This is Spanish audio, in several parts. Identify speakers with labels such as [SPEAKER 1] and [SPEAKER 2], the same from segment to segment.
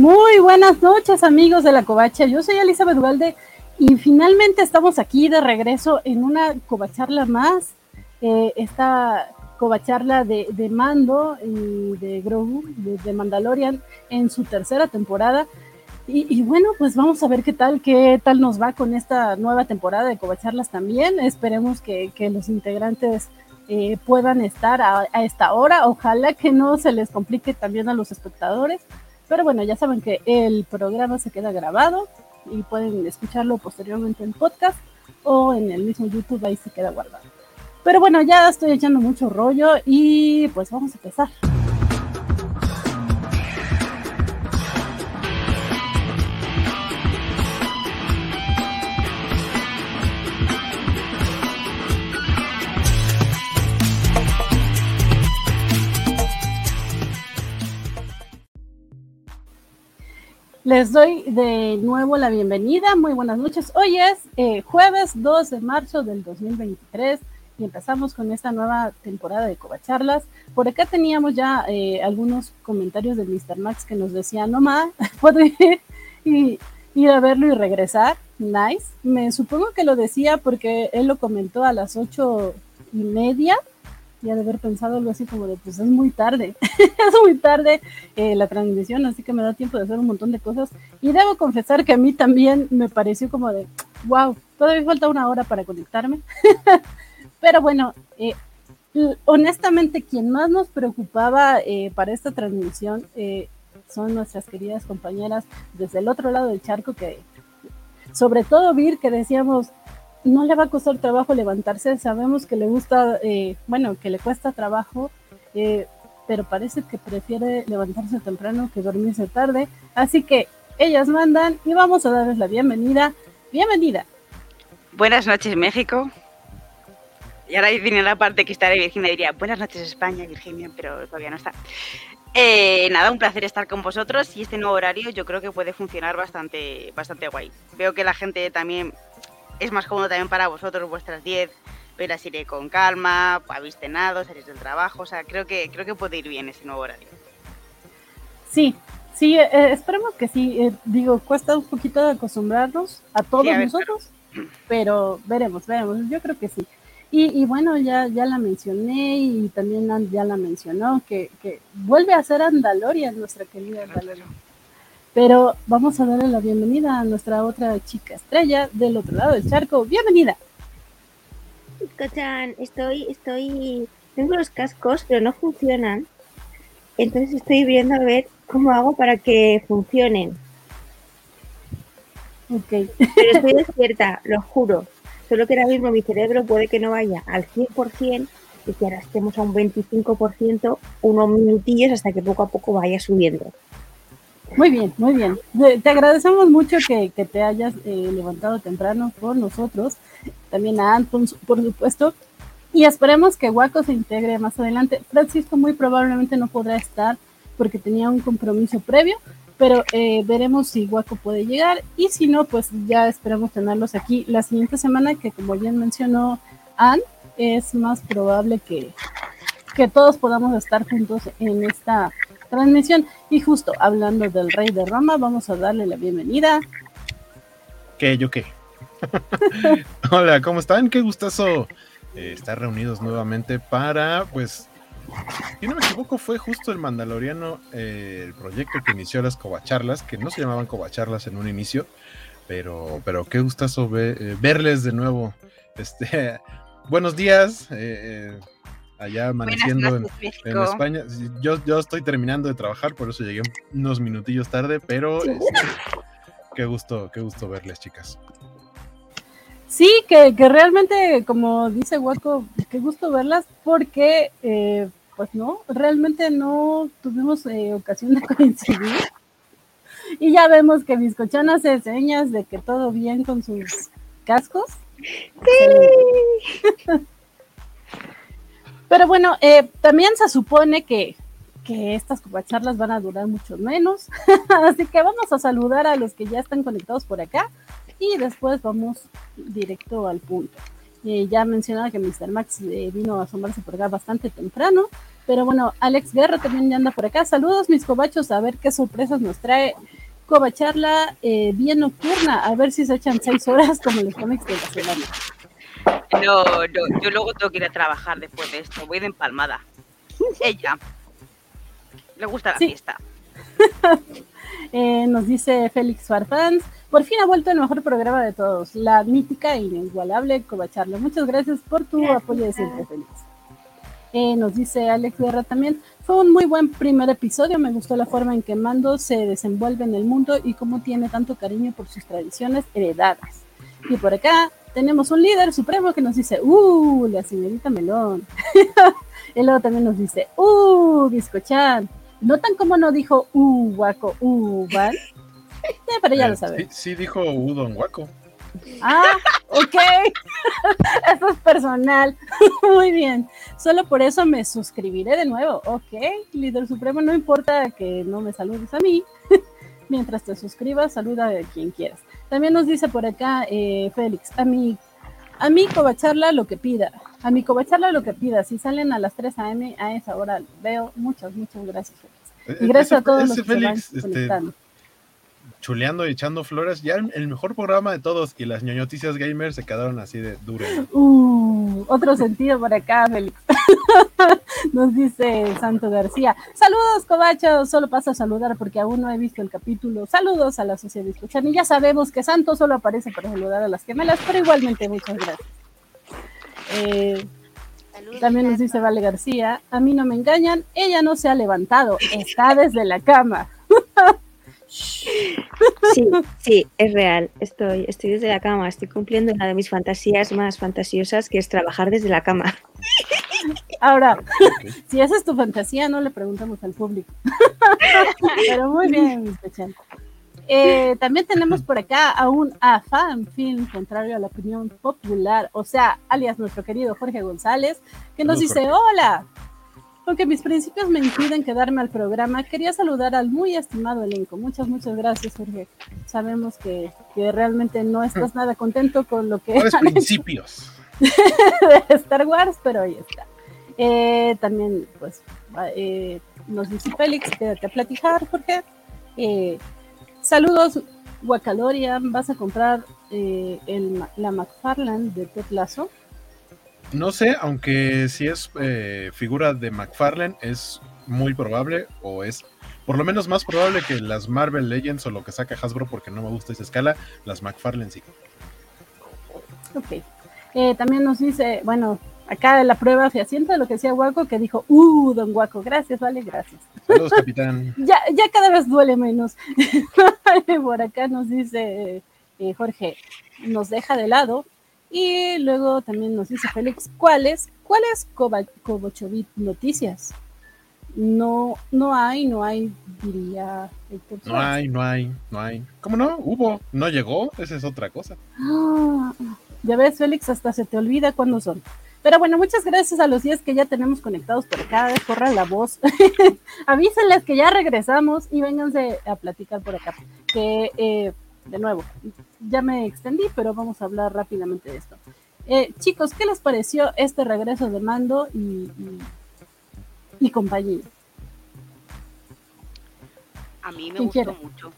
[SPEAKER 1] Muy buenas noches, amigos de la Covacha. Yo soy Elizabeth Duvalde y finalmente estamos aquí de regreso en una Covacharla más. Eh, esta Covacharla de, de Mando y de Grogu, de, Mandalorian, en su tercera temporada. Y, bueno, pues vamos a ver qué tal, qué tal nos va con esta nueva temporada de Covacharlas también. Esperemos que, los integrantes eh, puedan estar a, esta hora. Ojalá que no se les complique también a los espectadores. Pero bueno, ya saben que el programa se queda grabado y pueden escucharlo posteriormente en podcast o en el mismo YouTube, ahí se queda guardado. Pero bueno, ya estoy echando mucho rollo y pues vamos a empezar. Les doy de nuevo la bienvenida. Muy buenas noches. Hoy es eh, jueves 2 de marzo del 2023 y empezamos con esta nueva temporada de Covacharlas. Por acá teníamos ya eh, algunos comentarios de Mr. Max que nos decía, no más, puedo ir, y, ir a verlo y regresar. Nice. Me supongo que lo decía porque él lo comentó a las ocho y media ya de haber pensado algo así como de, pues es muy tarde, es muy tarde eh, la transmisión, así que me da tiempo de hacer un montón de cosas. Y debo confesar que a mí también me pareció como de, wow, todavía falta una hora para conectarme. Pero bueno, eh, honestamente, quien más nos preocupaba eh, para esta transmisión son nuestras queridas compañeras desde el otro lado del charco, que sobre todo Vir, que decíamos, no le va a costar trabajo levantarse, sabemos que le gusta, eh, bueno, que le cuesta trabajo, eh, pero parece que prefiere levantarse temprano que dormirse tarde, así que ellas mandan y vamos a darles la bienvenida. Bienvenida.
[SPEAKER 2] Buenas noches México. Y ahora viene la parte que estaré Virginia diría, buenas noches España, Virginia, pero todavía no está. Eh, nada, un placer estar con vosotros y este nuevo horario yo creo que puede funcionar bastante, bastante guay. Veo que la gente también es más cómodo también para vosotros, vuestras 10, ver la serie con calma, habéis cenado, salís del trabajo, o sea, creo que, creo que puede ir bien ese nuevo horario.
[SPEAKER 1] Sí, sí, eh, eh, esperemos que sí, eh, digo, cuesta un poquito de acostumbrarnos a todos nosotros, pero... veremos, veremos, yo creo que sí. Y, bueno, ya, ya la mencioné y también ya la mencionó, que, que vuelve a ser Andaloria, nuestra querida Andaloria. Pero vamos a darle la bienvenida a nuestra otra chica estrella del otro lado del charco. Bienvenida.
[SPEAKER 3] Escuchan, estoy, estoy, tengo los cascos, pero no funcionan. Entonces estoy viendo a ver cómo hago para que funcionen.
[SPEAKER 1] Ok.
[SPEAKER 3] Pero estoy despierta, lo juro. Solo que ahora mismo mi cerebro puede que no vaya al 100% y que ahora estemos a un 25%, unos minutillos hasta que poco a poco vaya subiendo.
[SPEAKER 1] Muy bien, muy bien. Te agradecemos mucho que, te hayas eh, levantado temprano por nosotros, también a Anton, por supuesto, y esperemos que Waco se integre más adelante. Francisco muy probablemente no podrá estar porque tenía un compromiso previo, pero eh, veremos si Waco puede llegar y si no, pues ya esperamos tenerlos aquí la siguiente semana, que como bien mencionó Ann, es más probable que, que todos podamos estar juntos en esta transmisión. Y justo hablando del rey de Roma, vamos a darle la bienvenida.
[SPEAKER 4] ¿Qué? ¿Yo qué? Hola, ¿cómo están? Qué gustazo eh, estar reunidos nuevamente para, pues, si no me equivoco, fue justo el Mandaloriano, eh, el proyecto que inició las Covacharlas, que no se llamaban Covacharlas en un inicio, pero, pero qué gustazo eh, verles de nuevo. Este, buenos días, allá amaneciendo en, España. Yo, yo estoy terminando de trabajar, por eso llegué unos minutillos tarde, pero este, qué gusto, qué gusto verles, chicas.
[SPEAKER 1] Sí, que, realmente, como dice Waco, qué gusto verlas, porque, eh, pues no, realmente no tuvimos eh, ocasión de coincidir. Y ya vemos que Bizcochana hace señas de que todo bien con sus cascos. Sí. Pero bueno, eh, también se supone que, que estas charlas van a durar mucho menos. Así que vamos a saludar a los que ya están conectados por acá y después vamos directo al punto. Eh, ya mencionaba que Mr. Max eh, vino a asomarse por acá bastante temprano, Pero bueno, Alex Guerra también ya anda por acá. Saludos, mis cobachos, a ver qué sorpresas nos trae Cobacharla eh, bien nocturna, a ver si se echan seis horas como los cómics de la semana.
[SPEAKER 2] No, no, yo luego tengo que ir a trabajar después de esto, voy de empalmada. Ella. Le gusta la
[SPEAKER 1] Sí.
[SPEAKER 2] fiesta.
[SPEAKER 1] Eh, nos dice Félix Farfans, por fin ha vuelto el mejor programa de todos, la mítica e inigualable Covacharla. Muchas gracias por tu
[SPEAKER 3] Gracias.
[SPEAKER 1] apoyo de siempre, Félix. Eh, nos dice Alex Guerra también, fue un muy buen primer episodio, me gustó la forma en que Mando se desenvuelve en el mundo y cómo tiene tanto cariño por sus tradiciones heredadas. Y por acá tenemos un líder supremo que nos dice, ¡uh! La señorita Melón. y luego también nos dice, ¡uh! Biscochan. ¿Notan cómo no dijo, ¡uh! Guaco, ¡uh! Van? Sí, pero ya
[SPEAKER 4] Eh,
[SPEAKER 1] lo sabes.
[SPEAKER 4] Sí, sí dijo Udon Waco.
[SPEAKER 1] Ah, ok. Eso es personal. Muy bien. Solo por eso me suscribiré de nuevo. Ok, líder supremo, no importa que no me saludes a mí. Mientras te suscribas, saluda a quien quieras. También nos dice por acá eh, Félix, a mi, a mi covacharla lo que pida. A mi covacharla lo que pida. Si salen a las 3 a.m. a esa hora veo. Muchas, muchas gracias, Félix.
[SPEAKER 4] Eh,
[SPEAKER 1] Y gracias
[SPEAKER 4] ese-
[SPEAKER 1] a todos los que
[SPEAKER 4] Félix,
[SPEAKER 1] se van
[SPEAKER 4] este, chuleando y echando flores, ya el, mejor programa de todos y las ñoñoticias gamers se quedaron así de duro.
[SPEAKER 1] Uh, otro sentido por acá, Félix. Nos dice Santo García. Saludos, Cobacho. Solo paso a saludar porque aún no he visto el capítulo. Saludos a la sociedad escuchan. Y ya sabemos que Santo solo aparece para saludar a las gemelas, pero igualmente muchas gracias. Eh, también nos dice Vale García. A mí no me engañan. Ella no se ha levantado. Está desde la cama.
[SPEAKER 3] Sí, sí, es real. Estoy, estoy desde la cama, estoy cumpliendo una de mis fantasías más fantasiosas, que es trabajar desde la cama.
[SPEAKER 1] Ahora, si esa es tu fantasía, no le preguntamos al público. Pero muy bien, mis. Eh, también tenemos por acá a un afán film contrario a la opinión popular, o sea, alias nuestro querido Jorge González, que nos dice, hola, aunque mis principios me impiden quedarme al programa, quería saludar al muy estimado elenco. Muchas, muchas gracias, Jorge. Sabemos que, que realmente no estás nada contento con lo que
[SPEAKER 4] ¿Cuáles
[SPEAKER 1] han hecho
[SPEAKER 4] principios?
[SPEAKER 1] de Star Wars, pero ahí está. Eh, también, pues, eh, nos dice Félix, quédate a platicar, Jorge. Eh, saludos, Guacalorian. ¿Vas a comprar eh, el, la McFarland de Ted Lasso?
[SPEAKER 4] No sé, aunque si es eh, figura de McFarlane, es muy probable, o es por lo menos más probable que las Marvel Legends o lo que saca Hasbro, porque no me gusta esa escala, las McFarlane sí.
[SPEAKER 1] Ok. Eh, también nos dice, bueno, acá la prueba fehaciente de lo que decía Guaco, que dijo, uh, don Guaco, gracias, vale, gracias.
[SPEAKER 4] Saludos, capitán.
[SPEAKER 1] ya, ya cada vez duele menos. Por acá nos dice eh, Jorge, nos deja de lado. Y luego también nos dice Félix, ¿cuáles? ¿Cuáles Cobochovit noticias? No, no hay, no hay, diría Héctor
[SPEAKER 4] No hay, no hay, no hay. ¿Cómo no? Hubo, no llegó, esa es otra cosa.
[SPEAKER 1] Ah, ya ves, Félix, hasta se te olvida cuándo son. Pero bueno, muchas gracias a los 10 que ya tenemos conectados por acá. Corra la voz. Avísenles que ya regresamos y vénganse a platicar por acá. Que, eh, de nuevo, ya me extendí, pero vamos a hablar rápidamente de esto. Eh, chicos, ¿qué les pareció este regreso de mando y, y, y compañía?
[SPEAKER 2] A mí me
[SPEAKER 1] ¿Quién
[SPEAKER 2] gustó
[SPEAKER 1] quiere?
[SPEAKER 2] mucho.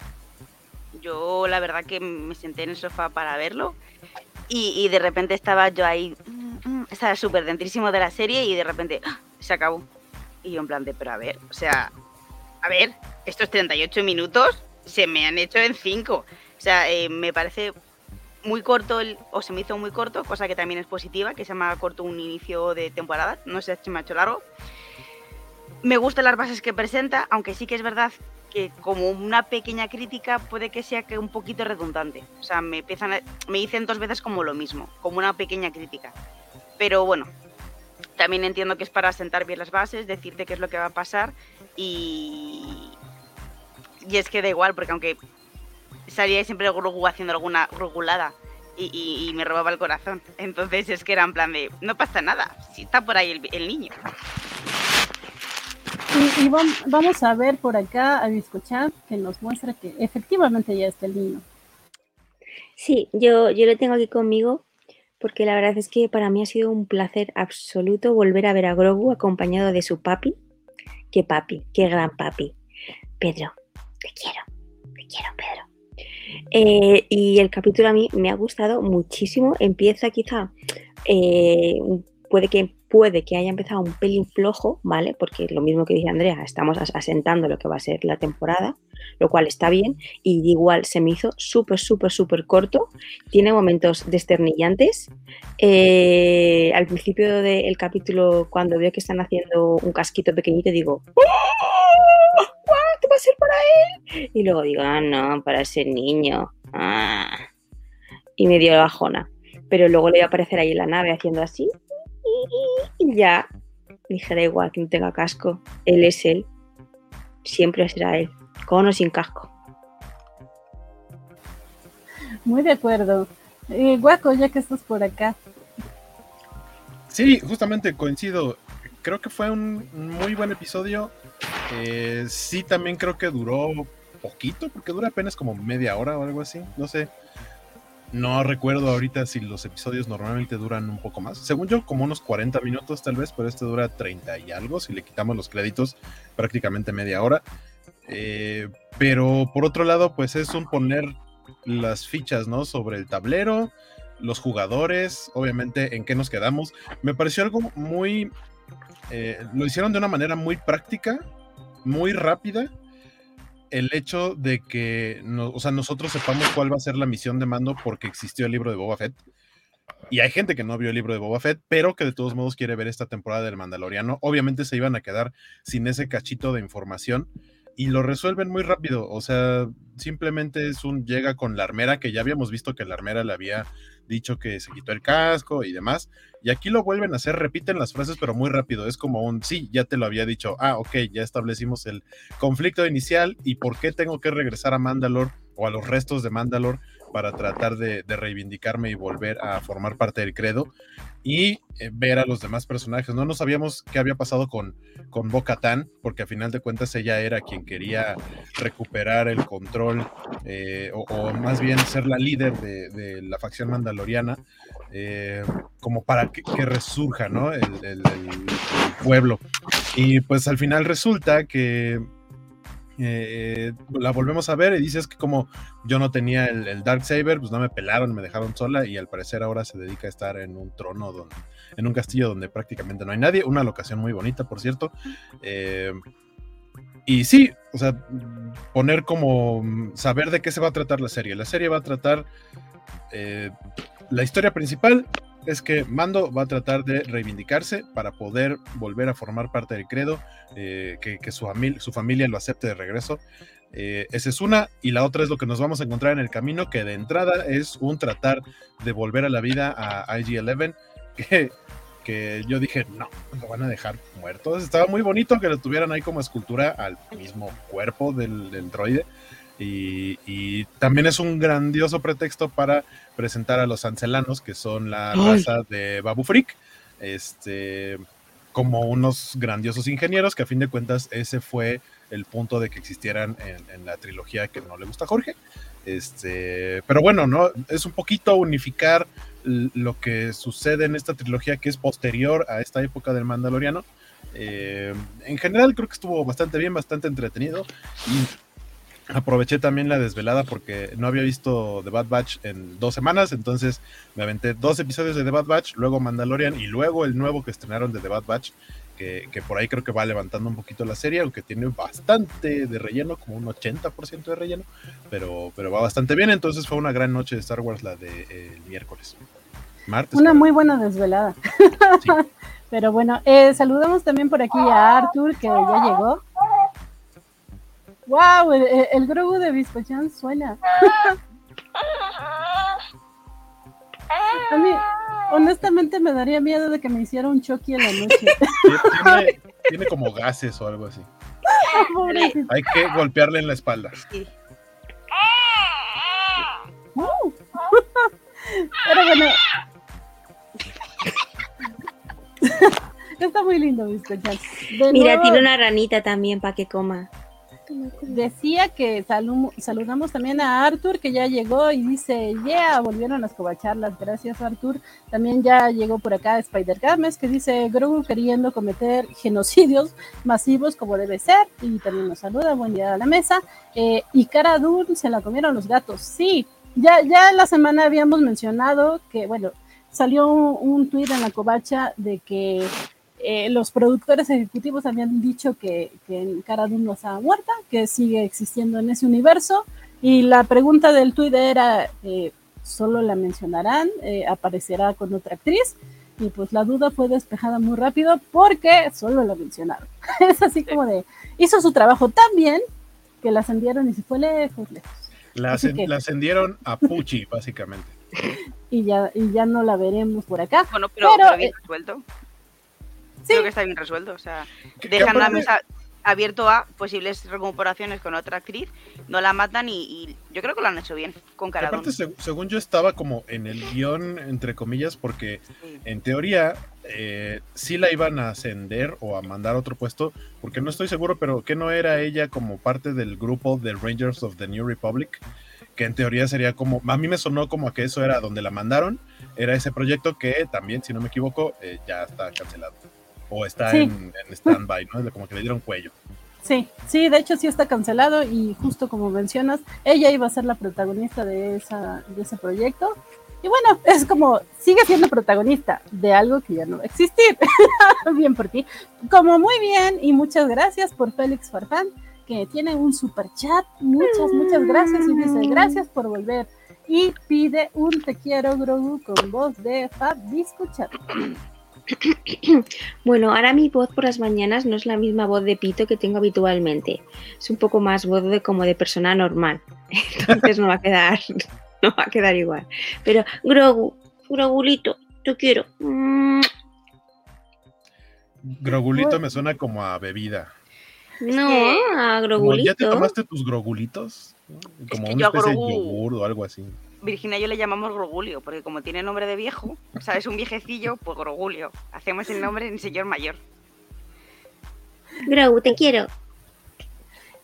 [SPEAKER 2] Yo la verdad que me senté en el sofá para verlo y, de repente estaba yo ahí, mm, mm, estaba súper dentrísimo de la serie y de repente ¡ah! se acabó. Y yo en plan de, pero a ver, o sea, a ver, estos 38 minutos se me han hecho en 5. O sea, eh, me parece muy corto, el, o se me hizo muy corto, cosa que también es positiva, que se me ha corto un inicio de temporada, no si me ha hecho largo. Me gustan las bases que presenta, aunque sí que es verdad que como una pequeña crítica puede que sea que un poquito redundante. O sea, me empiezan me dicen dos veces como lo mismo, como una pequeña crítica. Pero bueno, también entiendo que es para sentar bien las bases, decirte qué es lo que va a pasar y y es que da igual porque aunque salía siempre haciendo alguna rugulada y, me robaba el corazón. Entonces es que era en plan de, no pasa nada, si está por ahí el niño.
[SPEAKER 1] Y, y vam- vamos a ver por acá a Biscochat que nos muestra que efectivamente ya está el niño.
[SPEAKER 3] Sí, yo, yo lo tengo aquí conmigo porque la verdad es que para mí ha sido un placer absoluto volver a ver a Grogu acompañado de su papi. qué papi, qué gran papi. Pedro, te quiero, te quiero, Pedro. Eh, y el capítulo a mí me ha gustado muchísimo. Empieza quizá, eh, puede que puede que haya empezado un pelín flojo, ¿vale? Porque lo mismo que dice Andrea, estamos asentando lo que va a ser la temporada, lo cual está bien, y igual se me hizo súper, súper, súper corto, tiene momentos desternillantes. Eh, al principio del capítulo, cuando veo que están haciendo un casquito pequeñito, digo, ¡Oh! ¿Qué va a ser para él? Y luego digo, ah, no, para ese niño. Ah. Y me dio la bajona. Pero luego le voy a aparecer ahí en la nave haciendo así, y ya dije, da igual que no tenga casco, él es él, siempre será él, con o sin casco.
[SPEAKER 1] Muy de acuerdo. Eh, Guaco, ya que estás por acá.
[SPEAKER 4] Sí, justamente coincido. Creo que fue un muy buen episodio. Eh, sí, también creo que duró poquito, porque dura apenas como media hora o algo así. No sé. No recuerdo ahorita si los episodios normalmente duran un poco más. Según yo, como unos 40 minutos tal vez, pero este dura 30 y algo. Si le quitamos los créditos, prácticamente media hora. Eh, pero por otro lado, pues es un poner las fichas, ¿no? Sobre el tablero, los jugadores, obviamente en qué nos quedamos. Me pareció algo muy... Eh, lo hicieron de una manera muy práctica, muy rápida el hecho de que o sea, nosotros sepamos cuál va a ser la misión de mando porque existió el libro de Boba Fett. Y hay gente que no vio el libro de Boba Fett, pero que de todos modos quiere ver esta temporada del Mandaloriano. Obviamente se iban a quedar sin ese cachito de información y lo resuelven muy rápido. O sea, simplemente es un llega con la armera, que ya habíamos visto que la armera le había dicho que se quitó el casco y demás. Y aquí lo vuelven a hacer, repiten las frases, pero muy rápido. Es como un sí, ya te lo había dicho. Ah, ok, ya establecimos el conflicto inicial y por qué tengo que regresar a Mandalore o a los restos de Mandalore para tratar de, reivindicarme y volver a formar parte del credo y eh, ver a los demás personajes. No, no sabíamos qué había pasado con, con Bo porque a final de cuentas ella era quien quería recuperar el control eh, o, más bien ser la líder de, la facción mandaloriana, eh, como para que, resurja ¿no? el pueblo. Y pues al final resulta que eh, la volvemos a ver y dices que como yo no tenía el, Dark Saber, pues no me pelaron, me dejaron sola y al parecer ahora se dedica a estar en un trono, en un castillo donde prácticamente no hay nadie, una locación muy bonita, por cierto. Eh, y sí, o sea, poner como saber de qué se va a tratar la serie. La serie va a tratar eh, la historia principal es que Mando va a tratar de reivindicarse para poder volver a formar parte del credo, eh, que, su, su, familia lo acepte de regreso. Eh, esa es una, y la otra es lo que nos vamos a encontrar en el camino, que de entrada es un tratar de volver a la vida a IG-11, que, que yo dije, no, lo van a dejar muerto. Estaba muy bonito que lo tuvieran ahí como escultura al mismo cuerpo del, del droide. Y, también es un grandioso pretexto para presentar a los ancelanos, que son la raza de Babu Freak, este, como unos grandiosos ingenieros, que a fin de cuentas ese fue el punto de que existieran en, la trilogía que no le gusta a Jorge. Este, pero bueno, ¿no? Es un poquito unificar lo que sucede en esta trilogía que es posterior a esta época del Mandaloriano. Eh, en general creo que estuvo bastante bien, bastante entretenido. Y aproveché también la desvelada porque no había visto The Bad Batch en dos semanas, entonces me aventé dos episodios de The Bad Batch, luego Mandalorian y luego el nuevo que estrenaron de The Bad Batch, que, por ahí creo que va levantando un poquito la serie, aunque tiene bastante de relleno, como un 80% de relleno, pero, pero va bastante bien, entonces fue una gran noche de Star Wars la de eh, Miércoles.
[SPEAKER 1] Martes. Una muy buena desvelada. pero bueno, eh, saludamos también por aquí a Arthur, que ya llegó. ¡Wow! El, el, Grogu de Bispachan suena. A mí, honestamente, me daría miedo de que me hiciera un Chucky en la noche.
[SPEAKER 4] Tiene, como gases o algo así. Hay que golpearle en la espalda.
[SPEAKER 1] Pero bueno. Está muy lindo, Bispachan.
[SPEAKER 3] Mira, tiene una ranita también para que coma.
[SPEAKER 1] Decía que salu- saludamos también a Arthur, que ya llegó y dice, yeah, volvieron las covacharlas, gracias Arthur. También ya llegó por acá Spider Games, que dice, Grogu queriendo cometer genocidios masivos como debe ser, y también nos saluda, buen día a la mesa. Eh, y Cara se la comieron los gatos, sí, ya, ya en la semana habíamos mencionado que, bueno, salió un, un tuit en la covacha de que eh, los productores ejecutivos habían dicho que, que Cara Dune no estaba muerta, que sigue existiendo en ese universo. Y la pregunta del tuit era, eh, ¿solo la mencionarán? Eh, ¿Aparecerá con otra actriz? Y pues la duda fue despejada muy rápido porque solo la mencionaron. es así como de, hizo su trabajo tan bien que la ascendieron y se fue lejos, lejos.
[SPEAKER 4] La,
[SPEAKER 1] que-
[SPEAKER 4] la ascendieron a Pucci, básicamente.
[SPEAKER 1] Y ya, y ya no la veremos por acá.
[SPEAKER 2] Bueno, pero,
[SPEAKER 1] Pero,
[SPEAKER 2] pero bien
[SPEAKER 1] eh,
[SPEAKER 2] resuelto. Creo que está bien resuelto. O sea, dejan la mesa abierto a posibles recuperaciones con otra actriz, no la matan y, y yo creo que lo han hecho bien con Caradón.
[SPEAKER 4] aparte, seg- según yo, estaba como en el guion, entre comillas, porque en teoría eh, sí la iban a ascender o a mandar a otro puesto, porque no estoy seguro, pero que no era ella como parte del grupo de Rangers of the New Republic, que en teoría sería como, a mí me sonó como a que eso era donde la mandaron, era ese proyecto que también, si no me equivoco, eh, ya está cancelado. O está
[SPEAKER 1] Sí.
[SPEAKER 4] en, en stand-by, ¿no? Como que le dieron cuello.
[SPEAKER 1] Sí, sí, de hecho sí está cancelado y justo como mencionas, ella iba a ser la protagonista de, esa, de ese proyecto. Y bueno, es como, sigue siendo protagonista de algo que ya no va a existir. bien por ti. Como muy bien y muchas gracias por Félix Farfán, que tiene un super chat. Muchas, muchas gracias y dice, gracias por volver. Y pide un te quiero, Grogu, con voz de Fab Disco Chat.
[SPEAKER 3] Bueno, ahora mi voz por las mañanas no es la misma voz de pito que tengo habitualmente. Es un poco más voz de como de persona normal. Entonces no va a quedar, no va a quedar igual. Pero Grogu, Grogulito, te quiero. Mm,
[SPEAKER 4] Grogulito me suena como a bebida.
[SPEAKER 3] No, a
[SPEAKER 4] Como,
[SPEAKER 3] Grogulito.
[SPEAKER 4] ¿Ya te tomaste tus grogulitos? Como
[SPEAKER 2] que
[SPEAKER 4] una especie de yogur o algo así.
[SPEAKER 2] Virginia y yo le llamamos Grogulio, porque como tiene nombre de viejo, ¿sabes? Un viejecillo, pues Grogulio. Hacemos el nombre en señor mayor.
[SPEAKER 3] Grogu, te quiero.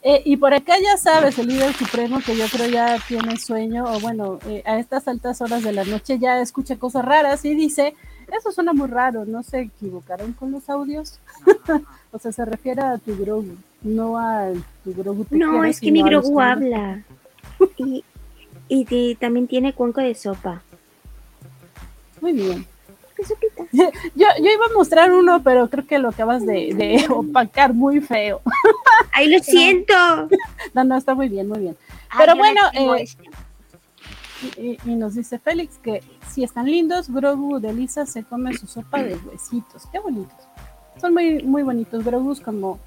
[SPEAKER 1] Eh, y por acá ya sabes, el líder supremo que yo creo ya tiene sueño, o bueno, eh, a estas altas horas de la noche ya escucha cosas raras y dice, eso suena muy raro, ¿no se equivocaron con los audios? o sea, se refiere a tu Grogu, no a tu Grogu. te
[SPEAKER 3] No,
[SPEAKER 1] quiero,
[SPEAKER 3] es que mi Grogu habla. Y, y también tiene cuenco de sopa.
[SPEAKER 1] Muy bien.
[SPEAKER 3] ¿Qué sopita?
[SPEAKER 1] Yo, yo iba a mostrar uno, pero creo que lo acabas de, de opacar muy feo.
[SPEAKER 3] ¡Ay, lo siento!
[SPEAKER 1] No, no, está muy bien, muy bien. Pero bueno, eh. Y, y nos dice Félix que si están lindos, Grogu de Lisa se come su sopa de huesitos. Qué bonitos. Son muy, muy bonitos. Grogu como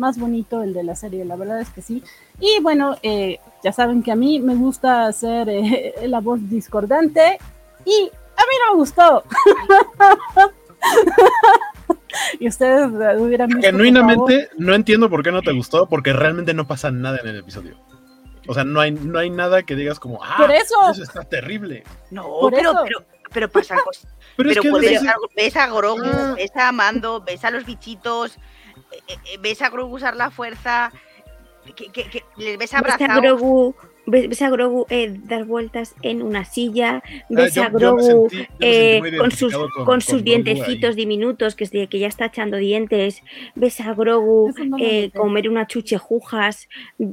[SPEAKER 1] más bonito el de la serie, la verdad es que sí. Y bueno, eh, ya saben que a mí me gusta hacer eh, la voz discordante y a mí no me gustó. y ustedes hubieran visto.
[SPEAKER 4] Genuinamente no entiendo por qué no te gustó, porque realmente no pasa nada en el episodio. O sea, no hay, no hay nada que digas como, ah,
[SPEAKER 1] Por eso.
[SPEAKER 4] eso está terrible.
[SPEAKER 2] No,
[SPEAKER 1] por
[SPEAKER 2] pero,
[SPEAKER 1] eso.
[SPEAKER 2] pero, pero pasan cosas.
[SPEAKER 4] Pero,
[SPEAKER 2] Pero,
[SPEAKER 4] es que
[SPEAKER 2] ver- ves a Grogu,
[SPEAKER 4] Ah.
[SPEAKER 2] ves a Mando, ves a los bichitos, ves a Grogu usar la fuerza, que, que- que les ves
[SPEAKER 3] Ves a. Grogu, ves, ves a Grogu eh, dar vueltas en una silla, ves
[SPEAKER 4] Ah,
[SPEAKER 3] a
[SPEAKER 4] yo- yo me
[SPEAKER 3] Grogu
[SPEAKER 4] sentí-
[SPEAKER 3] eh, con sus, con,
[SPEAKER 4] con
[SPEAKER 3] sus dientecitos diminutos, que, es de- que ya está echando dientes, ves a Grogu eh, comer unas chuchejujas, eh,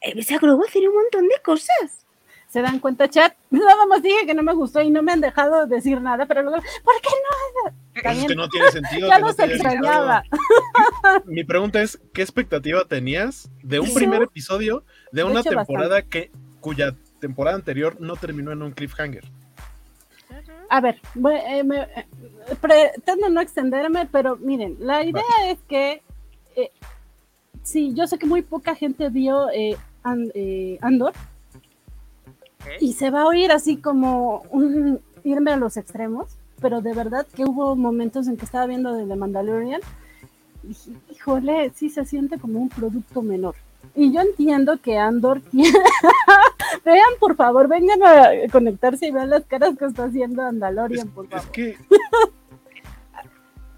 [SPEAKER 3] eh, ves a Grogu hacer un montón de cosas.
[SPEAKER 1] ¿Se dan cuenta, chat? Nada más dije que no me gustó y no me han dejado decir nada, pero luego, ¿por qué no? Está
[SPEAKER 4] Es que no tiene sentido.
[SPEAKER 1] Ya
[SPEAKER 4] no
[SPEAKER 1] los extrañaba.
[SPEAKER 4] Mi pregunta es, ¿qué expectativa tenías de un primer episodio de una temporada que cuya temporada anterior no terminó en un cliffhanger?
[SPEAKER 1] A ver, voy- eh, me- eh, pretendo no extenderme, pero miren, la idea es que eh, sí, yo sé que muy poca gente vio eh, An- Andor y se va a oír así como un- irme a los extremos, pero de verdad que hubo momentos en que estaba viendo de The Mandalorian y dije, híjole, sí se siente como un producto menor. Y yo entiendo que Andor tiene... vean, por favor, vengan a conectarse y vean las caras que está haciendo
[SPEAKER 4] Es,
[SPEAKER 1] Andalorian, por
[SPEAKER 4] es
[SPEAKER 1] favor.
[SPEAKER 4] que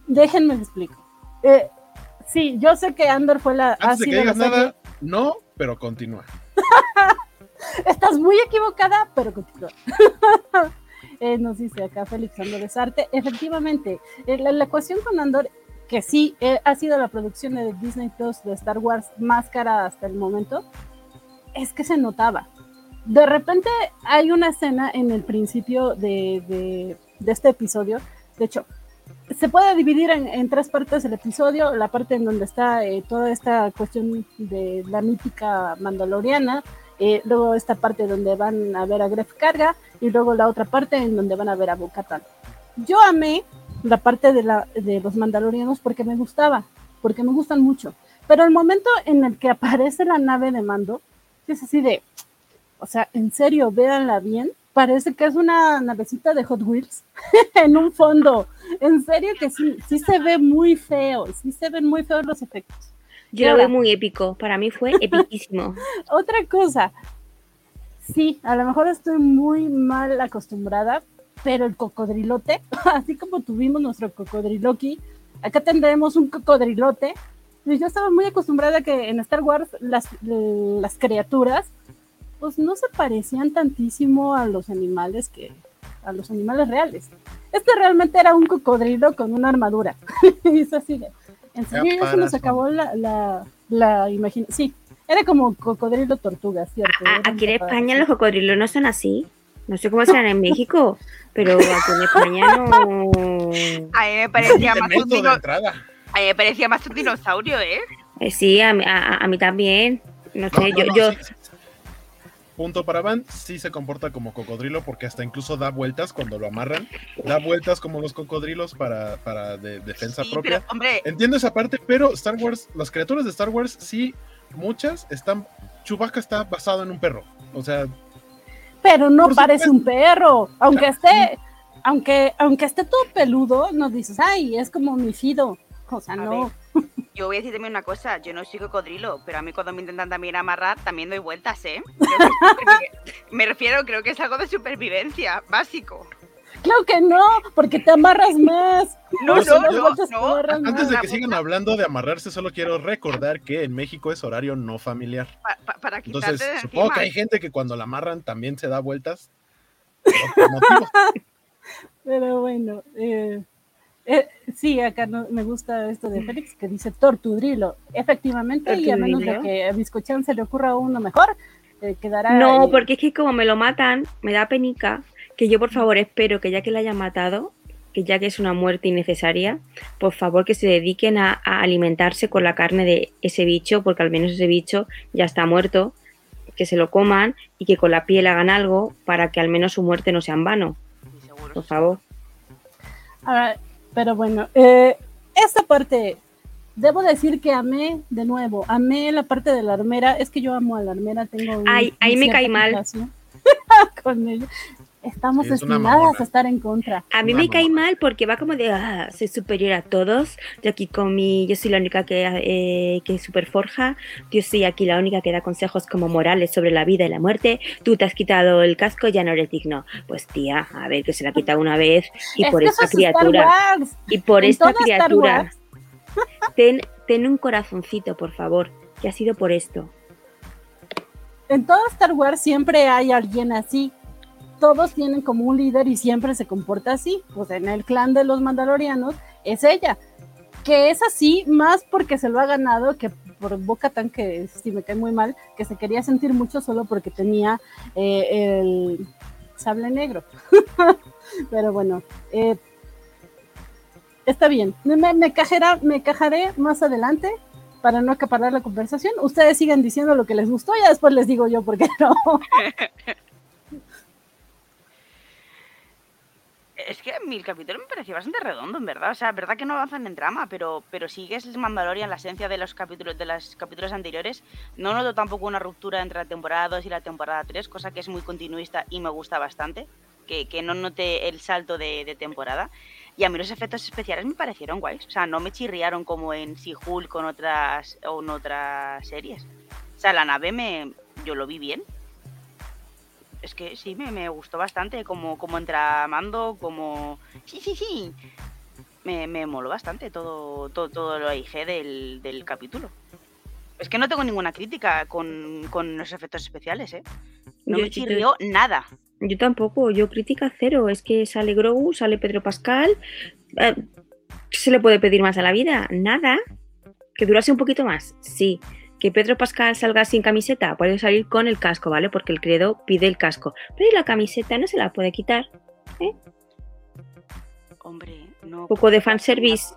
[SPEAKER 1] Déjenme explico. Eh, Sí, yo sé que Andor fue la.
[SPEAKER 4] Antes de que digas nada, no, pero continúa.
[SPEAKER 1] Estás muy equivocada, pero continúa. Eh, nos dice acá Félix Andor Arte. Efectivamente, eh, la, la cuestión con Andor, que sí eh, ha sido la producción de Disney Plus de Star Wars más cara hasta el momento, es que se notaba. De repente hay una escena en el principio de, de- de este episodio. De hecho, se puede dividir en, en tres partes el episodio. La parte en donde está eh, toda esta cuestión de la mítica mandaloriana. Eh, luego esta parte donde van a ver a Gref Carga y luego la otra parte en donde van a ver a Bo-Katan. Yo amé la parte de, la, de los mandalorianos porque me gustaba, porque me gustan mucho. Pero el momento en el que aparece la nave de mando, es así de, o sea, en serio, véanla bien. Parece que es una navecita de Hot Wheels en un fondo. En serio que sí, sí se ve muy feo, sí se ven muy feos los efectos.
[SPEAKER 3] Yo lo veo muy épico. Para mí fue epiquísimo.
[SPEAKER 1] Otra cosa, sí, a lo mejor estoy muy mal acostumbrada, pero el cocodrilote, así como tuvimos nuestro cocodriloqui, acá tendremos un cocodrilote. Y yo estaba muy acostumbrada que en Star Wars las, las criaturas, pues no se parecían tantísimo a los animales que a los animales reales. Este realmente era un cocodrilo con una armadura. y es así de, en serio, ya se nos acabó la, la, la imaginación. Sí, era como cocodrilo tortuga, ¿cierto?
[SPEAKER 3] A- aquí en. España los cocodrilos no son así. No sé cómo serán en México, pero aquí en España no.
[SPEAKER 2] A mí me parecía más un dino- a mí me parecía más un dinosaurio, ¿eh?
[SPEAKER 3] Eh, sí, a, mí- a- a mí también. No sé,
[SPEAKER 4] No,
[SPEAKER 3] yo,
[SPEAKER 4] no,
[SPEAKER 3] yo
[SPEAKER 4] sí. Punto para Van, sí se comporta como cocodrilo porque hasta incluso da vueltas cuando lo amarran. Da vueltas como los cocodrilos para, para de- defensa
[SPEAKER 2] Sí,
[SPEAKER 4] propia.
[SPEAKER 2] pero, hombre,
[SPEAKER 4] Entiendo esa parte, pero Star Wars, las criaturas de Star Wars, sí, muchas están. Chewbacca está basado en un perro. O sea,
[SPEAKER 1] Pero no parece
[SPEAKER 4] supuesto.
[SPEAKER 1] un perro, aunque esté, aunque, aunque esté todo peludo, no dices, ay, es como mi Fido. O sea,
[SPEAKER 2] A
[SPEAKER 1] no.
[SPEAKER 2] yo voy a decir también una cosa, yo no soy cocodrilo, pero a mí cuando me intentan también amarrar, también doy vueltas, ¿eh? Me refiero, creo que es algo de supervivencia, básico.
[SPEAKER 1] Claro que no, porque te amarras más.
[SPEAKER 2] No, no, no, no.
[SPEAKER 4] antes de que sigan hablando de amarrarse, solo quiero recordar que en México es horario no familiar.
[SPEAKER 2] Pa- pa- para
[SPEAKER 4] Entonces,
[SPEAKER 2] de
[SPEAKER 4] supongo
[SPEAKER 2] encima.
[SPEAKER 4] que hay gente que cuando la amarran también se da vueltas.
[SPEAKER 1] Pero bueno, eh, eh, sí, acá no- me gusta esto de Félix que dice tortudrilo. Efectivamente, y a menos de que a Biscochan se le ocurra uno mejor, eh, quedará.
[SPEAKER 3] No,
[SPEAKER 1] ahí.
[SPEAKER 3] porque es que como me lo matan, me da penica que yo por favor espero que ya que la hayan matado, que ya que es una muerte innecesaria, por favor que se dediquen a, a alimentarse con la carne de ese bicho, porque al menos ese bicho ya está muerto, que se lo coman y que con la piel hagan algo para que al menos su muerte no sea en vano, por favor.
[SPEAKER 1] Ah, pero bueno, eh, esta parte, debo decir que amé, de nuevo, amé la parte de la armera. Es que yo amo a la armera, tengo. un-
[SPEAKER 3] Ay, ahí me cae mal.
[SPEAKER 1] con ella. Estamos
[SPEAKER 4] es
[SPEAKER 1] destinadas a estar en contra.
[SPEAKER 3] A mí
[SPEAKER 4] Una
[SPEAKER 3] me cae mal porque va como de, ah, soy superior a todos, yo aquí con mi, yo soy la única que, eh, que super forja, yo soy aquí la única que da consejos como morales sobre la vida y la muerte, tú te has quitado el casco, ya no eres digno. Pues tía, a ver, que se la ha quitado una vez y
[SPEAKER 1] Es
[SPEAKER 3] por esta criatura, y por
[SPEAKER 1] En
[SPEAKER 3] esta criatura, ten, ten un corazoncito, por favor, que ha sido por esto.
[SPEAKER 1] En todo Star Wars siempre hay alguien así. Todos tienen como un líder y siempre se comporta así. Pues en el clan de los mandalorianos es ella. Que es así más porque se lo ha ganado que por Boca Tan, que sí me cae muy mal, que se quería sentir mucho solo porque tenía eh, el sable negro. Pero bueno, eh, está bien. Me, me, cajará, me cajaré más adelante para no acaparar la conversación. Ustedes sigan diciendo lo que les gustó y después les digo yo por qué no.
[SPEAKER 2] Es que el capítulo me pareció bastante redondo, en verdad. O sea, verdad que no avanzan en drama, pero, pero sigues Mandalorian, la esencia de los capítulos de los capítulos anteriores. No noto tampoco una ruptura entre la temporada 2 y la temporada 3, cosa que es muy continuista y me gusta bastante. Que, que no noté el salto de, temporada. Y a mí los efectos especiales me parecieron guays. O sea, no me chirriaron como en She-Hulk con otras, o otras series. O sea, la nave me, yo lo vi bien es que sí, me, me, gustó bastante como, como entramando, como... Sí, sí, sí. me, me moló bastante todo, todo, todo lo AIG del, del capítulo. Es que no tengo ninguna crítica con, con los efectos especiales, ¿eh? No
[SPEAKER 3] Yo-
[SPEAKER 2] me chirrió nada.
[SPEAKER 3] Yo tampoco, yo crítica cero. Es que sale Grogu, sale Pedro Pascal. eh, ¿Qué se le puede pedir más a la vida? Nada. Que durase un poquito más, sí. Que Pedro Pascal salga sin camiseta, puede salir con el casco, ¿vale? Porque el credo pide el casco. Pero ¿y la camiseta no se la puede quitar.
[SPEAKER 2] Hombre, no.
[SPEAKER 3] Un poco de fanservice.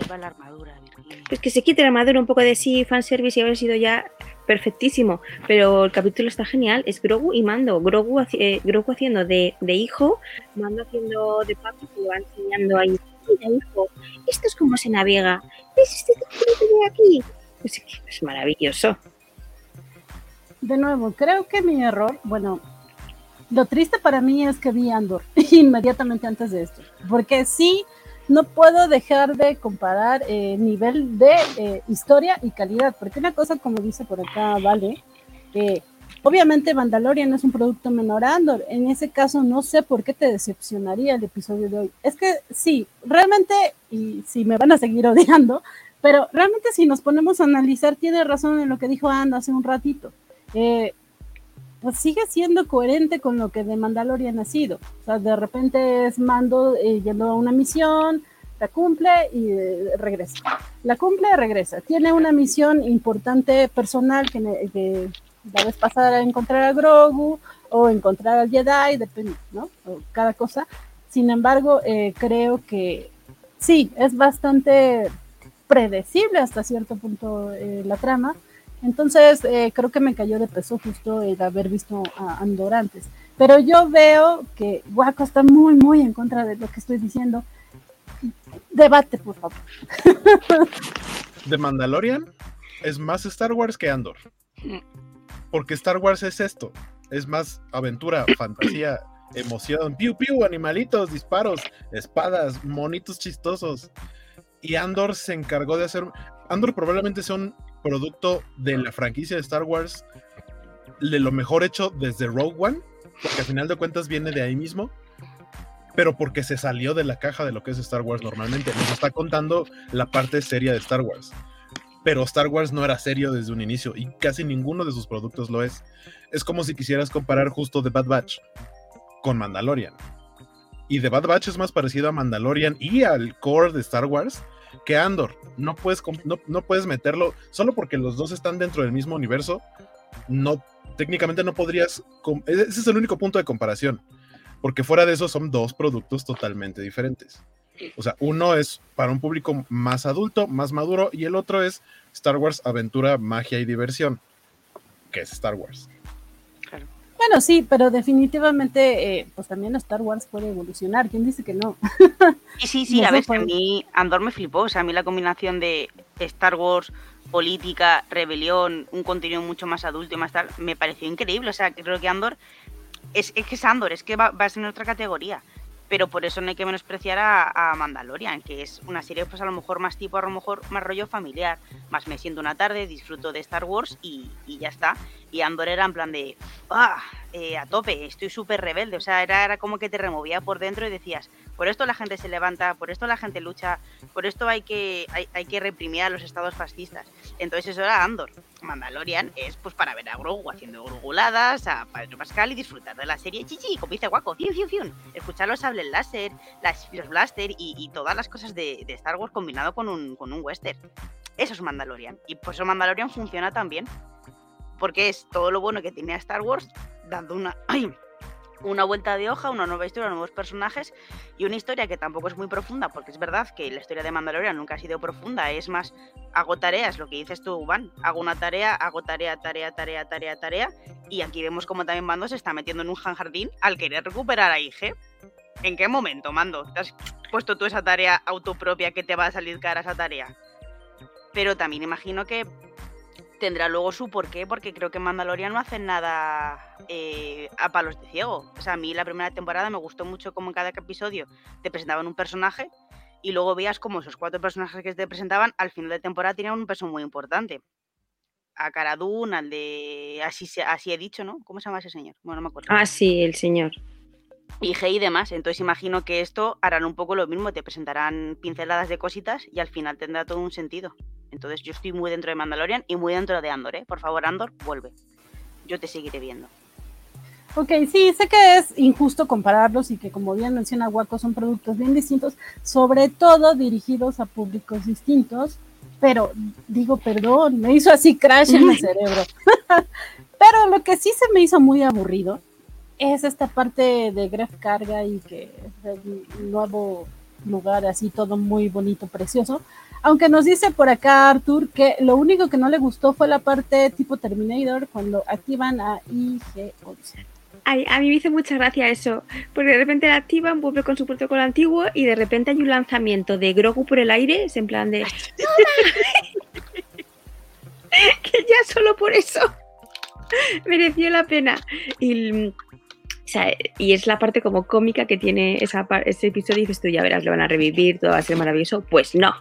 [SPEAKER 2] Lleva la armadura, Virginia.
[SPEAKER 3] Pues que se quite la armadura, un poco de sí, fanservice y haber sido ya perfectísimo. Pero el capítulo está genial. Es Grogu y Mando. Grogu, eh, Grogu haciendo de, de hijo, Mando haciendo de papi, que va enseñando ahí. Mira, hijo, esto es como se navega. ¿Ves este de aquí? Es maravilloso.
[SPEAKER 1] De nuevo, creo que mi error, bueno, lo triste para mí es que vi Andor inmediatamente antes de esto, porque sí, no puedo dejar de comparar eh, nivel de eh, historia y calidad, porque una cosa, como dice por acá, vale, eh, obviamente Mandalorian es un producto menor a Andor, en ese caso no sé por qué te decepcionaría el episodio de hoy. Es que sí, realmente, y si me van a seguir odiando, pero realmente si nos ponemos a analizar, tiene razón en lo que dijo Ando hace un ratito eh, pues sigue siendo coherente con lo que de Mandalorian ha sido. O sea, de repente es Mando eh, yendo a una misión, la cumple y eh, regresa. La cumple, regresa. Tiene una misión importante personal que, ne- que la vez pasada encontrar a Grogu o encontrar al Jedi, depende, ¿no? O cada cosa. Sin embargo, eh, creo que sí, es bastante predecible hasta cierto punto eh, la trama. Entonces, eh, creo que me cayó de peso justo el haber visto a Andor antes. Pero yo veo que Waco está muy, muy en contra de lo que estoy diciendo. Debate, por favor.
[SPEAKER 4] The Mandalorian es más Star Wars que Andor. Porque Star Wars es esto. Es más aventura, fantasía, emoción, piu piu, animalitos, disparos, espadas, monitos chistosos. Y Andor se encargó de hacer. Andor probablemente sea un producto de la franquicia de Star Wars de lo mejor hecho desde Rogue One, porque al final de cuentas viene de ahí mismo, pero porque se salió de la caja de lo que es Star Wars normalmente. Nos está contando la parte seria de Star Wars. Pero Star Wars no era serio desde un inicio y casi ninguno de sus productos lo es. Es como si quisieras comparar justo The Bad Batch con Mandalorian. Y The Bad Batch es más parecido a Mandalorian y al core de Star Wars que Andor. No puedes, no, no puedes meterlo solo porque los dos están dentro del mismo universo. No, técnicamente no podrías. Ese ese es el único punto de comparación. Porque fuera de eso son dos productos totalmente diferentes. O sea, uno es para un público más adulto, más maduro, y el otro es Star Wars, aventura, magia y diversión, que es Star Wars.
[SPEAKER 1] Bueno, sí, pero definitivamente, eh, pues también Star Wars puede evolucionar. ¿Quién dice que no?
[SPEAKER 2] Sí, sí, sí,
[SPEAKER 1] No
[SPEAKER 2] a ver, que a mí Andor me flipó. O sea, a mí la combinación de Star Wars, política, rebelión, un contenido mucho más adulto y más tal, me pareció increíble. O sea, creo que Andor es, es que es Andor, es que va, va a ser en otra categoría. Pero por eso no hay que menospreciar a, Mandalorian, que es una serie, pues a lo mejor más tipo, a lo mejor más rollo familiar. Más me siento una tarde, disfruto de Star Wars y, ya está. Y Andor era en plan de, ah, a tope, estoy súper rebelde. O sea, era, era como que te removía por dentro y decías, por esto la gente se levanta, por esto la gente lucha, por esto hay que, hay, que reprimir a los estados fascistas. Entonces eso era Andor. Mandalorian es pues para ver a Grogu haciendo gruguladas, a Pedro Pascal y disfrutar de la serie chichi, como dice Guaco, fiu, fiu, fiu. escuchar los sables láser, las, los blaster y, todas las cosas de, Star Wars combinado con un, con un western. Eso es Mandalorian. Y por eso Mandalorian funciona tan bien. Porque es todo lo bueno que tenía Star Wars, dando una, una vuelta de hoja, una nueva historia, nuevos personajes y una historia que tampoco es muy profunda, porque es verdad que la historia de Mandalorian nunca ha sido profunda, es más, hago tareas, lo que dices tú, Van, hago una tarea, hago tarea, tarea, tarea, tarea, tarea, y aquí vemos como también Mando se está metiendo en un jardín al querer recuperar a IG. ¿En qué momento, Mando? ¿Te has puesto tú esa tarea autopropia que te va a salir cara esa tarea? Pero también imagino que tendrá luego su porqué, porque creo que Mandalorian no hacen nada eh, a palos de ciego. O sea, a mí la primera temporada me gustó mucho como en cada episodio te presentaban un personaje y luego veías como esos cuatro personajes que te presentaban al final de temporada tenían un peso muy importante. A Cara Dune, al de... Así, así he dicho, ¿no? ¿Cómo se llama ese señor? Bueno, no me acuerdo.
[SPEAKER 3] Ah, sí, el señor.
[SPEAKER 2] IG y demás. Entonces imagino que esto harán un poco lo mismo, te presentarán pinceladas de cositas y al final tendrá todo un sentido. Entonces yo estoy muy dentro de Mandalorian y muy dentro de Andor, ¿eh? Por favor, Andor, vuelve. Yo te seguiré viendo.
[SPEAKER 1] Ok, sí, sé que es injusto compararlos y que como bien menciona Waco son productos bien distintos, sobre todo dirigidos a públicos distintos, pero digo, perdón, me hizo así crash en el cerebro. pero lo que sí se me hizo muy aburrido es esta parte de Gref Carga y que el nuevo lugar así todo muy bonito, precioso. Aunque nos dice por acá Arthur que lo único que no le gustó fue la parte tipo Terminator cuando activan a IG-11.
[SPEAKER 3] Ay, a mí me hizo mucha gracia eso, porque de repente la activan, vuelve con su protocolo antiguo y de repente hay un lanzamiento de Grogu por el aire, es en plan de... que ya solo por eso mereció la pena. Y, o sea, y es la parte como cómica que tiene esa, ese episodio y dices tú, ya verás, lo van a revivir, todo va a ser maravilloso. Pues no,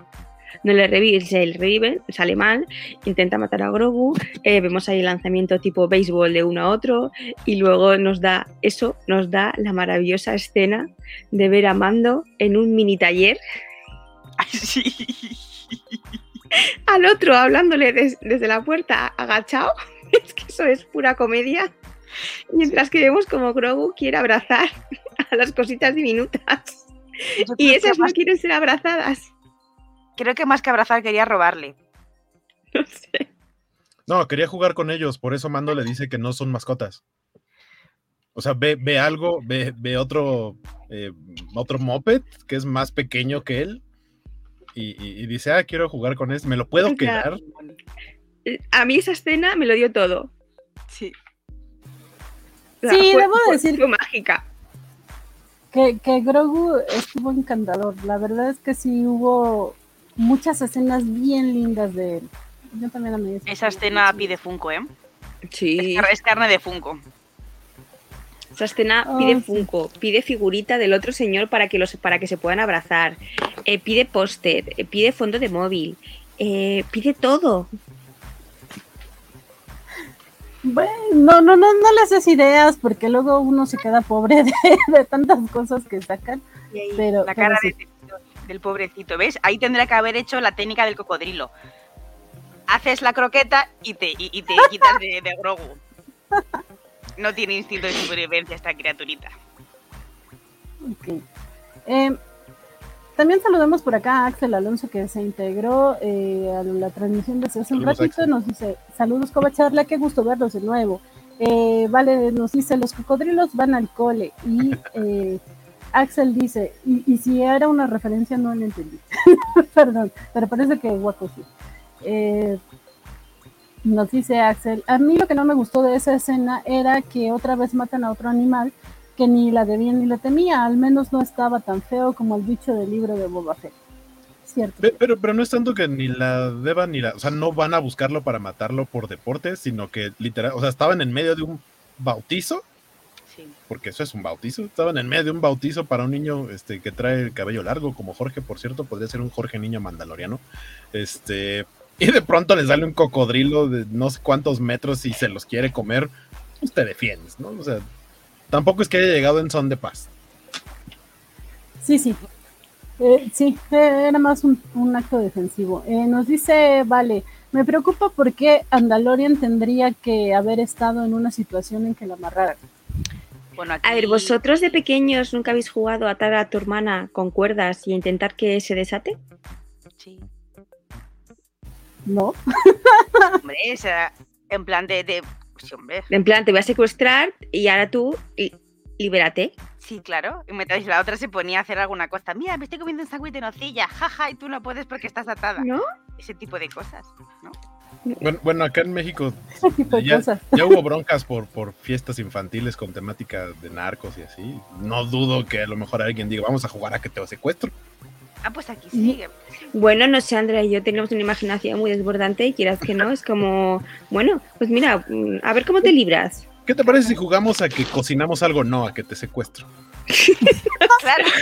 [SPEAKER 3] no le revive, se le revive, sale mal, intenta matar a Grogu, eh, vemos ahí el lanzamiento tipo béisbol de uno a otro y luego nos da eso, nos da la maravillosa escena de ver a Mando en un mini taller.
[SPEAKER 2] Sí.
[SPEAKER 3] Al otro hablándole desde la puerta agachado. Es que eso es pura comedia. Mientras que vemos como Grogu quiere abrazar a las cositas diminutas. Y esas no quieren ser abrazadas.
[SPEAKER 2] Creo que más que abrazar quería robarle.
[SPEAKER 3] No sé.
[SPEAKER 4] No, quería jugar con ellos, por eso Mando le dice que no son mascotas. O sea, ve, ve algo, ve, ve otro, eh, otro moped que es más pequeño que él y, y- y dice, ah, quiero jugar con este, ¿me lo puedo
[SPEAKER 3] O sea,
[SPEAKER 4] quedar?
[SPEAKER 3] A mí esa escena me lo dio todo.
[SPEAKER 2] Sí.
[SPEAKER 3] O
[SPEAKER 1] Sí,
[SPEAKER 3] fue-
[SPEAKER 1] debo
[SPEAKER 3] fue-
[SPEAKER 1] decir-
[SPEAKER 3] fue mágica.
[SPEAKER 1] Que, que Grogu estuvo encantador. La verdad es que sí hubo muchas escenas bien lindas de él. Yo también amé
[SPEAKER 2] Esa escena pide Funko, ¿eh?
[SPEAKER 3] Sí.
[SPEAKER 2] Es car- Es carne de Funko.
[SPEAKER 3] Esa escena
[SPEAKER 1] Oh,
[SPEAKER 3] pide
[SPEAKER 1] sí.
[SPEAKER 3] Funko, pide figurita del otro señor para que, los, para que se puedan abrazar, eh, pide póster, eh, pide fondo de móvil, eh, pide todo.
[SPEAKER 1] Bueno, no, no, no, no les des ideas porque luego uno se queda pobre de, de tantas cosas que sacan. Pero,
[SPEAKER 2] La
[SPEAKER 1] pero
[SPEAKER 2] cara
[SPEAKER 1] sí.
[SPEAKER 2] de- del pobrecito, ¿ves? Ahí tendría que haber hecho la técnica del cocodrilo. Haces la croqueta y te, y, y te quitas de, de Grogu. No tiene instinto de supervivencia esta criaturita.
[SPEAKER 1] Ok. Eh, también saludamos por acá a Axel Alonso que se integró eh, a la transmisión desde hace un
[SPEAKER 4] Saludos,
[SPEAKER 1] ratito.
[SPEAKER 4] Axel.
[SPEAKER 1] Nos dice, saludos Covacharla, qué gusto verlos de nuevo. Eh, vale, nos dice, los cocodrilos van al cole. Y eh, Axel dice, y, si era una referencia no la entendí. Perdón, pero parece que guaco sí. Eh, nos dice Axel, a mí lo que no me gustó de esa escena era que otra vez matan a otro animal que ni la debía ni la temía, al menos no estaba tan feo como el bicho del libro de Boba Fett. Cierto.
[SPEAKER 4] Pe- Pero, pero no es tanto que ni la deban ni la. O sea, no van a buscarlo para matarlo por deporte, sino que literal. O sea, estaban en medio de un bautizo, Porque eso es un bautizo. Estaban en medio de un bautizo para un niño este, que trae el cabello largo, como Jorge, por cierto, podría ser un Jorge niño mandaloriano. Este. Y de pronto les sale un cocodrilo de no sé cuántos metros y se los quiere comer, pues te defiendes, ¿no? O sea, tampoco es que haya llegado en son de paz.
[SPEAKER 1] Sí, sí. Eh, sí, eh, era más un, acto defensivo. Eh, nos dice, vale, me preocupa porque Andalorian tendría que haber estado en una situación en que la amarraran.
[SPEAKER 2] Bueno, aquí...
[SPEAKER 3] A ver, ¿vosotros de pequeños nunca habéis jugado a atar a tu hermana con cuerdas y intentar que se desate?
[SPEAKER 2] Sí.
[SPEAKER 1] ¿No?
[SPEAKER 2] Hombre, esa, en plan de... de... Sí, hombre.
[SPEAKER 3] En plan, te voy a secuestrar y ahora tú li- libérate.
[SPEAKER 2] Sí, claro. Y mientras la otra se ponía a hacer alguna cosa. Mira, me estoy comiendo un sándwich de nocilla. Jaja, y tú no puedes porque estás atada.
[SPEAKER 3] ¿No?
[SPEAKER 2] Ese tipo de cosas. ¿no?
[SPEAKER 4] Bueno, bueno, acá en México Ya- hubo broncas por, por fiestas infantiles con temática de narcos y así. No dudo que a lo mejor alguien diga, vamos a jugar a que te secuestro.
[SPEAKER 2] Ah, pues aquí sigue.
[SPEAKER 3] Bueno, no sé, Andrea y yo tenemos una imaginación muy desbordante y quieras que no, es como, bueno, pues mira, mm, a ver cómo te libras.
[SPEAKER 4] ¿Qué te parece si jugamos a que cocinamos algo? No, a que te secuestro.
[SPEAKER 2] Claro.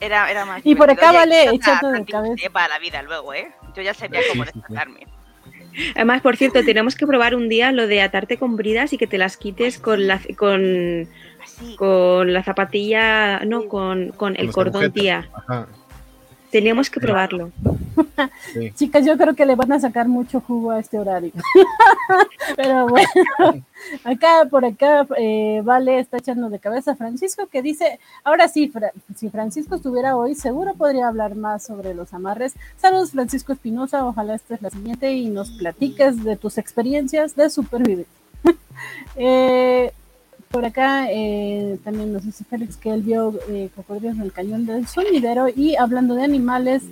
[SPEAKER 2] Era, era más
[SPEAKER 1] Y por acá vale echando de cabeza.
[SPEAKER 2] Para la vida luego, ¿eh? Yo ya sabía cómo despertarme.
[SPEAKER 3] Además, por cierto, tenemos que probar un día lo de atarte con bridas y que te las quites con la con,
[SPEAKER 2] Así.
[SPEAKER 3] con la zapatilla, no, con, con el cordón,
[SPEAKER 4] agujetas.
[SPEAKER 3] tía.
[SPEAKER 4] Ajá,
[SPEAKER 3] Teníamos que probarlo.
[SPEAKER 4] sí.
[SPEAKER 1] Chicas, yo creo que le van a sacar mucho jugo a este horario. Pero bueno, acá por acá eh, Vale está echando de cabeza a Francisco que dice, ahora sí, Fra- si Francisco estuviera hoy, seguro podría hablar más sobre los amarres. Saludos Francisco Espinosa, ojalá esta es la siguiente y nos platiques de tus experiencias de supervivencia. Eh, por acá eh, también nos dice Félix que él vio eh, cocodrilos en el cañón del sonidero y hablando de animales,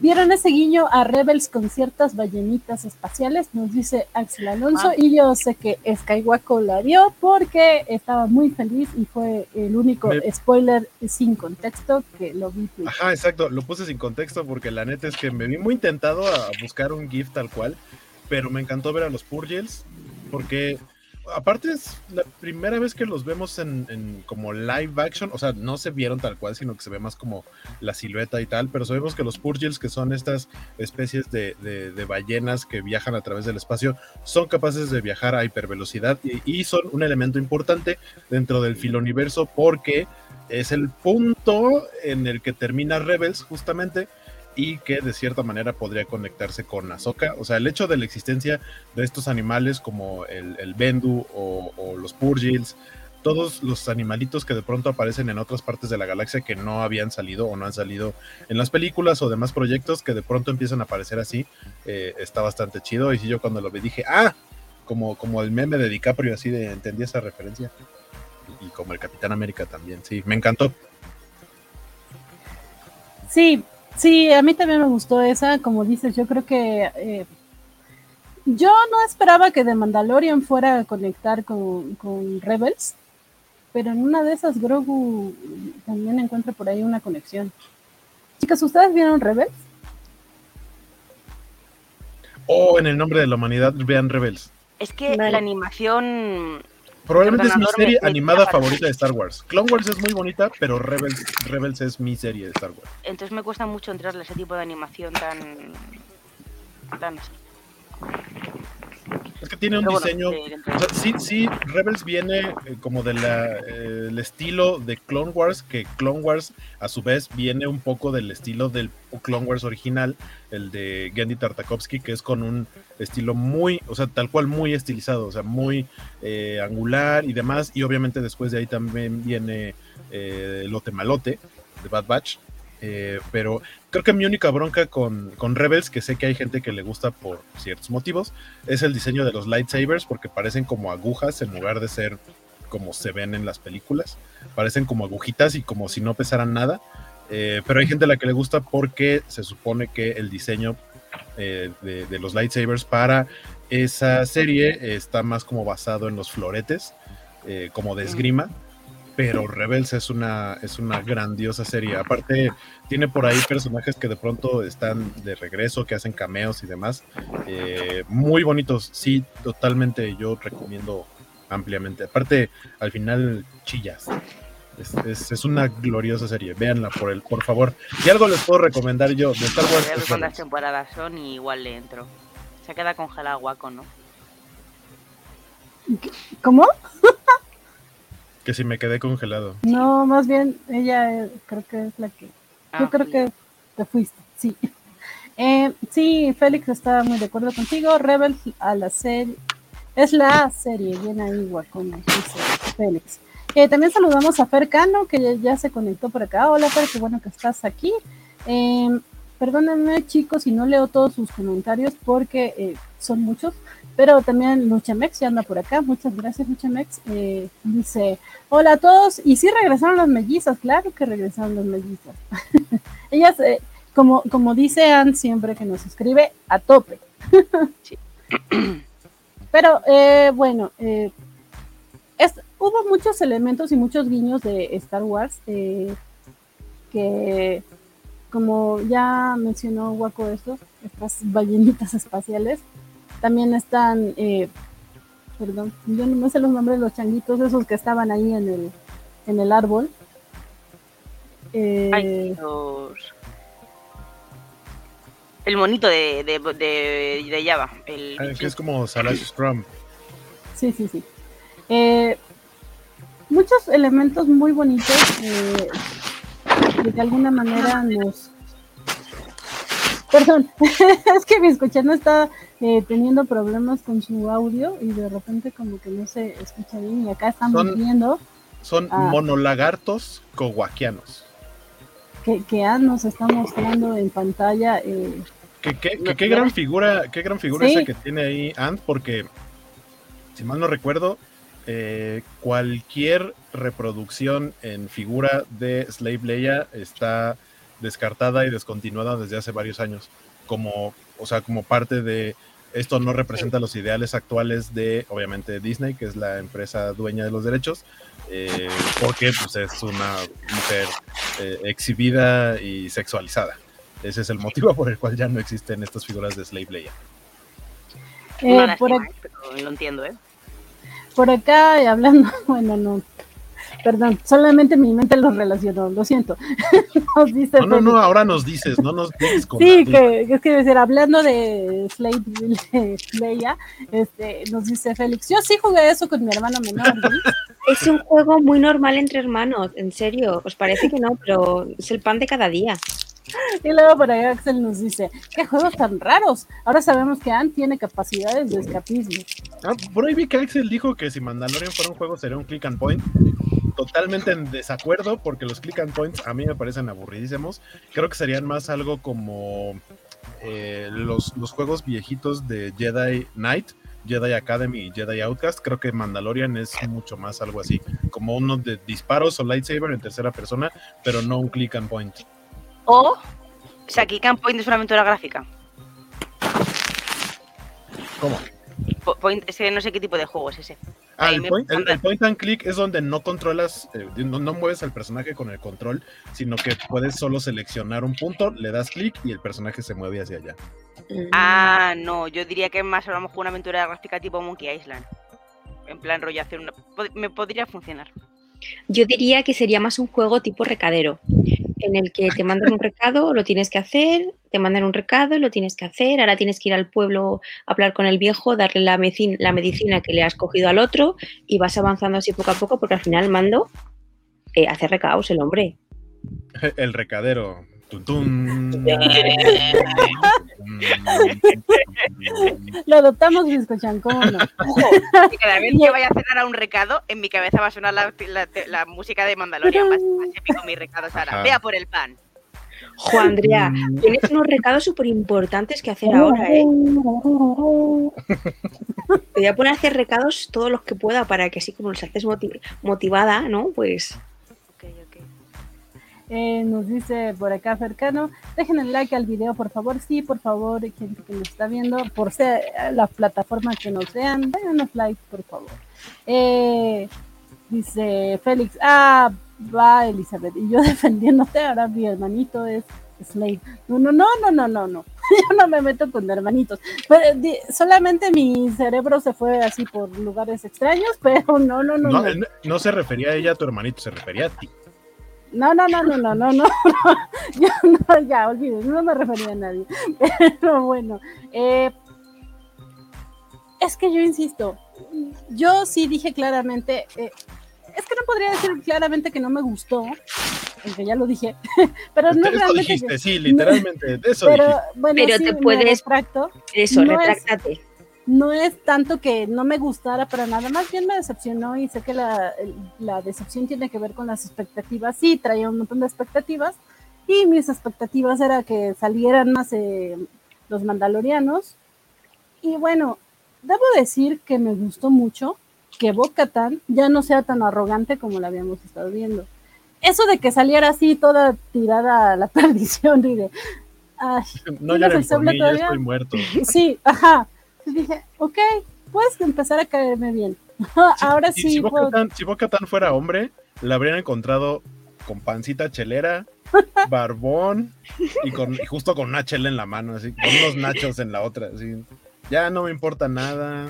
[SPEAKER 1] ¿vieron ese guiño a Rebels con ciertas ballenitas espaciales? Nos dice Axel Alonso
[SPEAKER 2] Ah.
[SPEAKER 1] y yo sé que Skywalker la vio porque estaba muy feliz y fue el único
[SPEAKER 4] Me-
[SPEAKER 1] spoiler sin contexto que lo vi.
[SPEAKER 4] Ajá, exacto. Lo puse sin contexto porque la neta es que me vi muy intentado a buscar un GIF tal cual, pero me encantó ver a los Purgils porque aparte es la primera vez que los vemos en, como live action, o sea, no se vieron tal cual, sino que se ve más como la silueta y tal, pero sabemos que los Purgils, que son estas especies de, de- de ballenas que viajan a través del espacio, son capaces de viajar a hipervelocidad y, y son un elemento importante dentro del filoniverso porque es el punto en el que termina Rebels justamente y que de cierta manera podría conectarse con Ahsoka. O sea, el hecho de la existencia de estos animales como el, el Bendu o, o los Purgils, todos los animalitos que de pronto aparecen en otras partes de la galaxia que no habían salido o no han salido en las películas o demás proyectos que de pronto empiezan a aparecer así, eh, está bastante chido. Y si yo cuando lo vi dije, ah, como, como el meme de DiCaprio, así de entendí esa referencia. Y, y como el Capitán América también, sí, me encantó.
[SPEAKER 1] Sí, sí, a mí también me gustó esa, como dices, yo creo que eh, yo no esperaba que The Mandalorian fuera a conectar con, con Rebels, pero en una de esas Grogu también encuentra por ahí una conexión. Chicas, ¿ustedes vieron Rebels?
[SPEAKER 4] O en el nombre de la humanidad, vean Rebels.
[SPEAKER 2] Es que
[SPEAKER 3] Vale.
[SPEAKER 2] la animación.
[SPEAKER 4] Probablemente es mi serie
[SPEAKER 2] me
[SPEAKER 4] animada favorita de Star Wars. Clone Wars es muy bonita, pero Rebels, Rebels es mi serie de Star Wars.
[SPEAKER 2] Entonces me cuesta mucho entrarle a ese tipo de animación tan. tan así.
[SPEAKER 4] Es que tiene un
[SPEAKER 2] bueno,
[SPEAKER 4] diseño. O sea, sí, sí, Rebels viene eh, como del estilo de Clone Wars, que Clone Wars a su vez viene un poco del estilo del Clone Wars original, el de Gendy Tartakovsky, que es con un estilo muy, o sea, tal cual muy estilizado, o sea, muy eh, angular y demás. Y obviamente después de ahí también viene eh, Lote Malote de Bad Batch. Eh, pero creo que mi única bronca con, con Rebels, que sé que hay gente que le gusta por ciertos motivos, es el diseño de los lightsabers, porque parecen como agujas en lugar de ser como se ven en las películas. Parecen como agujitas y como si no pesaran nada. Eh, pero hay gente a la que le gusta porque se supone que el diseño eh, de, de los lightsabers para esa serie está más como basado en los floretes, como de esgrima. Pero Rebels es una, es una grandiosa serie. Aparte, tiene por ahí personajes que de pronto están de regreso, que hacen cameos y demás. Eh, muy bonitos. Sí, totalmente yo recomiendo ampliamente. Aparte, al final chillas. Es, es- es una gloriosa serie. Véanla por el, por favor. Y algo les puedo recomendar yo de Star
[SPEAKER 2] Voy
[SPEAKER 4] Wars.
[SPEAKER 2] a
[SPEAKER 4] es
[SPEAKER 2] cuántas temporadas son y igual le entro. Se queda congelado guaco, ¿no?
[SPEAKER 1] ¿Cómo?
[SPEAKER 4] Que si me quedé congelado.
[SPEAKER 1] No, más bien ella eh, creo que es la que Yo
[SPEAKER 2] Ah,
[SPEAKER 1] creo
[SPEAKER 2] sí.
[SPEAKER 1] que te fuiste, sí. Eh, sí, Félix está muy de acuerdo contigo. Rebels a la serie es la serie, bien ahí, Guacón, dice Félix. Eh, también saludamos a Fer Cano, que ya, ya se conectó por acá. Hola, Fer, qué bueno que estás aquí. Eh, perdónenme, chicos, si no leo todos sus comentarios porque eh, son muchos, pero también Luchamex ya anda por acá. Muchas gracias, Luchamex. Eh, dice: Hola a todos. Y sí regresaron las mellizas, claro que regresaron las mellizas. Ellas, eh, como, como dice Ann siempre que nos escribe, a tope. Pero bueno, es- hubo muchos elementos y muchos guiños de Star Wars que, como ya mencionó Waco esto, estas ballenitas espaciales, también están, eh, perdón, yo no me sé los nombres de los changuitos, esos que estaban ahí en el, en el árbol. Eh,
[SPEAKER 2] Ay, los... El monito de, de, de, de Java. El
[SPEAKER 4] Ah, que es como Salash Scrum.
[SPEAKER 1] Sí, sí, sí. Eh, muchos elementos muy bonitos eh, que de alguna manera nos... Perdón, es que mi escuchar no está eh, teniendo problemas con su audio y de repente como que no se escucha bien y acá estamos
[SPEAKER 4] Son-
[SPEAKER 1] viendo
[SPEAKER 4] Son
[SPEAKER 1] Ah.
[SPEAKER 4] monolagartos cowakianos.
[SPEAKER 1] que, que Ann nos está mostrando en pantalla eh,
[SPEAKER 4] Que, que- qué gran figura, qué gran figura
[SPEAKER 1] Sí.
[SPEAKER 4] esa que tiene ahí Ant, porque si mal no recuerdo, eh, cualquier reproducción en figura de Slave Leia está descartada y descontinuada desde hace varios años. Como, o sea, como parte de esto no representa los ideales actuales de, obviamente, Disney, que es la empresa dueña de los derechos, eh, porque pues, es una mujer eh, exhibida y sexualizada. Ese es el motivo por el cual ya no existen estas figuras de Slave Leia.
[SPEAKER 2] Una
[SPEAKER 1] eh,
[SPEAKER 2] lo entiendo, ¿eh?
[SPEAKER 1] Por acá eh, hablando, bueno, no, perdón, solamente mi mente los relacionó, lo siento. Nos dice
[SPEAKER 4] No, no, no, ahora nos dices, no nos dices con
[SPEAKER 1] Sí, que, que es que decir, hablando de Slade Leia, este, nos dice Félix, yo sí jugué eso con mi hermano menor. ¿no?
[SPEAKER 3] Es un juego muy normal entre hermanos, en serio. ¿Os parece que no? Pero es el pan de cada día.
[SPEAKER 1] Y luego por ahí Axel nos dice, qué juegos tan raros. Ahora sabemos que Anne tiene capacidades de escapismo.
[SPEAKER 4] Ah, por ahí vi que Axel dijo que si Mandalorian fuera un juego sería un click and point. Totalmente en desacuerdo porque los click and points a mí me parecen aburridísimos. Creo que serían más algo como eh, los, los juegos viejitos de Jedi Knight, Jedi Academy y Jedi Outcast. Creo que Mandalorian es mucho más algo así, como uno de disparos o lightsaber en tercera persona, pero no un click and point.
[SPEAKER 2] O, and Point es una aventura gráfica.
[SPEAKER 4] ¿Cómo?
[SPEAKER 2] Po- Point, es que no sé qué tipo de juego es ese.
[SPEAKER 4] Ah, el point, el- el point and click es donde no controlas, eh, no, no mueves al personaje con el control, sino que puedes solo seleccionar un punto, le das clic y el personaje se mueve hacia allá.
[SPEAKER 2] Ah, no, yo diría que más a lo mejor una aventura gráfica tipo Monkey Island. En plan rollo hacer una... Me podría funcionar.
[SPEAKER 3] Yo diría que sería más un juego tipo recadero, en el que te mandan un recado, lo tienes que hacer, te mandan un recado lo tienes que hacer, ahora tienes que ir al pueblo a hablar con el viejo, darle la, medicina, que le has cogido al otro y vas avanzando así poco a poco porque al final mando eh, hace recaos el hombre.
[SPEAKER 4] El recadero.
[SPEAKER 1] Lo adoptamos, Biscochan, ¿cómo no?
[SPEAKER 2] Y cada vez que vaya a cenar a un recado, en mi cabeza va a sonar la, la- la música de Mandalorian. Va a ser más épico mi recado, Sara.
[SPEAKER 4] Ajá.
[SPEAKER 2] Vea por el pan.
[SPEAKER 3] Jo, Andrea, tienes unos recados súper importantes que hacer ahora, ¿eh? Te voy a poner a hacer recados todos los que pueda para que así como los haces moti- motivada, ¿no? Pues.
[SPEAKER 1] Eh, nos dice por acá Fercano, dejen el like al video, por favor. Sí, por favor, gente que nos está viendo, por ser la plataforma que nos vean, déjanos like, por favor. Eh, dice Félix, ah, va Elizabeth, y yo defendiéndote, ahora mi hermanito es Slade. No, no, no, no, no, no, no. Yo no me meto con hermanitos. Pero, di- solamente mi cerebro se fue así por lugares extraños, pero no, no, no,
[SPEAKER 4] No,
[SPEAKER 1] no.
[SPEAKER 4] no se refería a ella, a tu hermanito, se refería a ti.
[SPEAKER 1] No, no, no, no, no, no, no, Yo no, ya, olviden, no me refería a nadie. Pero bueno, eh, es que yo insisto, yo sí dije claramente, eh, es que no podría decir claramente que no me gustó, aunque ya lo dije, pero no
[SPEAKER 4] eso
[SPEAKER 1] realmente.
[SPEAKER 4] dijiste,
[SPEAKER 1] que-
[SPEAKER 4] sí, literalmente, de eso
[SPEAKER 1] pero bueno,
[SPEAKER 3] Pero
[SPEAKER 1] sí,
[SPEAKER 3] te puedes-
[SPEAKER 1] retracto.
[SPEAKER 3] eso,
[SPEAKER 1] No es-
[SPEAKER 3] retráctate.
[SPEAKER 1] No es tanto que no me gustara para nada, más bien me decepcionó y sé que la, la decepción tiene que ver con las expectativas. Sí, traía un montón de expectativas y mis expectativas era que salieran más eh, los mandalorianos. Y bueno, debo decir que me gustó mucho que Bo-Katan ya no sea tan arrogante como la habíamos estado viendo. Eso de que saliera así toda tirada a la perdición y de... Ay,
[SPEAKER 4] No
[SPEAKER 1] ¿tienes
[SPEAKER 4] lloren
[SPEAKER 1] el
[SPEAKER 4] por
[SPEAKER 1] sable
[SPEAKER 4] mí, ya
[SPEAKER 1] todavía?
[SPEAKER 4] estoy muerto.
[SPEAKER 1] Sí, ajá. Y dije, ok, puedes empezar a caerme bien. Ahora
[SPEAKER 4] Si-
[SPEAKER 1] sí,
[SPEAKER 4] si si Bo-Katan fuera hombre, la habrían encontrado con pancita chelera, barbón y, con, y justo con una chela en la mano, así, con unos nachos en la otra. Así. Ya no me importa nada.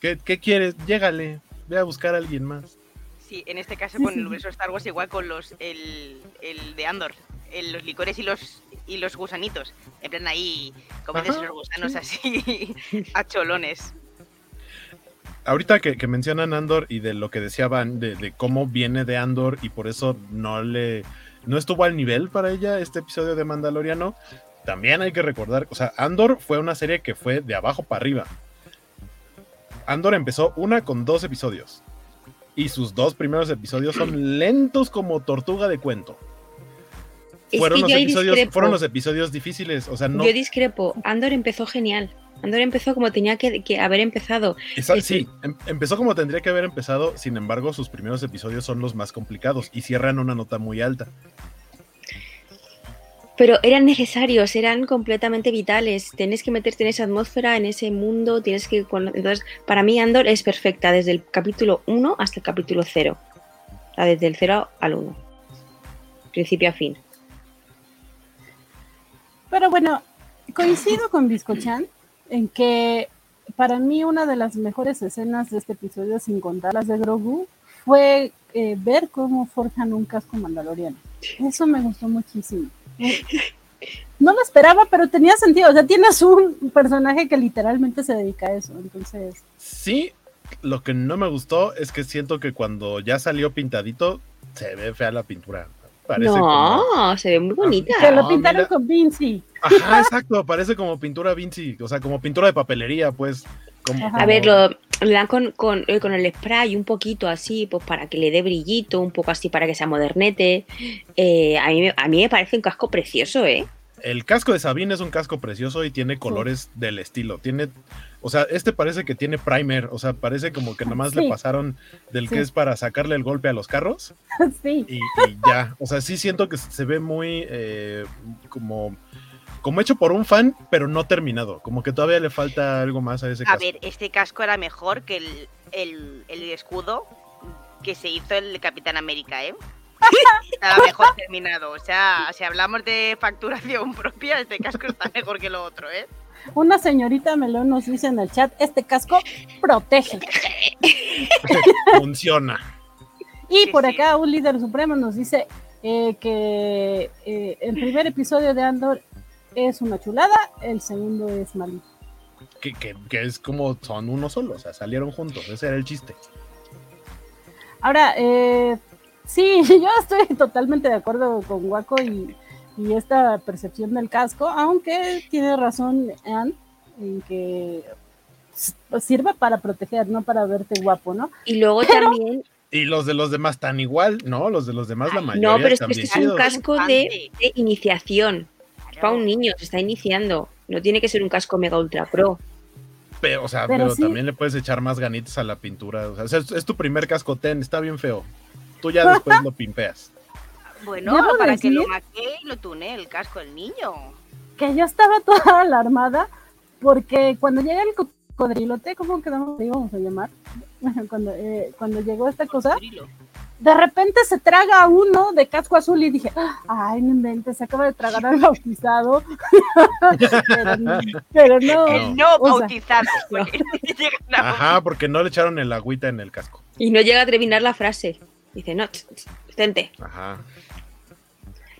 [SPEAKER 4] ¿Qué, qué quieres? Llégale. Ve a buscar a alguien más.
[SPEAKER 2] Sí, en este caso con el universo Star Wars igual con los el, el de Andor. Los licores y los y los gusanitos. En plan ahí,
[SPEAKER 4] Ajá,
[SPEAKER 2] los gusanos
[SPEAKER 4] sí.
[SPEAKER 2] así a cholones.
[SPEAKER 4] Ahorita que, que mencionan Andor y de lo que decía Van, de, de cómo viene de Andor y por eso no le no estuvo al nivel para ella este episodio de Mandaloriano, también hay que recordar, o sea, Andor fue una serie que fue de abajo para arriba. Andor empezó una con dos episodios. Y sus dos primeros episodios son lentos como tortuga de cuento. Fueron, los episodios,
[SPEAKER 3] discrepo.
[SPEAKER 4] fueron los episodios difíciles. O sea, no.
[SPEAKER 3] Yo discrepo. Andor empezó genial. Andor empezó como tenía que, que haber empezado.
[SPEAKER 4] Esa-
[SPEAKER 3] es-
[SPEAKER 4] sí, em- empezó como tendría que haber empezado. Sin embargo, sus primeros episodios son los más complicados y cierran una nota muy alta.
[SPEAKER 3] Pero eran necesarios, eran completamente vitales. Tienes que meterte en esa atmósfera, en ese mundo. Tienes que. Entonces, para mí, Andor es perfecta desde el capítulo 1 hasta el capítulo 0. O sea, desde el 0 al 1. Principio a fin.
[SPEAKER 1] Pero bueno, coincido con Biscochan en que para mí una de las mejores escenas de este episodio, sin contar las de Grogu, fue eh, ver cómo forjan un casco mandaloriano. Eso me gustó muchísimo. No lo esperaba, pero tenía sentido. O sea, tienes un personaje que literalmente se dedica a eso. Entonces,
[SPEAKER 4] Sí, lo que no me gustó es que siento que cuando ya salió pintadito, se ve fea la pintura. Parece
[SPEAKER 3] no,
[SPEAKER 4] como-
[SPEAKER 3] se ve muy bonita.
[SPEAKER 1] se lo
[SPEAKER 4] no,
[SPEAKER 1] pintaron
[SPEAKER 4] mira.
[SPEAKER 1] con Vinci.
[SPEAKER 4] Ajá, exacto, parece como pintura Vinci, o sea, como pintura de papelería, pues. Como.
[SPEAKER 3] A ver, lo, le dan con, con, eh, con el spray un poquito así, pues para que le dé brillito, un poco así para que sea modernete. Eh, a, mí, a mí me parece un casco precioso, ¿eh?
[SPEAKER 4] El casco de Sabine es un casco precioso y tiene colores del estilo. Tiene, o sea, este parece que tiene primer, o sea, parece como que nomás le
[SPEAKER 1] Sí.
[SPEAKER 4] pasaron del
[SPEAKER 1] Sí.
[SPEAKER 4] que es para sacarle el golpe a los carros
[SPEAKER 1] sí.
[SPEAKER 4] y, y ya. O sea, sí siento que se ve muy eh, como, como hecho por un fan, pero no terminado. Como que todavía le falta algo más a ese
[SPEAKER 2] A
[SPEAKER 4] casco.
[SPEAKER 2] ver, este casco era mejor que el, el, el escudo que se hizo el Capitán América, ¿eh? Estaba mejor terminado. O sea, si hablamos de facturación propia, este casco está mejor que lo otro, ¿eh?
[SPEAKER 1] Una señorita Melón nos dice en el chat, este casco protege.
[SPEAKER 4] Funciona.
[SPEAKER 1] Y
[SPEAKER 2] Sí,
[SPEAKER 1] por
[SPEAKER 2] sí.
[SPEAKER 1] acá un líder supremo nos dice eh, que eh, el primer episodio de Andor es una chulada, el segundo es malito.
[SPEAKER 4] Que, que- que es como son uno solo, o sea, salieron juntos. Ese era el chiste.
[SPEAKER 1] Ahora, eh, sí, yo estoy totalmente de acuerdo con Waco y, y esta percepción del casco, aunque tiene razón Anne en que s- sirve para proteger, no para verte guapo, ¿no?
[SPEAKER 3] Y luego también.
[SPEAKER 4] Y los de los demás tan igual, ¿no? Los de los demás, la mayoría
[SPEAKER 3] No, pero es que este es un casco de, de iniciación. Es para un niño, se está iniciando. No tiene que ser un casco mega ultra pro.
[SPEAKER 4] Pero, o sea,
[SPEAKER 1] Pero
[SPEAKER 4] pero,
[SPEAKER 1] sí.
[SPEAKER 4] también le puedes echar más ganitas a la pintura. O sea, es, es tu primer casco ten, está bien feo. Tú ya después lo pimpeas.
[SPEAKER 2] Bueno, para que lo maquee y lo tune el casco del niño.
[SPEAKER 1] Que yo estaba toda alarmada porque cuando llega el cocodrilote, ¿cómo quedamos? Íbamos a llamar. Bueno, cuando, eh, cuando llegó esta cosa, de repente se traga a uno de casco azul y dije, ay, no inventes, se acaba de tragar al bautizado. pero, no, pero no.
[SPEAKER 2] El no
[SPEAKER 1] o sea,
[SPEAKER 2] bautizado.
[SPEAKER 4] Ajá, porque no le echaron el agüita en el casco.
[SPEAKER 3] Y no llega a terminar la frase. Dice, no, detente.
[SPEAKER 4] Ajá.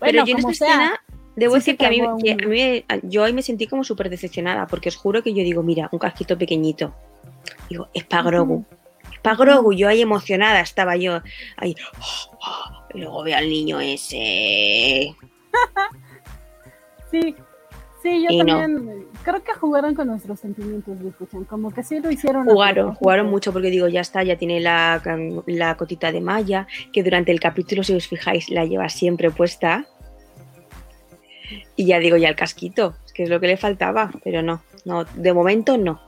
[SPEAKER 3] Pero
[SPEAKER 1] bueno,
[SPEAKER 3] yo en esta
[SPEAKER 1] sea,
[SPEAKER 3] escena, debo
[SPEAKER 1] sí
[SPEAKER 3] decir que a mí,
[SPEAKER 1] a
[SPEAKER 3] que a
[SPEAKER 1] uno.
[SPEAKER 3] mí- yo ahí me sentí como súper decepcionada, porque os juro que yo digo, mira, un casquito pequeñito. Digo, es para Grogu. Es para Grogu. Yo ahí emocionada estaba yo. Ahí. y luego veo al niño ese.
[SPEAKER 1] Sí, sí, yo
[SPEAKER 3] Y
[SPEAKER 1] también creo que jugaron con nuestros sentimientos, ¿me escuchan? Como que sí lo hicieron.
[SPEAKER 3] Jugaron, jugaron mucho porque digo, ya está, ya tiene la, la cotita de malla, que durante el capítulo, si os fijáis, la lleva siempre puesta. Y ya digo, ya el casquito, que es lo que le faltaba, pero no, no, de momento no.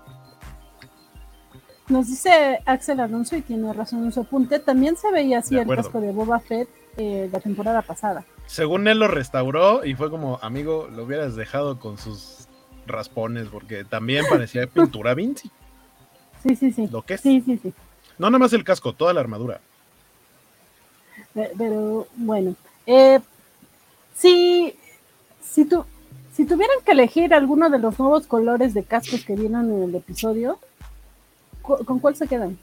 [SPEAKER 1] Nos dice Axel Alonso y tiene razón en su apunte. También se veía así el casco de Boba Fett eh, la temporada pasada.
[SPEAKER 4] Según él lo restauró y fue como, amigo, lo hubieras dejado con sus raspones, porque también parecía pintura Vinci,
[SPEAKER 1] Sí, sí, sí.
[SPEAKER 4] lo que es.
[SPEAKER 1] Sí, sí, sí.
[SPEAKER 4] No nada más el casco, toda la armadura.
[SPEAKER 1] Pe- Pero bueno, eh, si, si, tu- si tuvieran que elegir alguno de los nuevos colores de cascos que vieron en el episodio, cu- ¿con cuál se quedan?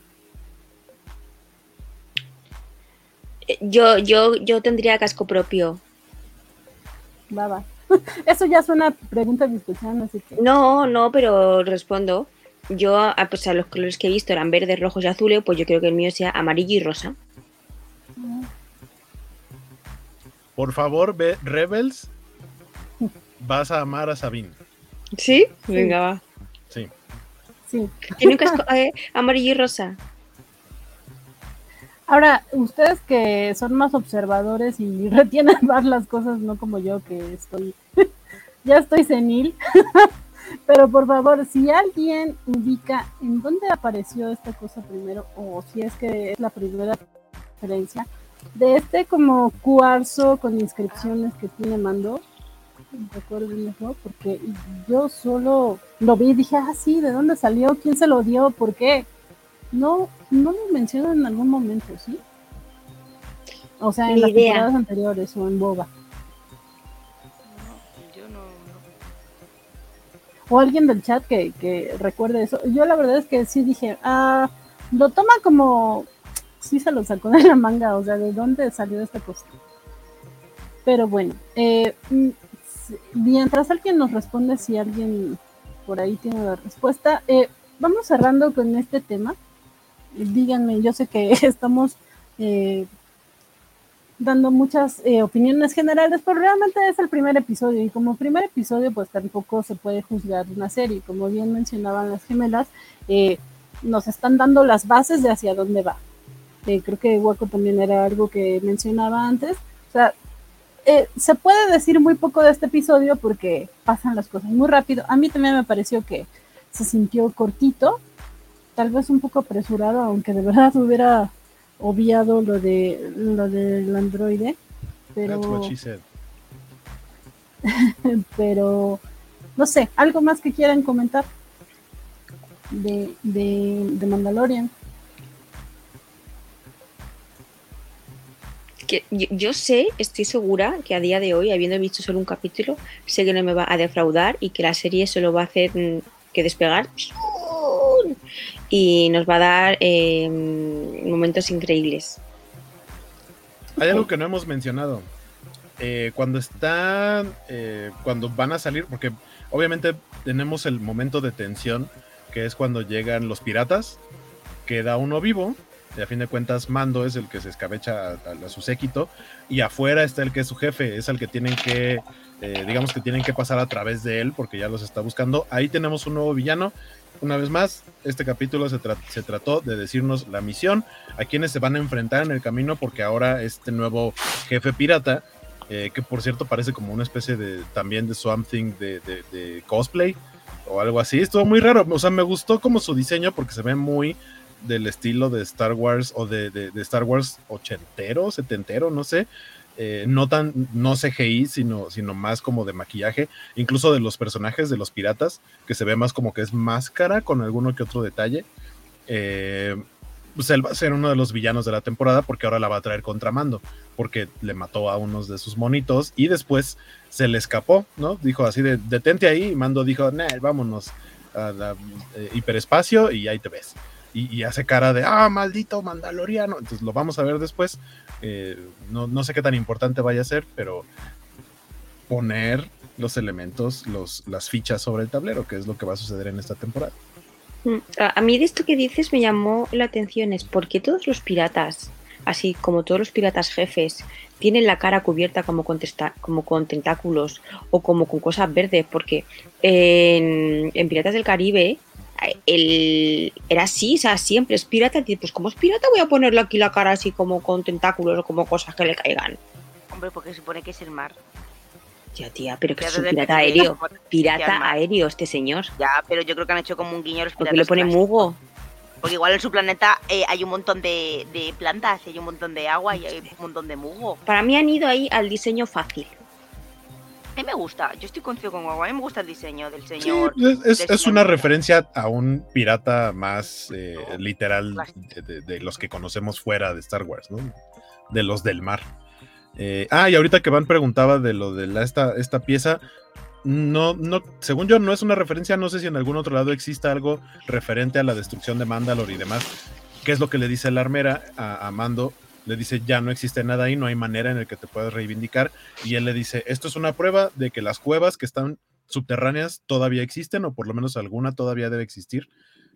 [SPEAKER 3] Eh, Yo, yo, yo tendría casco propio.
[SPEAKER 1] baba. Eso ya es una pregunta de discusión, así que.
[SPEAKER 3] No, no, pero respondo. Yo, a pues a los colores que he visto eran verdes, rojos y azules, pues yo creo que el mío sea amarillo y rosa.
[SPEAKER 4] Por favor, ve Rebels. Vas a amar a Sabine.
[SPEAKER 3] ¿Sí? Venga, va.
[SPEAKER 4] Sí.
[SPEAKER 1] Sí.
[SPEAKER 3] Tiene un casco eh, amarillo y rosa.
[SPEAKER 1] Ahora, ustedes que son más observadores y retienen más las cosas, no como yo que estoy, ya estoy senil. Pero por favor, si alguien ubica en dónde apareció esta cosa primero, o si es que es la primera referencia, de este como cuarzo con inscripciones que tiene Mando, recuerdenlo, porque yo solo lo vi y dije, ah, sí, ¿de dónde salió? ¿Quién se lo dio? ¿Por qué? No, no lo menciono en algún momento, ¿sí? O sea, en
[SPEAKER 3] Ni
[SPEAKER 1] las
[SPEAKER 3] idea.
[SPEAKER 1] temporadas anteriores o en Boba.
[SPEAKER 2] Yo no.
[SPEAKER 1] O alguien del chat que, que recuerde eso. Yo la verdad es que sí dije, ah, lo toma como, sí se lo sacó de la manga, o sea, ¿de dónde salió esta cosa? Pero bueno, eh, mientras alguien nos responde, si alguien por ahí tiene la respuesta, eh, vamos cerrando con este tema. Díganme, yo sé que estamos eh, dando muchas eh, opiniones generales, pero realmente es el primer episodio y como primer episodio pues tampoco se puede juzgar una serie. Como bien mencionaban las gemelas, nos están dando las bases de hacia dónde va. Creo que Waco también era algo que mencionaba antes. O sea, eh, se puede decir muy poco de este episodio porque pasan las cosas muy rápido. A mí también me pareció que se sintió cortito, tal vez un poco apresurado, aunque de verdad hubiera obviado lo de lo del androide,
[SPEAKER 4] That's what
[SPEAKER 1] pero
[SPEAKER 4] she said.
[SPEAKER 1] pero no sé, algo más que quieran comentar de, de, de Mandalorian.
[SPEAKER 3] Que yo, yo sé, estoy segura que a día de hoy, habiendo visto solo un capítulo, sé que no me va a defraudar y que la serie solo va a hacer mm, que despegar y nos va a dar eh, momentos increíbles.
[SPEAKER 4] Hay algo que no hemos mencionado. Eh, cuando están, eh, cuando van a salir, porque obviamente tenemos el momento de tensión, que es cuando llegan los piratas, queda uno vivo, y a fin de cuentas Mando es el que se escabecha a, su séquito, y afuera está el que es su jefe, es el que tienen que, eh, digamos que tienen que pasar a través de él, porque ya los está buscando. Ahí tenemos un nuevo villano. Una vez más, este capítulo se, se trató de decirnos la misión, a quienes se van a enfrentar en el camino, porque ahora este nuevo jefe pirata, eh, que por cierto parece como una especie de también de Swamp Thing de- de cosplay o algo así, estuvo muy raro, o sea, me gustó como su diseño porque se ve muy del estilo de Star Wars o de, de- Star Wars ochentero, setentero, no sé. eh, no tan, no CGI, sino, sino más como de maquillaje, incluso de los personajes de los piratas, que se ve más como que es máscara con alguno que otro detalle. Eh, pues él va a ser uno de los villanos de la temporada porque ahora la va a traer contra Mando, porque le mató a unos de sus monitos y después se le escapó, ¿no? Dijo así de detente ahí y Mando dijo, nah, vámonos a la eh, hiperespacio y ahí te ves. Y, hace cara de, ah, maldito mandaloriano. Entonces lo vamos a ver después. Eh, no, no sé qué tan importante vaya a ser, pero poner los elementos, los, las fichas sobre el tablero, que es lo que va a suceder en esta temporada.
[SPEAKER 3] Mm, A mí de esto que dices me llamó la atención, es por qué todos los piratas, así como todos los piratas jefes, tienen la cara cubierta como con, como con tentáculos o como con cosas verdes, porque en, Piratas del Caribe el, era así, o sea, siempre es pirata, y pues como es pirata voy a ponerle aquí la cara así como con tentáculos o como cosas que le caigan.
[SPEAKER 2] Hombre, porque se supone que es el mar.
[SPEAKER 3] Ya, tía, pero que es un pirata aéreo, pirata aéreo este señor.
[SPEAKER 2] Ya, pero yo creo que han hecho como un guiño a los
[SPEAKER 3] Porque
[SPEAKER 2] piratas
[SPEAKER 3] le pone
[SPEAKER 2] clásicos.
[SPEAKER 3] mugo.
[SPEAKER 2] Porque igual en su planeta eh, hay un montón de, de plantas, y hay un montón de agua y hay un montón de mugo.
[SPEAKER 3] Para mí han ido ahí al diseño fácil.
[SPEAKER 2] A mí me gusta, yo estoy contigo con Guagua, a mí me gusta el diseño del
[SPEAKER 4] Sí,
[SPEAKER 2] señor.
[SPEAKER 4] es, es-
[SPEAKER 2] del
[SPEAKER 4] es una referencia a un pirata más eh, literal de, de- de los que conocemos fuera de Star Wars, ¿no? De los del mar. Eh, ah, y ahorita que Van preguntaba de lo de la, esta, esta pieza, no, no, según yo, no es una referencia, no sé si en algún otro lado exista algo referente a la destrucción de Mandalore y demás, que es lo que le dice la armera a, a Mando le dice, ya no existe nada ahí, no hay manera en el que te puedas reivindicar. Y él le dice, esto es una prueba de que las cuevas que están subterráneas todavía existen, o por lo menos alguna todavía debe existir.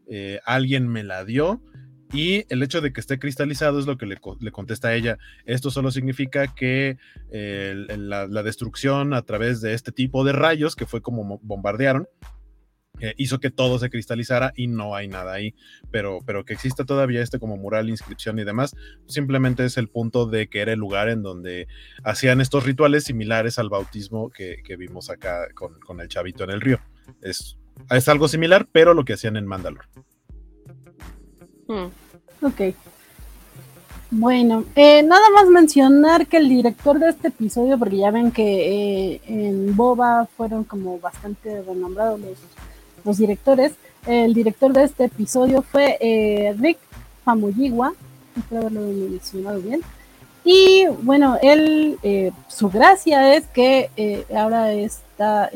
[SPEAKER 4] Eh, alguien me la dio. Y el hecho de que esté cristalizado es lo que le, contesta a ella. Esto solo significa que eh, la, la, destrucción a través de este tipo de rayos, que fue como bombardearon, eh, hizo que todo se cristalizara y no hay nada ahí, pero, pero que exista todavía este como mural, inscripción y demás, simplemente es el punto de que era el lugar en donde hacían estos rituales similares al bautismo que, vimos acá con, el chavito en el río. Es, es algo similar, pero lo que hacían en Mandalor.
[SPEAKER 1] Hmm. Ok. Bueno, eh, nada más mencionar que el director de este episodio, porque ya ven que eh, en Boba fueron como bastante renombrados los los directores. El director de este episodio fue eh, Rick Famuyiwa, espero haberlo mencionado bien. Y bueno, él, eh, su gracia es que eh, ahora está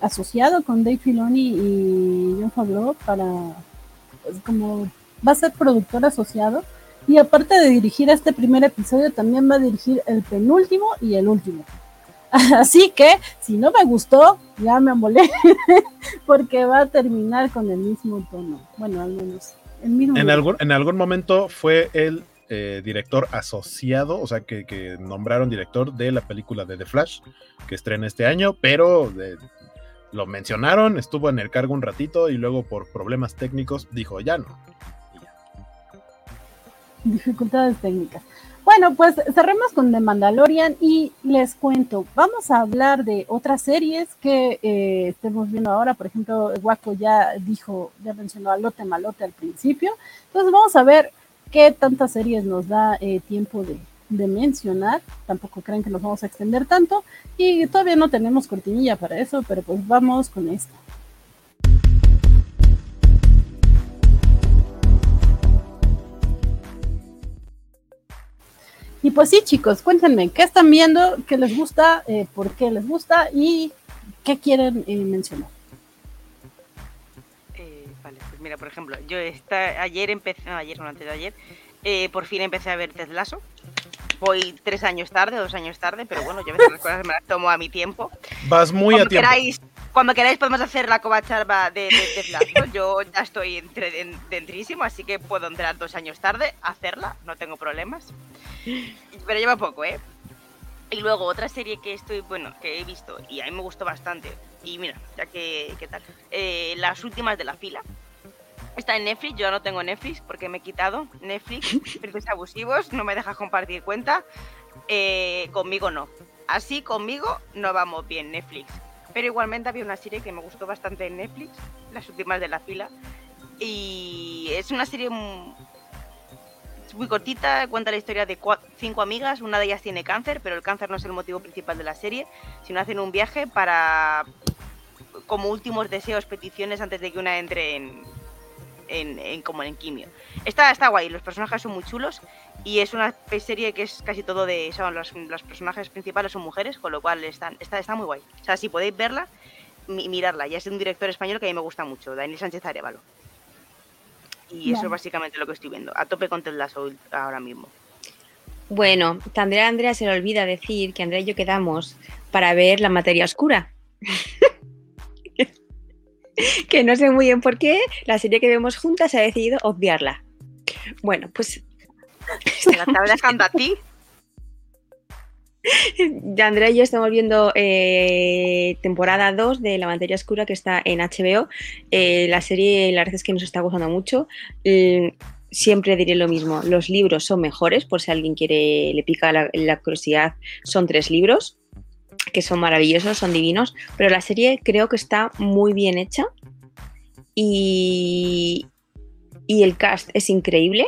[SPEAKER 1] asociado con Dave Filoni y John Favreau para, pues como va a ser productor asociado. Y aparte de dirigir este primer episodio, también va a dirigir el penúltimo y el último. Así que, si no me gustó, ya me amolé, porque va a terminar con el mismo tono. Bueno, al menos. El mismo
[SPEAKER 4] en, algún, en algún momento fue el eh, director asociado, o sea, que, nombraron director de la película de The Flash, que estrena este año, pero lo mencionaron, estuvo en el cargo un ratito y luego por problemas técnicos dijo, ya no.
[SPEAKER 1] Dificultades técnicas. Bueno, pues cerremos con The Mandalorian y les cuento, vamos a hablar de otras series que eh, estemos viendo ahora. Por ejemplo, Waco ya dijo, ya mencionó a Lote Malote al principio. Entonces vamos a ver qué tantas series nos da eh, tiempo de, de mencionar. Tampoco creen que nos vamos a extender tanto. Y todavía no tenemos cortinilla para eso, pero pues vamos con esto. Y pues sí, chicos, cuéntenme, ¿qué están viendo? ¿Qué les gusta? Eh, ¿Por qué les gusta? ¿Y qué quieren eh, mencionar?
[SPEAKER 2] Eh, vale, pues mira, por ejemplo, yo esta, ayer empecé, no, ayer, no, antes de ayer, por fin empecé a ver Ted Lasso. Voy tres años tarde, dos años tarde, pero bueno, yo a veces las cosas me las tomo a mi tiempo.
[SPEAKER 4] Vas muy a tiempo
[SPEAKER 2] cuando queráis podemos hacer la covacharba de, de, Yo ya estoy dentrísimo, así que puedo entrar dos años tarde, hacerla, no tengo problemas. Pero lleva poco, ¿eh? Y luego otra serie que estoy, bueno, que he visto y a mí me gustó bastante. Y mira, ya que, ¿qué tal? Eh, las últimas de la fila. Está en Netflix, yo no tengo Netflix porque me he quitado Netflix, precios abusivos, no me dejas compartir cuenta. Eh, conmigo no. Así conmigo no vamos bien Netflix. Pero igualmente había una serie que me gustó bastante en Netflix, las últimas de la fila. Y es una serie muy cortita, cuenta la historia de cinco amigas, una de ellas tiene cáncer, pero el cáncer no es el motivo principal de la serie, sino hacen un viaje para como últimos deseos, peticiones antes de que una entre en, en, como en quimio. Está, está guay, los personajes son muy chulos y es una serie que es casi todo de. Son los, personajes principales son mujeres, con lo cual están, está, está muy guay. O sea, si podéis verla, mirarla. Ya es un director español que a mí me gusta mucho, Daniel Sánchez Arevalo. Y eso es básicamente lo que estoy viendo. A tope con Ted Lasso ahora mismo.
[SPEAKER 3] Bueno, Andrea Andrea se le olvida decir que Andrea y yo quedamos para ver la materia oscura. que no sé muy bien por qué la serie que vemos juntas ha decidido obviarla. Bueno, pues.
[SPEAKER 2] Se la estaba dejando a ti.
[SPEAKER 3] Andrea y yo estamos viendo eh, temporada 2 de La Materia Oscura que está en HBO. Eh, la serie, la verdad es que nos está gustando mucho. Mm, siempre diré lo mismo: los libros son mejores, por si alguien quiere, le pica la curiosidad. Son tres libros que son maravillosos, son divinos, pero la serie creo que está muy bien hecha y, y el cast es increíble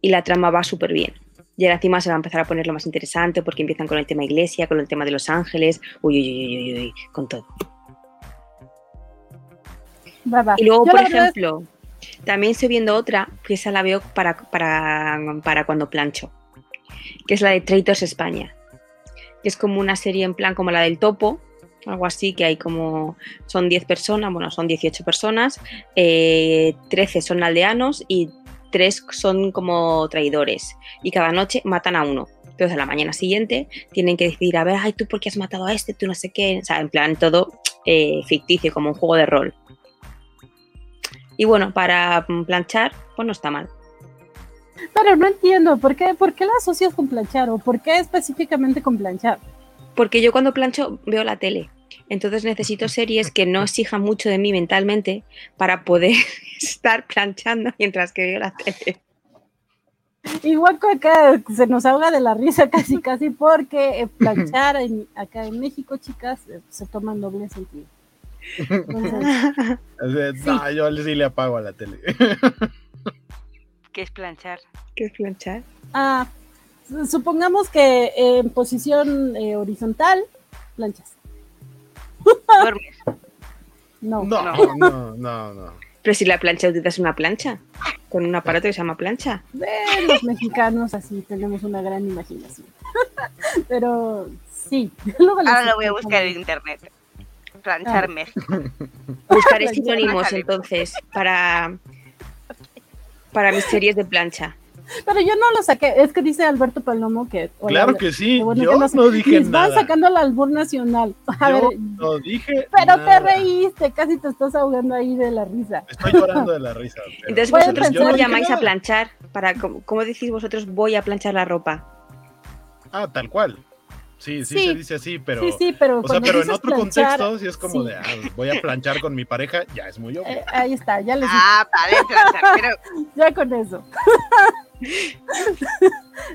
[SPEAKER 3] y la trama va súper bien. Y ahora encima se va a empezar a poner lo más interesante porque empiezan con el tema iglesia, con el tema de los ángeles, uy, uy, uy, uy, uy con todo. Y luego, por ejemplo, también estoy viendo otra, que esa la veo para, para, para cuando plancho, que es la de Traitors España que es como una serie en plan como la del topo, algo así, que hay como, son 10 personas, bueno, son 18 personas, 13 eh, son aldeanos y tres son como traidores y cada noche matan a uno. Entonces a la mañana siguiente tienen que decidir, a ver, ay, tú por qué has matado a este, tú no sé qué, o sea, en plan todo eh, ficticio, como un juego de rol. Y bueno, para planchar, pues no está mal.
[SPEAKER 1] Pero no entiendo, ¿por qué, ¿por qué la asocias con planchar? ¿O por qué específicamente con planchar?
[SPEAKER 3] Porque yo cuando plancho veo la tele. Entonces necesito series que no exijan mucho de mí mentalmente para poder estar planchando mientras que veo la tele.
[SPEAKER 1] Igual que acá se nos ahoga de la risa casi casi porque eh, planchar en- acá en México, chicas, eh, se toma en doble sentido. Entonces,
[SPEAKER 4] No, yo sí le apago a la tele.
[SPEAKER 2] ¿Qué es planchar?
[SPEAKER 3] ¿Qué es planchar?
[SPEAKER 1] ah, su- supongamos que en posición eh, horizontal, planchas.
[SPEAKER 2] Duermes.
[SPEAKER 1] No.
[SPEAKER 4] No, no, no, no.
[SPEAKER 3] Pero si la plancha utilizas una plancha, con un aparato que se llama plancha.
[SPEAKER 1] Eh, los mexicanos así tenemos una gran imaginación. Pero sí. Luego
[SPEAKER 2] Ahora lo voy a buscar en internet. Planchar
[SPEAKER 1] Ah.
[SPEAKER 2] México.
[SPEAKER 3] Buscaré sinónimos entonces para, para mis series de plancha.
[SPEAKER 1] Pero yo no lo saqué. Es que dice Alberto Palomo que. hola,
[SPEAKER 4] Claro que sí,
[SPEAKER 1] bueno
[SPEAKER 4] yo
[SPEAKER 1] que
[SPEAKER 4] no dije nada.
[SPEAKER 1] sacando al albur nacional. A
[SPEAKER 4] Yo
[SPEAKER 1] ver,
[SPEAKER 4] no dije
[SPEAKER 1] pero te reíste, casi te estás ahogando ahí de la risa.
[SPEAKER 4] Estoy llorando de la risa. pero-
[SPEAKER 3] Entonces vosotros
[SPEAKER 1] que
[SPEAKER 3] llamáis a planchar, para cómo, cómo decís vosotros voy a planchar la ropa.
[SPEAKER 4] Ah, tal cual. Sí, sí,
[SPEAKER 1] Sí.
[SPEAKER 4] se dice así, pero.
[SPEAKER 1] sí, sí, pero.
[SPEAKER 4] O sea, pero en otro
[SPEAKER 1] planchar,
[SPEAKER 4] contexto, sí es como
[SPEAKER 1] sí.
[SPEAKER 4] de, ah, voy a planchar con mi pareja, ya es muy obvio.
[SPEAKER 1] eh, ahí está, ya les
[SPEAKER 2] Ah, vale, planchar. Pero
[SPEAKER 1] ya con eso.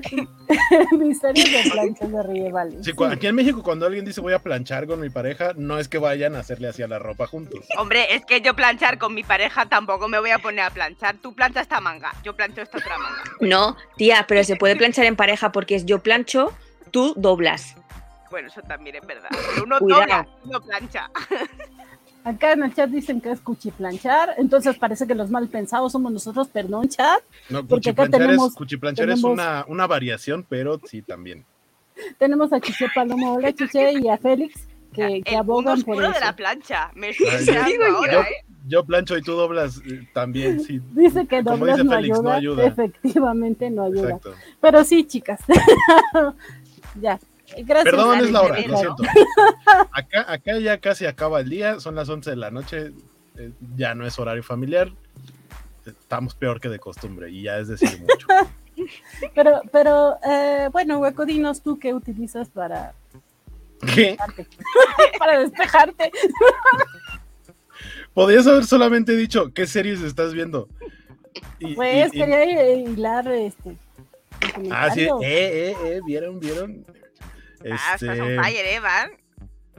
[SPEAKER 1] Misterios de planchas de ríe, vale.
[SPEAKER 4] Sí,
[SPEAKER 1] sí.
[SPEAKER 4] cu- aquí en México, cuando alguien dice voy a planchar con mi pareja, no es que vayan a hacerle así a la ropa juntos.
[SPEAKER 2] Hombre, es que yo planchar con mi pareja tampoco me voy a poner a planchar. Tú planchas esta manga, yo plancho esta otra manga.
[SPEAKER 3] No, tía, pero se puede planchar en pareja porque es yo plancho, tú doblas.
[SPEAKER 2] Bueno, eso también es verdad. Pero uno
[SPEAKER 3] Cuidado.
[SPEAKER 2] dobla, uno plancha.
[SPEAKER 1] Acá en el chat dicen que es cuchiplanchar, entonces parece que los mal pensados somos nosotros, perdón, chat.
[SPEAKER 4] No,
[SPEAKER 1] Porque acá
[SPEAKER 4] cuchiplanchar,
[SPEAKER 1] tenemos-
[SPEAKER 4] es, cuchiplanchar es una, una variación, pero sí también.
[SPEAKER 1] Tenemos a Chiche Palomo, hola Chiche, y a Félix, que, abogan por eso.
[SPEAKER 2] de la plancha. Me
[SPEAKER 4] Ay,
[SPEAKER 3] yo.
[SPEAKER 2] ahora,
[SPEAKER 4] Yo,
[SPEAKER 2] ¿eh?
[SPEAKER 4] yo plancho y tú doblas eh, también, sí.
[SPEAKER 1] Dice que
[SPEAKER 4] Como
[SPEAKER 1] doblas
[SPEAKER 4] dice
[SPEAKER 1] no,
[SPEAKER 4] Félix, no
[SPEAKER 1] ayuda. Efectivamente no ayuda.
[SPEAKER 4] Exacto.
[SPEAKER 1] Pero sí, chicas. ya. Gracias.
[SPEAKER 4] Perdón, es la hora, lo siento. Acá, acá ya casi acaba el día, son las 11 de la noche, eh, ya no es horario familiar. Estamos peor que de costumbre y ya es decir mucho.
[SPEAKER 1] Pero, pero eh, bueno, Hueco, dinos tú qué utilizas para
[SPEAKER 4] ¿Qué?
[SPEAKER 1] despejarte. para despejarte.
[SPEAKER 4] Podrías haber solamente dicho qué series estás viendo. Y-
[SPEAKER 1] Pues
[SPEAKER 4] y- y-
[SPEAKER 1] quería eh, hilar este.
[SPEAKER 4] Ah, sí, eh, eh, eh, vieron, vieron.
[SPEAKER 2] Ah, estás on
[SPEAKER 4] Este,
[SPEAKER 2] fire, ¿eh, Van?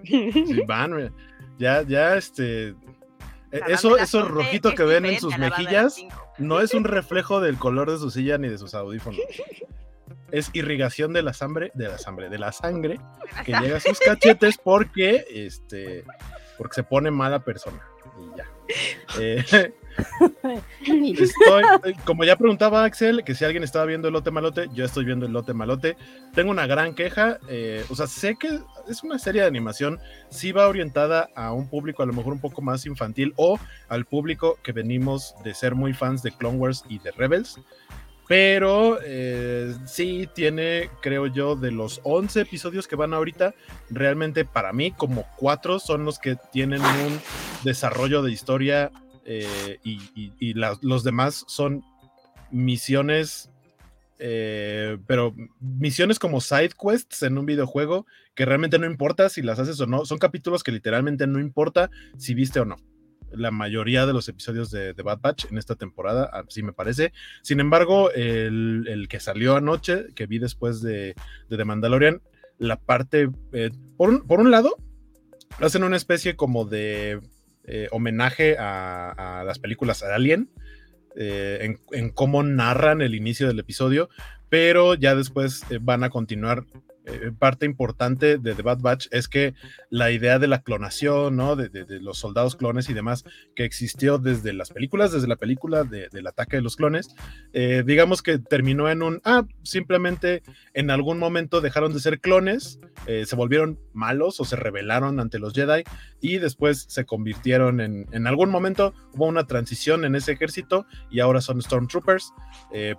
[SPEAKER 4] sí, van, ya, ya, este,
[SPEAKER 2] La Van
[SPEAKER 4] eso, eso
[SPEAKER 2] 11
[SPEAKER 4] rojito
[SPEAKER 2] es
[SPEAKER 4] que ven en sus mejillas
[SPEAKER 2] 5.
[SPEAKER 4] no es un reflejo del color de su silla ni de sus audífonos. Es irrigación de la sangre, de la sangre, de la sangre que llega a sus cachetes porque, este, porque se pone mala persona. Y ya. Eh, Estoy, eh, como ya preguntaba Axel, que si alguien estaba viendo el lote malote, yo estoy viendo el lote malote. Tengo una gran queja, eh, o sea, sé que es una serie de animación, sí va orientada a un público a lo mejor un poco más infantil o al público que venimos de ser muy fans de Clone Wars y de Rebels. Pero eh, sí tiene, creo yo, de los 11 episodios que van ahorita, realmente para mí como cuatro son los que tienen un desarrollo de historia eh, y, los demás son misiones, eh, pero misiones como side quests en un videojuego que realmente no importa si las haces o no. Son capítulos que literalmente no importa si viste o no. La mayoría de los episodios de, de Bad Batch en esta temporada, así me parece. Sin embargo, el, el que salió anoche, que vi después de, de The Mandalorian, la parte, eh, por, un, por un lado, hacen una especie como de eh, homenaje a, las películas Alien, eh, en, en cómo narran el inicio del episodio, pero ya después eh, van a continuar eh, parte importante de The Bad Batch es que la idea de la clonación, ¿no? De, los soldados clones y demás, que existió desde las películas, desde la película del ataque de los clones, eh, digamos que terminó en un, ah, simplemente en algún momento dejaron de ser clones, eh, se volvieron malos o se rebelaron ante los Jedi y después se convirtieron en, en algún momento hubo una transición en ese ejército y ahora son Stormtroopers,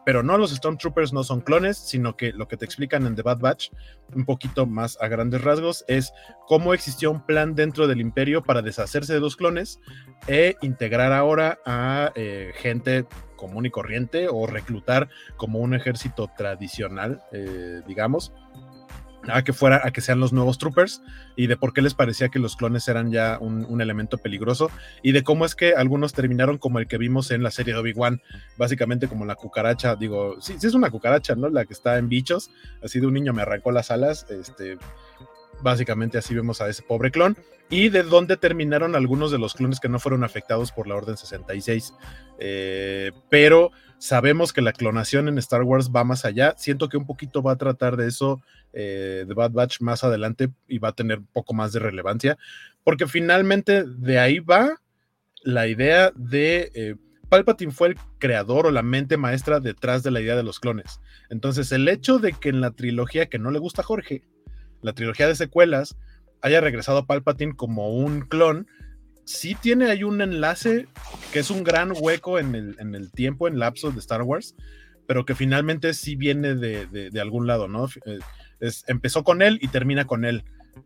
[SPEAKER 4] pero no los Stormtroopers no son clones, sino que lo que te explican en The Bad Batch un poquito más a grandes rasgos, es cómo existió un plan dentro del imperio para deshacerse de los clones e integrar ahora a eh, gente común y corriente o reclutar como un ejército tradicional, eh, digamos, a que fuera, a que sean los nuevos troopers y de por qué les parecía que los clones eran ya un, elemento peligroso y de cómo es que algunos terminaron como el que vimos en la serie de Obi-Wan, básicamente como la cucaracha, digo, sí, sí es una cucaracha, ¿no? La que está en bichos, así de un niño me arrancó las alas, este, básicamente así vemos a ese pobre clon y de dónde terminaron algunos de los clones que no fueron afectados por la Orden 66, eh, pero sabemos que la clonación en Star Wars va más allá, siento que un poquito va a tratar de eso eh, de Bad Batch más adelante y va a tener un poco más de relevancia, porque finalmente de ahí va la idea de... Eh, Palpatine fue el creador o la mente maestra detrás de la idea de los clones. Entonces, el hecho de que en la trilogía que no le gusta a Jorge, la trilogía de secuelas, haya regresado a Palpatine como un clon, sí tiene ahí un enlace que es un gran hueco en el, en el tiempo, en lapso de Star Wars, pero que finalmente sí viene de, de algún lado, ¿no? Eh, empezó con él y termina con él.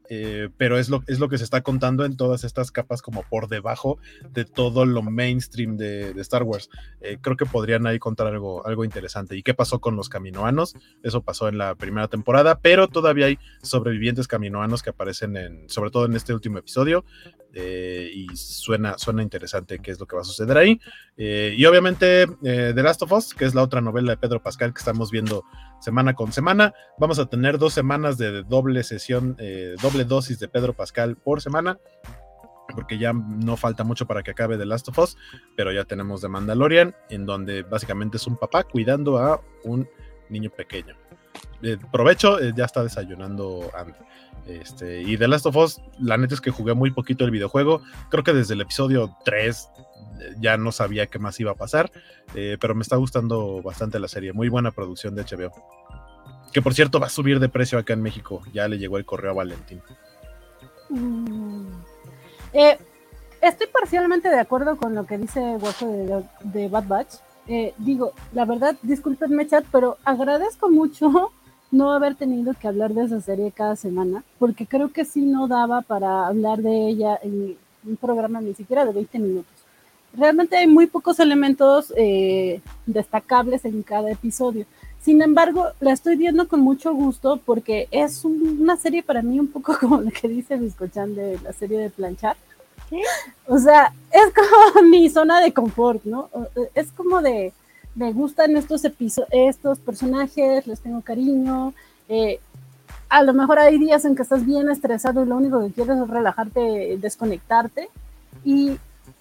[SPEAKER 4] Eh, pero es lo, es lo que se está contando en todas estas capas como por debajo de todo lo mainstream de, Star Wars. Eh, creo que podrían ahí contar algo, algo interesante. ¿Y qué pasó con los caminoanos? Eso pasó en la primera temporada, pero todavía hay sobrevivientes caminoanos que aparecen en, sobre todo en este último episodio. Eh, y suena, suena interesante qué es lo que va a suceder ahí. y obviamente The Last of Us, que es la otra novela de Pedro Pascal que estamos viendo semana con semana. Vamos a tener dos semanas de doble sesión, doble dosis de Pedro Pascal por semana, porque ya no falta mucho para que acabe The Last of Us, pero ya tenemos The Mandalorian, en donde básicamente es un papá cuidando a un niño pequeño. Eh, provecho, eh, ya está desayunando Andy. Este, y The Last of Us, la neta es que jugué muy poquito el videojuego. Creo que desde el episodio 3 eh, ya no sabía qué más iba a pasar, pero me está gustando bastante la serie. Muy buena producción de HBO. Que por cierto va a subir de precio acá en México. Ya le llegó el correo a Valentín.
[SPEAKER 1] Mm. Eh, estoy parcialmente de acuerdo con lo que dice Waco de, Bad Batch. Eh, digo, la verdad, discúlpenme chat, pero agradezco mucho no haber tenido que hablar de esa serie cada semana, porque creo que sí no daba para hablar de ella en un programa ni siquiera de 20 minutos. Realmente hay muy pocos elementos eh, destacables en cada episodio. Sin embargo, la estoy viendo con mucho gusto porque es una serie para mí un poco como la que dice Biscochan de la serie de planchar. O sea, es como mi zona de confort, ¿no? Es como de, me gustan estos episodios, estos personajes, les tengo cariño. Eh, a lo mejor hay días en que estás bien estresado y lo único que quieres es relajarte, desconectarte. Y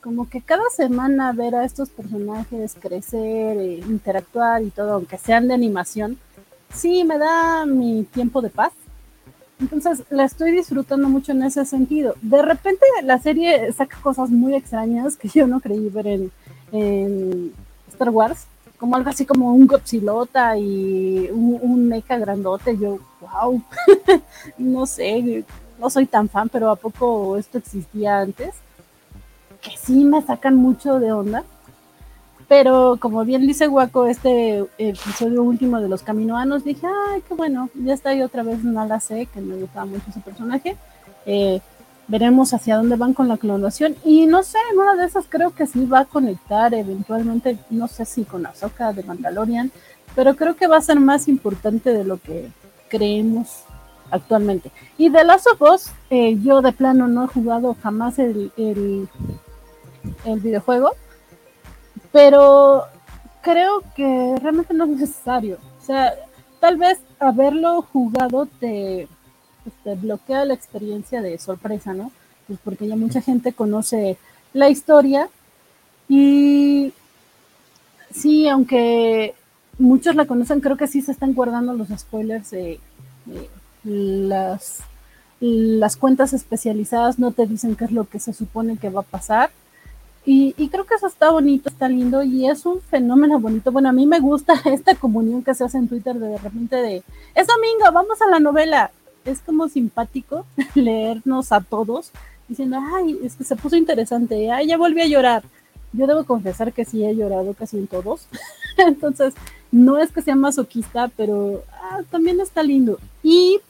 [SPEAKER 1] como que cada semana ver a estos personajes crecer, e interactuar y todo, aunque sean de animación, sí me da mi tiempo de paz. Entonces la estoy disfrutando mucho en ese sentido. De repente la serie saca cosas muy extrañas que yo no creí ver en, Star Wars, como algo así como un Godzilla y un, un mecha grandote. Yo, wow, no sé, no soy tan fan, pero ¿a poco esto existía antes? Sí me sacan mucho de onda. Pero como bien dice Guaco, este episodio último de los caminoanos, dije, ay, qué bueno, ya está ahí otra vez Nala sé que me gustaba mucho ese personaje. Eh, veremos hacia dónde van con la clonación. Y no sé, en una de esas creo que sí va a conectar eventualmente, no sé si con Ahsoka de Mandalorian, pero creo que va a ser más importante de lo que creemos actualmente. Y de Last of eh, yo de plano no he jugado jamás el videojuego, pero creo que realmente no es necesario. O sea, tal vez haberlo jugado te, pues, bloquea la experiencia de sorpresa, ¿no? Pues porque ya mucha gente conoce la historia y sí, aunque muchos la conocen, creo que sí se están guardando los spoilers de, las, las cuentas especializadas no te dicen qué es lo que se supone que va a pasar. Y, y, creo que eso está bonito, está lindo y es un fenómeno bonito. Bueno, a mí me gusta esta comunión que se hace en Twitter de, de repente de, es domingo, vamos a la novela. Es como simpático leernos a todos diciendo, ay, es que se puso interesante, ay, ya volví a llorar. Yo debo confesar que sí he llorado casi en todos. Entonces, no es que sea masoquista, pero ah, también está lindo. Y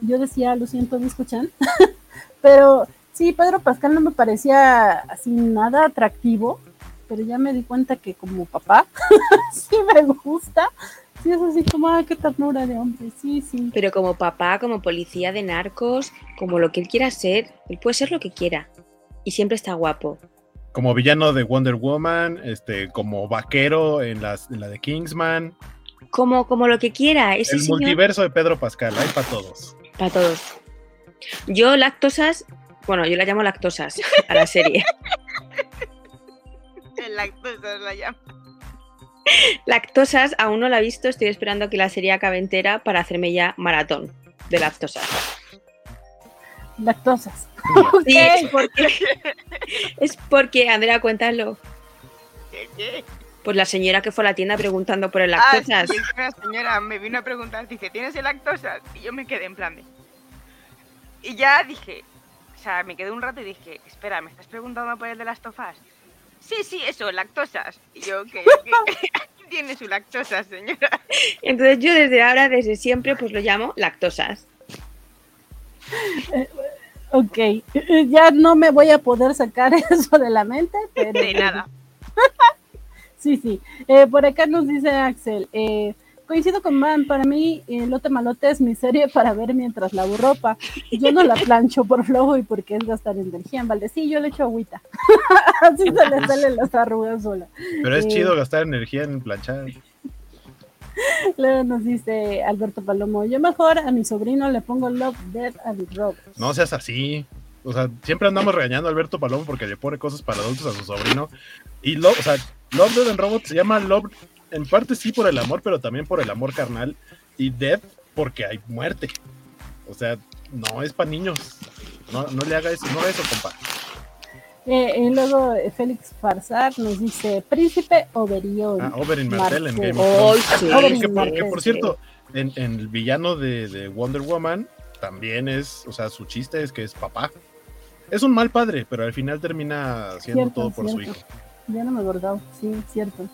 [SPEAKER 1] yo decía, lo siento, me escuchan, pero sí, Pedro Pascal no me parecía así nada atractivo, pero ya me di cuenta que como papá sí me gusta. Sí, es así como, ah, qué ternura de hombre, sí, sí.
[SPEAKER 3] Pero como papá, como policía de narcos, como lo que él quiera ser, él puede ser lo que quiera. Y siempre está guapo.
[SPEAKER 4] Como villano de Wonder Woman, este, como vaquero en, las, en la de Kingsman.
[SPEAKER 3] Como, como lo que quiera. Ese
[SPEAKER 4] El
[SPEAKER 3] señor-
[SPEAKER 4] multiverso de Pedro Pascal, hay para todos.
[SPEAKER 3] Para todos. Yo lactosas, bueno, yo la llamo lactosas a la serie.
[SPEAKER 2] El lactosa la llama.
[SPEAKER 3] lactosas aún no la he visto, estoy esperando que la serie acabe entera para hacerme ya maratón de lactosas.
[SPEAKER 1] Lactosas.
[SPEAKER 3] Sí, es porque, es porque, Andrea, cuéntalo.
[SPEAKER 2] ¿Qué, qué?
[SPEAKER 3] Pues la señora que fue a la tienda preguntando por el
[SPEAKER 2] Ah,
[SPEAKER 3] lactosas.
[SPEAKER 2] sí, una señora me vino a preguntar, dice, ¿tienes el lactosa? Y yo me quedé en plan de... Y ya dije, sea, me quedé un rato y dije, espera, ¿me estás preguntando por el de las tofas? Sí, sí, eso, lactosas. Y yo, ¿qué? qué? Tiene su lactosa, señora.
[SPEAKER 3] Entonces yo desde ahora, desde siempre, pues lo llamo lactosas.
[SPEAKER 1] Ok, ya no me voy a poder sacar eso de la mente, pero...
[SPEAKER 2] De nada.
[SPEAKER 1] Sí, sí. Eh, por acá nos dice Axel, eh, coincido con Man, para mí eh, Lote Malote es mi serie para ver mientras lavo ropa. Yo no la plancho por flojo y porque es gastar energía en balde. Sí, yo le echo agüita. Así se le salen las arrugas sola.
[SPEAKER 4] Pero es
[SPEAKER 1] Eh.
[SPEAKER 4] chido gastar energía en planchar.
[SPEAKER 1] Luego nos dice Alberto Palomo, yo mejor a mi sobrino le pongo Love, Death and Robots.
[SPEAKER 4] No seas así. O sea, siempre andamos regañando a Alberto Palomo porque le pone cosas para adultos a su sobrino. Y Love, o sea, Love, Dead and Robot se llama Love en parte sí por el amor, pero también por el amor carnal. Y Death porque hay muerte. O sea, no es para niños. No, no le haga eso, no haga eso, compa.
[SPEAKER 1] Eh, y luego eh, Félix Farsar nos dice, Príncipe Oberión.
[SPEAKER 4] Ah, Oberyn Martell en. Game of Thrones.
[SPEAKER 3] Sí,
[SPEAKER 1] Oberyn
[SPEAKER 4] que, por, que, por cierto, en, en el villano de, de Wonder Woman también es, o sea, su chiste es que es papá. Es un mal padre, pero al final termina haciendo
[SPEAKER 1] Cierto,
[SPEAKER 4] todo por su
[SPEAKER 1] cierto.
[SPEAKER 4] hijo.
[SPEAKER 1] Ya no me acordaba, sí, cierto.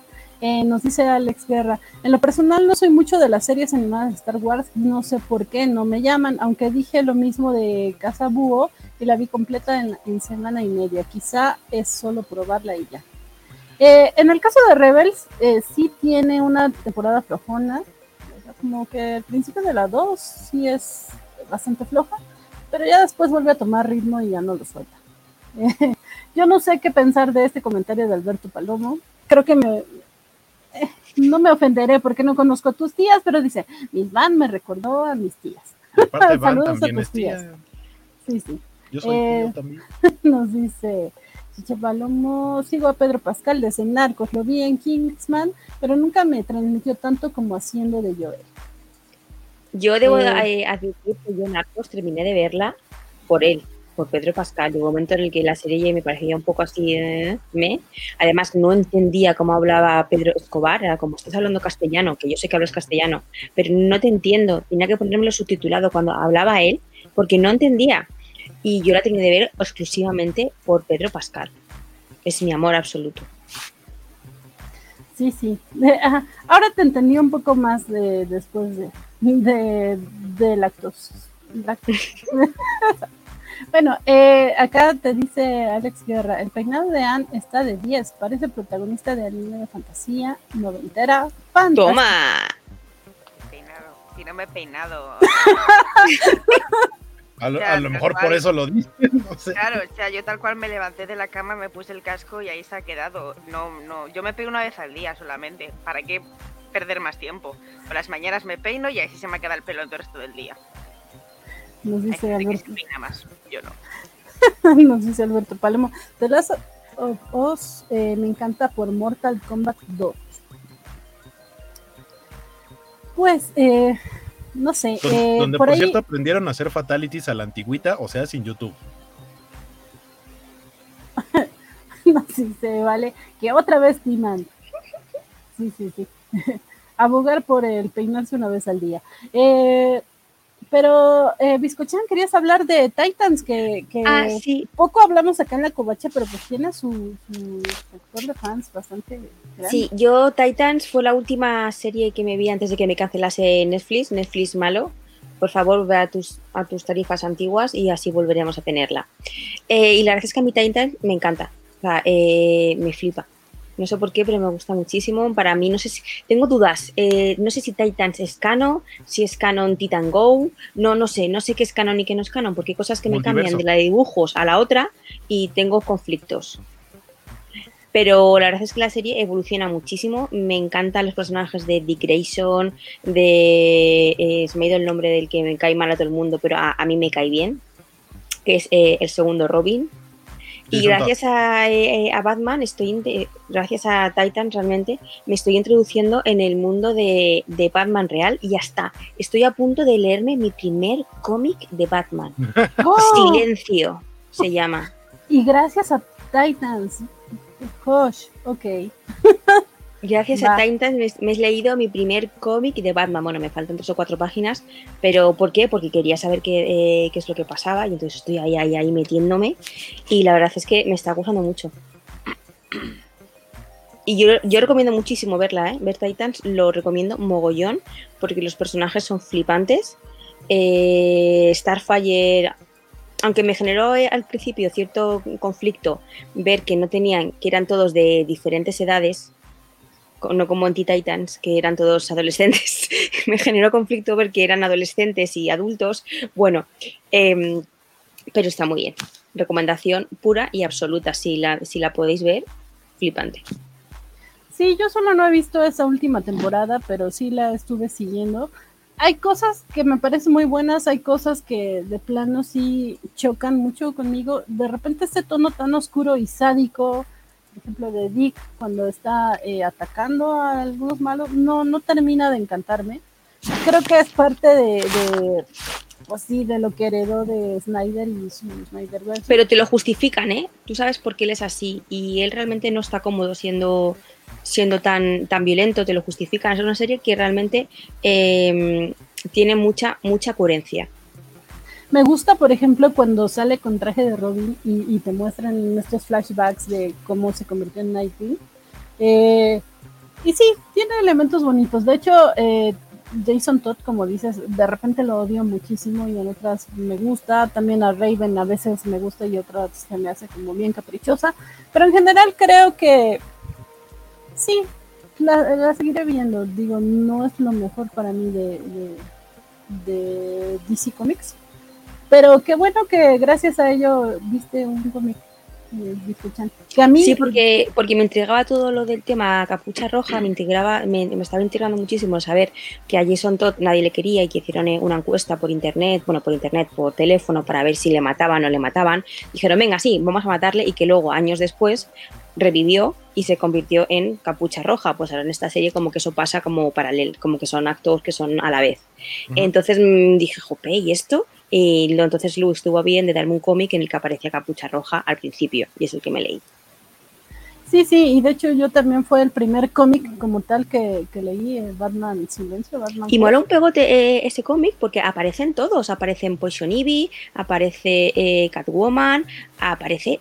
[SPEAKER 1] Eh, nos dice Alex Guerra, en lo personal no soy mucho de las series animadas de Star Wars, no sé por qué, no me llaman, aunque dije lo mismo de Casa Búho y la vi completa en, semana y media, quizá es solo probarla y ya. Eh, en el caso de Rebels, eh, sí tiene una temporada flojona, como que el principio de la 2 sí es bastante floja, pero ya después vuelve a tomar ritmo y ya no lo suelta. Yo no sé qué pensar de este comentario de Alberto Palomo. Creo que me, no me ofenderé porque no conozco a tus tías, pero dice, mis van me recordó a mis tías.
[SPEAKER 4] Y aparte Van
[SPEAKER 1] Saludos a tus
[SPEAKER 4] tía.
[SPEAKER 1] tías. Sí, sí.
[SPEAKER 4] Yo soy
[SPEAKER 1] Eh,
[SPEAKER 4] tío también.
[SPEAKER 1] Nos dice Chiche Palomo, sigo a Pedro Pascal de Narcos, lo vi en Kingsman, pero nunca me transmitió tanto como haciendo de Joel.
[SPEAKER 3] Yo debo
[SPEAKER 1] Eh.
[SPEAKER 3] eh, admitir que yo Narcos terminé de verla por él, por Pedro Pascal. Llegó un momento en el que la serie ya me parecía un poco así, eh, me. Además, no entendía cómo hablaba Pedro Escobar, era como estás hablando castellano, que yo sé que hablas castellano, pero no te entiendo. Tenía que ponérmelo subtitulado cuando hablaba él, porque no entendía. Y yo la tenía de ver exclusivamente por Pedro Pascal. Es mi amor absoluto.
[SPEAKER 1] Sí, sí. Ahora te entendí un poco más de después de, de, de lactos. lactos. bueno, eh, acá te dice Alex Guerra, el peinado de Anne está de 10, parece protagonista de anime de fantasía, noventera, fantástica.
[SPEAKER 3] ¡Toma!
[SPEAKER 2] Peinado. Si no me he peinado.
[SPEAKER 4] A lo,
[SPEAKER 2] Ya,
[SPEAKER 4] a lo
[SPEAKER 2] tal
[SPEAKER 4] mejor por eso lo dice. No sé.
[SPEAKER 2] Claro, o sea, yo tal cual me levanté de la cama, me puse el casco y ahí se ha quedado. No, no, yo me peino una vez al día solamente. ¿Para qué perder más tiempo? Por las mañanas me peino y así se me queda el pelo el resto del día.
[SPEAKER 1] Nos
[SPEAKER 2] Hay
[SPEAKER 1] dice
[SPEAKER 2] que
[SPEAKER 1] Alberto.
[SPEAKER 2] peina más, yo no.
[SPEAKER 1] Nos dice Alberto Palomo. The Last of Us eh, me encanta por Mortal Kombat 2. Pues, eh, no sé. Eh,
[SPEAKER 4] donde,
[SPEAKER 1] por
[SPEAKER 4] por,
[SPEAKER 1] ahí,
[SPEAKER 4] cierto, aprendieron a hacer fatalities a la antigüita, o sea, sin YouTube.
[SPEAKER 1] no, sí se vale. Que otra vez Timan. Sí, sí, sí. Abogar por el peinarse una vez al día. Eh, pero, eh, Biscochan, querías hablar de Titans, que, que
[SPEAKER 3] Ah, sí.
[SPEAKER 1] poco hablamos acá en la covacha, pero pues tiene su, su sector de fans bastante grande.
[SPEAKER 3] Sí, yo Titans fue la última serie que me vi antes de que me cancelase Netflix, Netflix malo. Por favor, ve a tus, a tus tarifas antiguas y así volveremos a tenerla. Eh, y la verdad es que a mí Titans me encanta, o sea, eh, me flipa. No sé por qué, pero me gusta muchísimo. Para mí, no sé si. Tengo dudas. eh, no sé si Titans es canon, si es canon Titan Go. No, no sé. No sé qué es canon y qué no es canon, porque hay cosas que me cambian de la de dibujos a la otra y tengo conflictos. Pero la verdad es que la serie evoluciona muchísimo. Me encantan los personajes de Dick Grayson, de. eh, se me ha ido el nombre del que me cae mal a todo el mundo, pero a, a mí me cae bien. Que es eh, el segundo Robin. Y gracias a, eh, a Batman, estoy eh, gracias a Titan realmente, me estoy introduciendo en el mundo de, de Batman real y ya está. Estoy a punto de leerme mi primer cómic de Batman.
[SPEAKER 1] ¡Oh!
[SPEAKER 3] Silencio se llama.
[SPEAKER 1] Y gracias a Titans. Josh, ok.
[SPEAKER 3] Gracias
[SPEAKER 1] Va.
[SPEAKER 3] a Titans me, me he leído mi primer cómic de Batman. Bueno, me faltan tres o cuatro páginas, pero ¿por qué? Porque quería saber qué, eh, qué es lo que pasaba y entonces estoy ahí, ahí, ahí metiéndome y la verdad es que me está gustando mucho. Y yo, yo recomiendo muchísimo verla, ¿eh? Ver Titans lo recomiendo mogollón porque los personajes son flipantes. Eh, Starfire, aunque me generó eh, al principio cierto conflicto ver que no tenían, que eran todos de diferentes edades, no como en Titans, que eran todos adolescentes. me generó conflicto ver que eran adolescentes y adultos. Bueno, em, pero está muy bien. Recomendación pura y absoluta. Si la, si la podéis ver, flipante.
[SPEAKER 1] Sí, yo solo no he visto esa última temporada, pero sí la estuve siguiendo. Hay cosas que me parecen muy buenas, hay cosas que de plano sí chocan mucho conmigo. De repente este tono tan oscuro y sádico, por ejemplo, de Dick cuando está eh, atacando a algunos malos, no, no termina de encantarme. Creo que es parte de, de, pues sí, de lo que heredó de Snyder y su Snyderverse.
[SPEAKER 3] Pero te lo justifican, ¿eh? Tú sabes por qué él es así y él realmente no está cómodo siendo, siendo tan, tan violento, te lo justifican. Es una serie que realmente eh, tiene mucha, mucha coherencia.
[SPEAKER 1] Me gusta, por ejemplo, cuando sale con traje de Robin y, te muestran estos flashbacks de cómo se convirtió en Nightwing. Eh, y sí, tiene elementos bonitos. De hecho, eh, Jason Todd, como dices, de repente lo odio muchísimo y en otras me gusta. También a Raven a veces me gusta y otras se me hace como bien caprichosa. Pero en general creo que sí, la, seguiré viendo. Digo, no es lo mejor para mí de DC Comics. Pero qué bueno que gracias a ello viste un cómic. Que a mí,
[SPEAKER 3] Sí, porque, porque me intrigaba todo lo del tema capucha roja, me integraba, me, me estaba intrigando muchísimo saber que a Jason Todd nadie le quería y que hicieron eh, una encuesta por internet, bueno, por internet, por teléfono, para ver si le mataban o no le mataban. Dijeron, venga, sí, vamos a matarle, y que luego, años después, revivió y se convirtió en capucha roja. Pues ahora en esta serie como que eso pasa como paralelo, como que son actos que son a la vez. Entonces mm, dije, jope, ¿y esto? Y lo, entonces Lu estuvo bien de darme un cómic en el que aparecía capucha roja al principio, y es el que me leí.
[SPEAKER 1] sí, sí, y de hecho yo también fue el primer cómic como tal que, que leí, eh, Batman Silencio, Batman
[SPEAKER 3] Y mola un pegote eh, ese cómic porque aparecen todos, aparecen Poison Ivy, aparece eh, Catwoman, aparece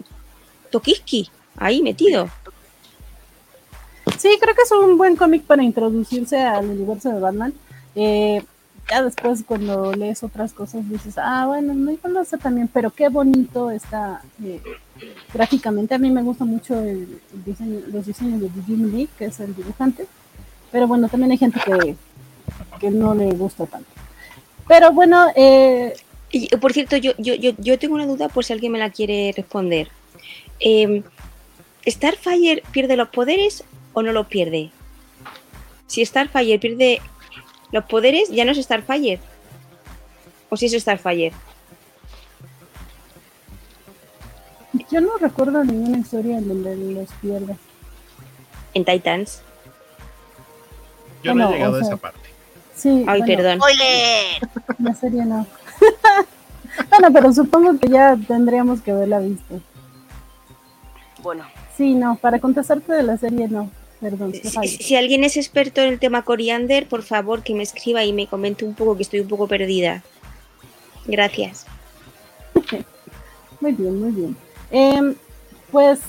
[SPEAKER 3] Tokiski ahí metido.
[SPEAKER 1] Sí, creo que es un buen cómic para introducirse al universo de Batman. Eh, ya después cuando lees otras cosas dices, ah, bueno, no sé también, pero qué bonito está eh, gráficamente. A mí me gusta mucho los diseños de Jim Lee, que es el dibujante. Pero bueno, también hay gente que, que no le gusta tanto. Pero bueno, eh,
[SPEAKER 3] Y por cierto, yo, yo, yo, yo tengo una duda por si alguien me la quiere responder. Eh, ¿Starfire pierde los poderes o no los pierde? Si Starfire pierde los poderes, ya no es Starfire. ¿O si es Starfire?
[SPEAKER 1] yo no recuerdo ninguna historia en donde los pierda.
[SPEAKER 3] En Titans.
[SPEAKER 4] Yo no he llegado
[SPEAKER 1] o
[SPEAKER 4] a esa parte.
[SPEAKER 1] Sí.
[SPEAKER 3] Ay,
[SPEAKER 1] bueno,
[SPEAKER 3] perdón.
[SPEAKER 2] ¡Spoiler!
[SPEAKER 1] La serie no. bueno, pero supongo que ya tendríamos que haberla visto.
[SPEAKER 2] Bueno,
[SPEAKER 1] Sí, no, para contestarte de la serie no. Perdón, te
[SPEAKER 3] Si, si alguien es experto en el tema coriander, por favor que me escriba y me comente un poco que estoy un poco perdida. Gracias.
[SPEAKER 1] Muy bien, muy bien. Em, pues,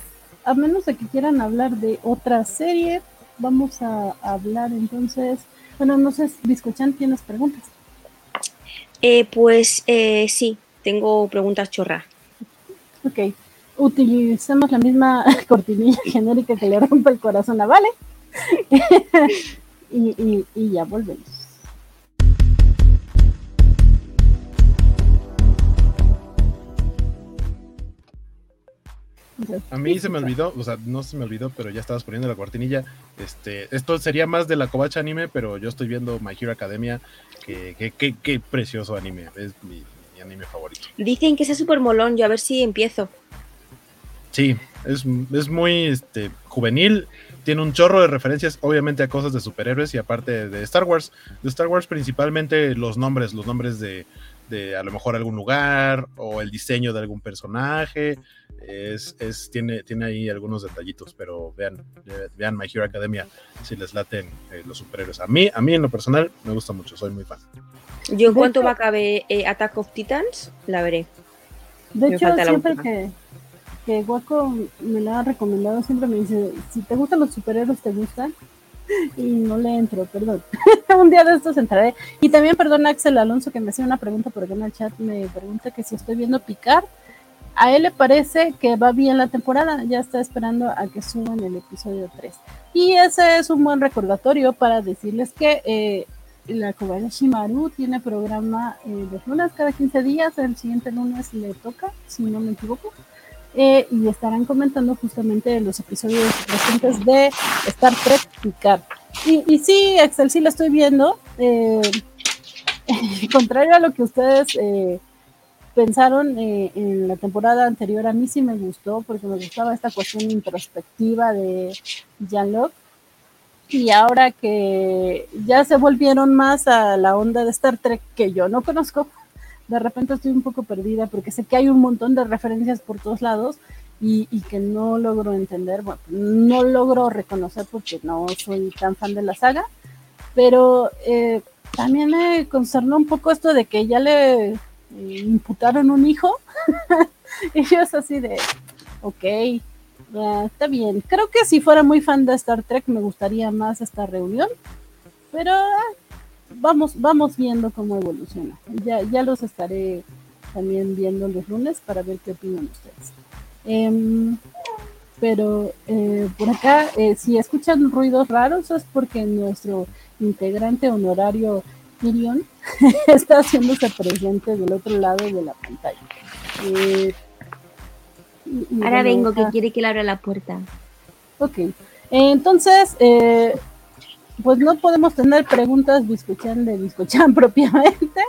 [SPEAKER 1] a menos de que quieran hablar de otra serie, vamos a hablar entonces. Bueno, no sé, Biscochan, ¿tienes preguntas?
[SPEAKER 3] Eh, pues eh, sí, tengo preguntas chorra.
[SPEAKER 1] Ok. Utilicemos la misma cortinilla genérica que le rompe el corazón a Vale. y, y- y ya volvemos.
[SPEAKER 4] A mí se me olvidó, o sea, no se me olvidó, pero ya estabas poniendo la cortinilla. Este, esto sería más de la Kobacha anime, pero yo estoy viendo My Hero Academia, que, que, que- precioso anime, es mi, mi anime favorito.
[SPEAKER 3] Dicen que es súper molón, yo a ver si empiezo.
[SPEAKER 4] Sí, es, es muy este, juvenil, tiene un chorro de referencias, obviamente, a cosas de superhéroes y aparte de Star Wars. De Star Wars principalmente los nombres, los nombres de, de a lo mejor algún lugar o el diseño de algún personaje. Es, es, tiene, tiene ahí algunos detallitos, pero vean, eh, vean My Hero Academia si les laten eh, los superhéroes. A mí, a mí en lo personal me gusta mucho, soy muy fan.
[SPEAKER 3] Yo en cuanto va a acabe eh, Attack of Titans, la veré.
[SPEAKER 1] De
[SPEAKER 3] Me
[SPEAKER 1] hecho, siempre que, que Guaco me la ha recomendado, siempre me dice, si te gustan los superhéroes, ¿te gustan? Y no le entro, perdón. Un día de estos entraré. Y también, perdón, Axel Alonso, que me hacía una pregunta por acá en el chat, me pregunta que si estoy viendo Picar. A él le parece que va bien la temporada, ya está esperando a que suban el episodio 3. Y ese es un buen recordatorio para decirles que eh, la Kobayashi Maru tiene programa eh, de lunes cada 15 días, el siguiente lunes le toca, si no me equivoco, eh, y estarán comentando justamente los episodios recientes de Star Trek Picard. Y, y sí, Axel, sí la estoy viendo, eh, contrario a lo que ustedes eh, pensaron eh, en la temporada anterior, a mí sí me gustó, porque me gustaba esta cuestión introspectiva de Jean-Luc. Y ahora que ya se volvieron más a la onda de Star Trek que yo no conozco, de repente estoy un poco perdida porque sé que hay un montón de referencias por todos lados y, que no logro entender, no logro reconocer porque no soy tan fan de la saga, pero eh, también me concernó un poco esto de que ya le eh, imputaron un hijo y yo es así de, ok, ya, está bien. Creo que si fuera muy fan de Star Trek me gustaría más esta reunión, pero ah, vamos, vamos viendo cómo evoluciona. Ya, ya los estaré también viendo los lunes para ver qué opinan ustedes. Em, pero eh, por acá, eh, si escuchan ruidos raros es porque nuestro integrante honorario Tyrion está haciéndose presente del otro lado de la pantalla. Eh, y- y
[SPEAKER 3] Ahora vengo, que quiere que le abra la puerta.
[SPEAKER 1] Ok, entonces, eh, pues no podemos tener preguntas Biscochan de Biscochan propiamente,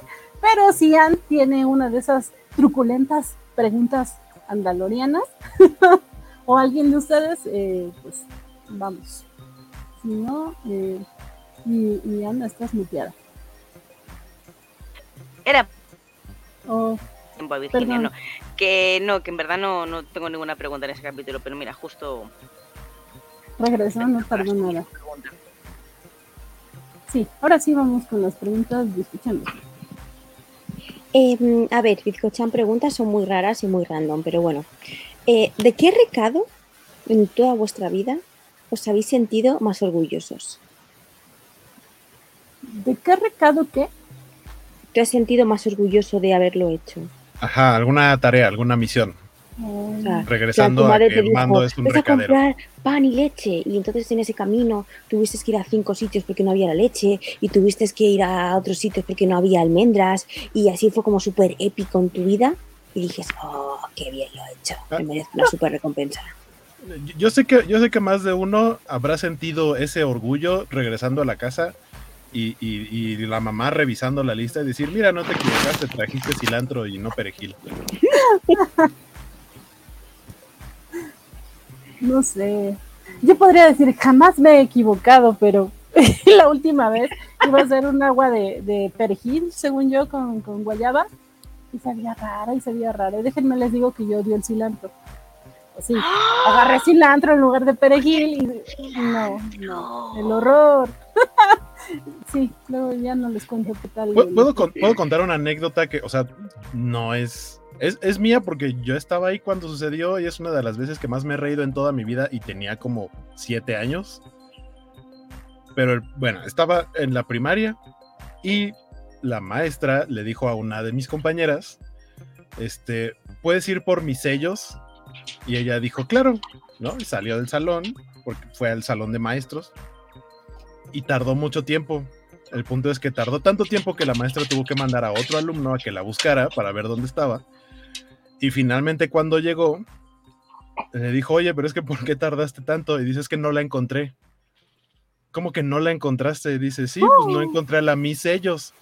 [SPEAKER 1] pero si Ann tiene una de esas truculentas preguntas andalorianas, o alguien de ustedes, eh, pues vamos. Si no, eh, y, y Ann, estás muteada.
[SPEAKER 2] era
[SPEAKER 1] Oh,
[SPEAKER 2] tiempo a Virginia,
[SPEAKER 1] Perdón.
[SPEAKER 2] no. Que no, que en verdad no, no tengo ninguna pregunta en ese capítulo, pero mira, justo.
[SPEAKER 1] regresó, no tardó nada.
[SPEAKER 2] pregunta.
[SPEAKER 1] Sí, ahora sí vamos con las preguntas Biscochan.
[SPEAKER 3] Eh, a ver, Bizcochan preguntas son muy raras y muy random, pero bueno. Eh, ¿De qué recado en toda vuestra vida os habéis sentido más orgullosos?
[SPEAKER 1] ¿De qué recado qué?
[SPEAKER 3] ¿Te has sentido más orgulloso de haberlo hecho?
[SPEAKER 4] Ajá, alguna tarea, alguna misión.
[SPEAKER 3] O sea,
[SPEAKER 4] Regresando
[SPEAKER 3] tu
[SPEAKER 4] a que
[SPEAKER 3] te dijo,
[SPEAKER 4] Mando es un
[SPEAKER 3] "Vete a comprar pan y leche y entonces en ese camino tuviste que ir a cinco sitios porque no había la leche y tuviste que ir a otros sitios porque no había almendras y así fue como súper épico en tu vida. Y dices, oh, qué bien lo he hecho, me merezco una súper recompensa.
[SPEAKER 4] Yo- Yo sé que yo sé que más de uno habrá sentido ese orgullo regresando a la casa y, y- y la mamá revisando la lista y decir, mira, no te equivocaste, trajiste cilantro y no perejil.
[SPEAKER 1] No sé. Yo podría decir, jamás me he equivocado, pero la última vez iba a ser un agua de, de perejil, según yo, con, con guayaba. Y sabía rara, y sabía rara. Y déjenme les digo que yo odio el cilantro. Sí, agarré cilantro en lugar de perejil y no, no, el horror. sí, luego ya no les cuento qué tal.
[SPEAKER 4] ¿Puedo, puedo contar una anécdota que, o sea, no es, es. Es mía porque yo estaba ahí cuando sucedió y es una de las veces que más me he reído en toda mi vida y tenía como siete años. Pero bueno, estaba en la primaria y la maestra le dijo a una de mis compañeras, este, ¿puedes ir por mis sellos? Y ella dijo, claro, ¿no? Y salió del salón, porque fue al salón de maestros, y tardó mucho tiempo. El punto es que tardó tanto tiempo que la maestra tuvo que mandar a otro alumno a que la buscara para ver dónde estaba. Y finalmente cuando llegó, le dijo, oye, pero es que ¿por qué tardaste tanto? Y dices que no la encontré. ¿Cómo que no la encontraste? Y dice, sí, pues no encontré a la mis sellos.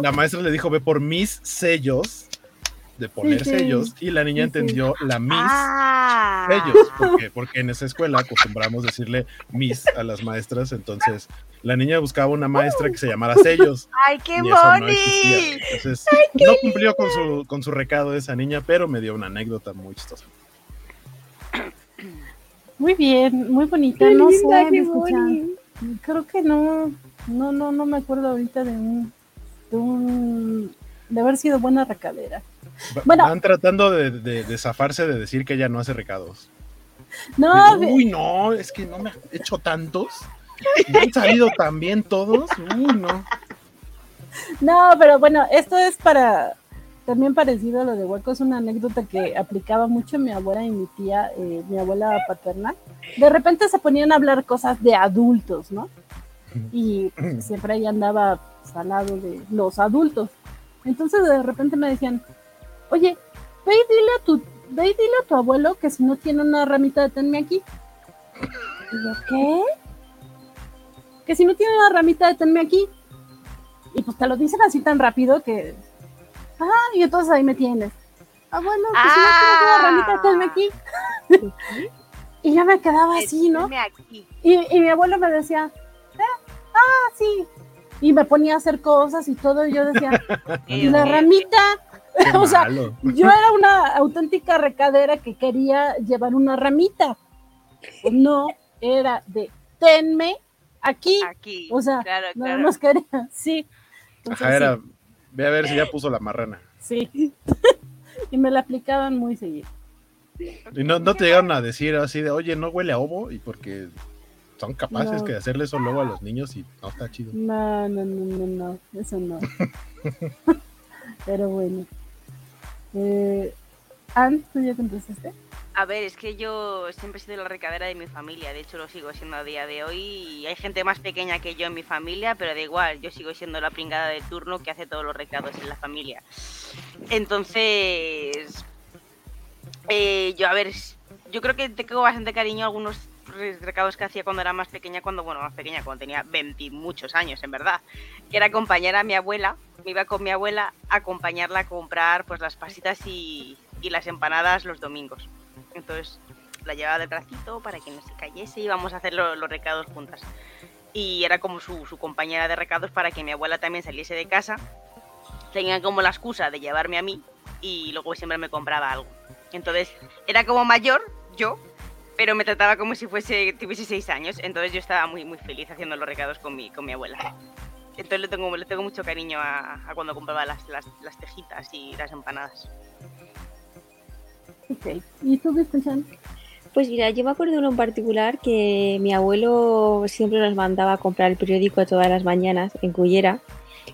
[SPEAKER 4] La maestra le dijo, ve por mis sellos, de poner
[SPEAKER 1] sí.
[SPEAKER 4] sellos, y la niña
[SPEAKER 1] Sí, sí.
[SPEAKER 4] entendió la mis
[SPEAKER 2] Ah.
[SPEAKER 4] sellos, porque, porque en esa escuela acostumbramos decirle mis a las maestras, entonces la niña buscaba una maestra que se llamara sellos.
[SPEAKER 2] ¡Ay, qué
[SPEAKER 4] eso no. Entonces, no cumplió con su, con su recado esa niña, pero me dio una anécdota muy chistosa.
[SPEAKER 1] Muy bien, muy bonita,
[SPEAKER 3] Qué
[SPEAKER 1] no
[SPEAKER 3] linda,
[SPEAKER 1] sé, escuchan. Creo que no, no, no, no me acuerdo ahorita de un, de un, de haber sido buena recadera. Bueno.
[SPEAKER 4] Van tratando de, de- de zafarse de decir que ella no hace recados.
[SPEAKER 1] No,
[SPEAKER 4] Digo, Uy, no, es que no me he hecho tantos. Me han salido tan bien todos. Uy, no.
[SPEAKER 1] No, pero bueno, esto es para también parecido a lo de hueco, es una anécdota que aplicaba mucho mi abuela y mi tía, eh, mi abuela paterna. De repente se ponían a hablar cosas de adultos, ¿no? Y siempre ahí andaba pues, al lado de los adultos. Entonces de repente me decían, oye, ve y dile a tu, ve y dile a tu abuelo que si no tiene una ramita de tenme aquí. Y yo, ¿qué? Que si no tiene una ramita de tenme aquí. Y pues te lo dicen así tan rápido que. Ah, y entonces ahí me tienes. Ah, bueno, pues si no tienes una ramita de tenme aquí. y yo me quedaba así, ¿no?
[SPEAKER 2] Aquí.
[SPEAKER 1] Y, y mi abuelo me decía, "Eh, ah, sí. Y me ponía a hacer cosas y todo, y yo decía, ¿y la ramita? O sea,
[SPEAKER 4] malo.
[SPEAKER 1] Yo era una auténtica recadera que quería llevar una ramita. No, era de tenme aquí.
[SPEAKER 2] Aquí.
[SPEAKER 1] O sea,
[SPEAKER 2] claro,
[SPEAKER 1] Nada
[SPEAKER 2] claro.
[SPEAKER 1] más quería, sí. Entonces,
[SPEAKER 4] Ajá, era. Ve a ver si ya puso la marrana.
[SPEAKER 1] Sí. sí. y me la aplicaban muy seguido.
[SPEAKER 4] Y no, no te llegaron a decir así de, oye, no huele a ovo, y porque son capaces
[SPEAKER 1] No.
[SPEAKER 4] que de hacerle eso luego a los niños y no está chido.
[SPEAKER 1] No, no, no, no, no, eso no. Pero bueno. Eh, Ann, ¿tú ya contestaste?
[SPEAKER 2] A ver, es que yo siempre he sido la recadera de mi familia, de hecho lo sigo siendo a día de hoy. Y hay gente más pequeña que yo en mi familia, pero da igual, yo sigo siendo la pringada de turno que hace todos los recados en la familia. Entonces, eh, yo a ver, yo creo que tengo bastante cariño a algunos recados que hacía cuando era más pequeña, cuando, bueno, más pequeña, cuando tenía 20 y muchos años, en verdad. Que era acompañar a mi abuela, me iba con mi abuela a acompañarla a comprar pues las pasitas y, y las empanadas los domingos. Entonces la llevaba del bracito para que no se cayese y íbamos a hacer lo- los recados juntas. Y era como su, su compañera de recados para que mi abuela también saliese de casa. Tenía como la excusa de llevarme a mí y luego siempre me compraba algo. Entonces era como mayor, yo, pero me trataba como si fuese, tuviese seis años. Entonces yo estaba muy, muy feliz haciendo los recados con mi, con mi abuela. Entonces le tengo, le tengo mucho cariño a, a cuando compraba las, las, las tejitas y las empanadas.
[SPEAKER 1] Ok. ¿Y tú qué?
[SPEAKER 3] Pues mira, yo me acuerdo de uno en particular que mi abuelo siempre nos mandaba a comprar el periódico todas las mañanas en Cullera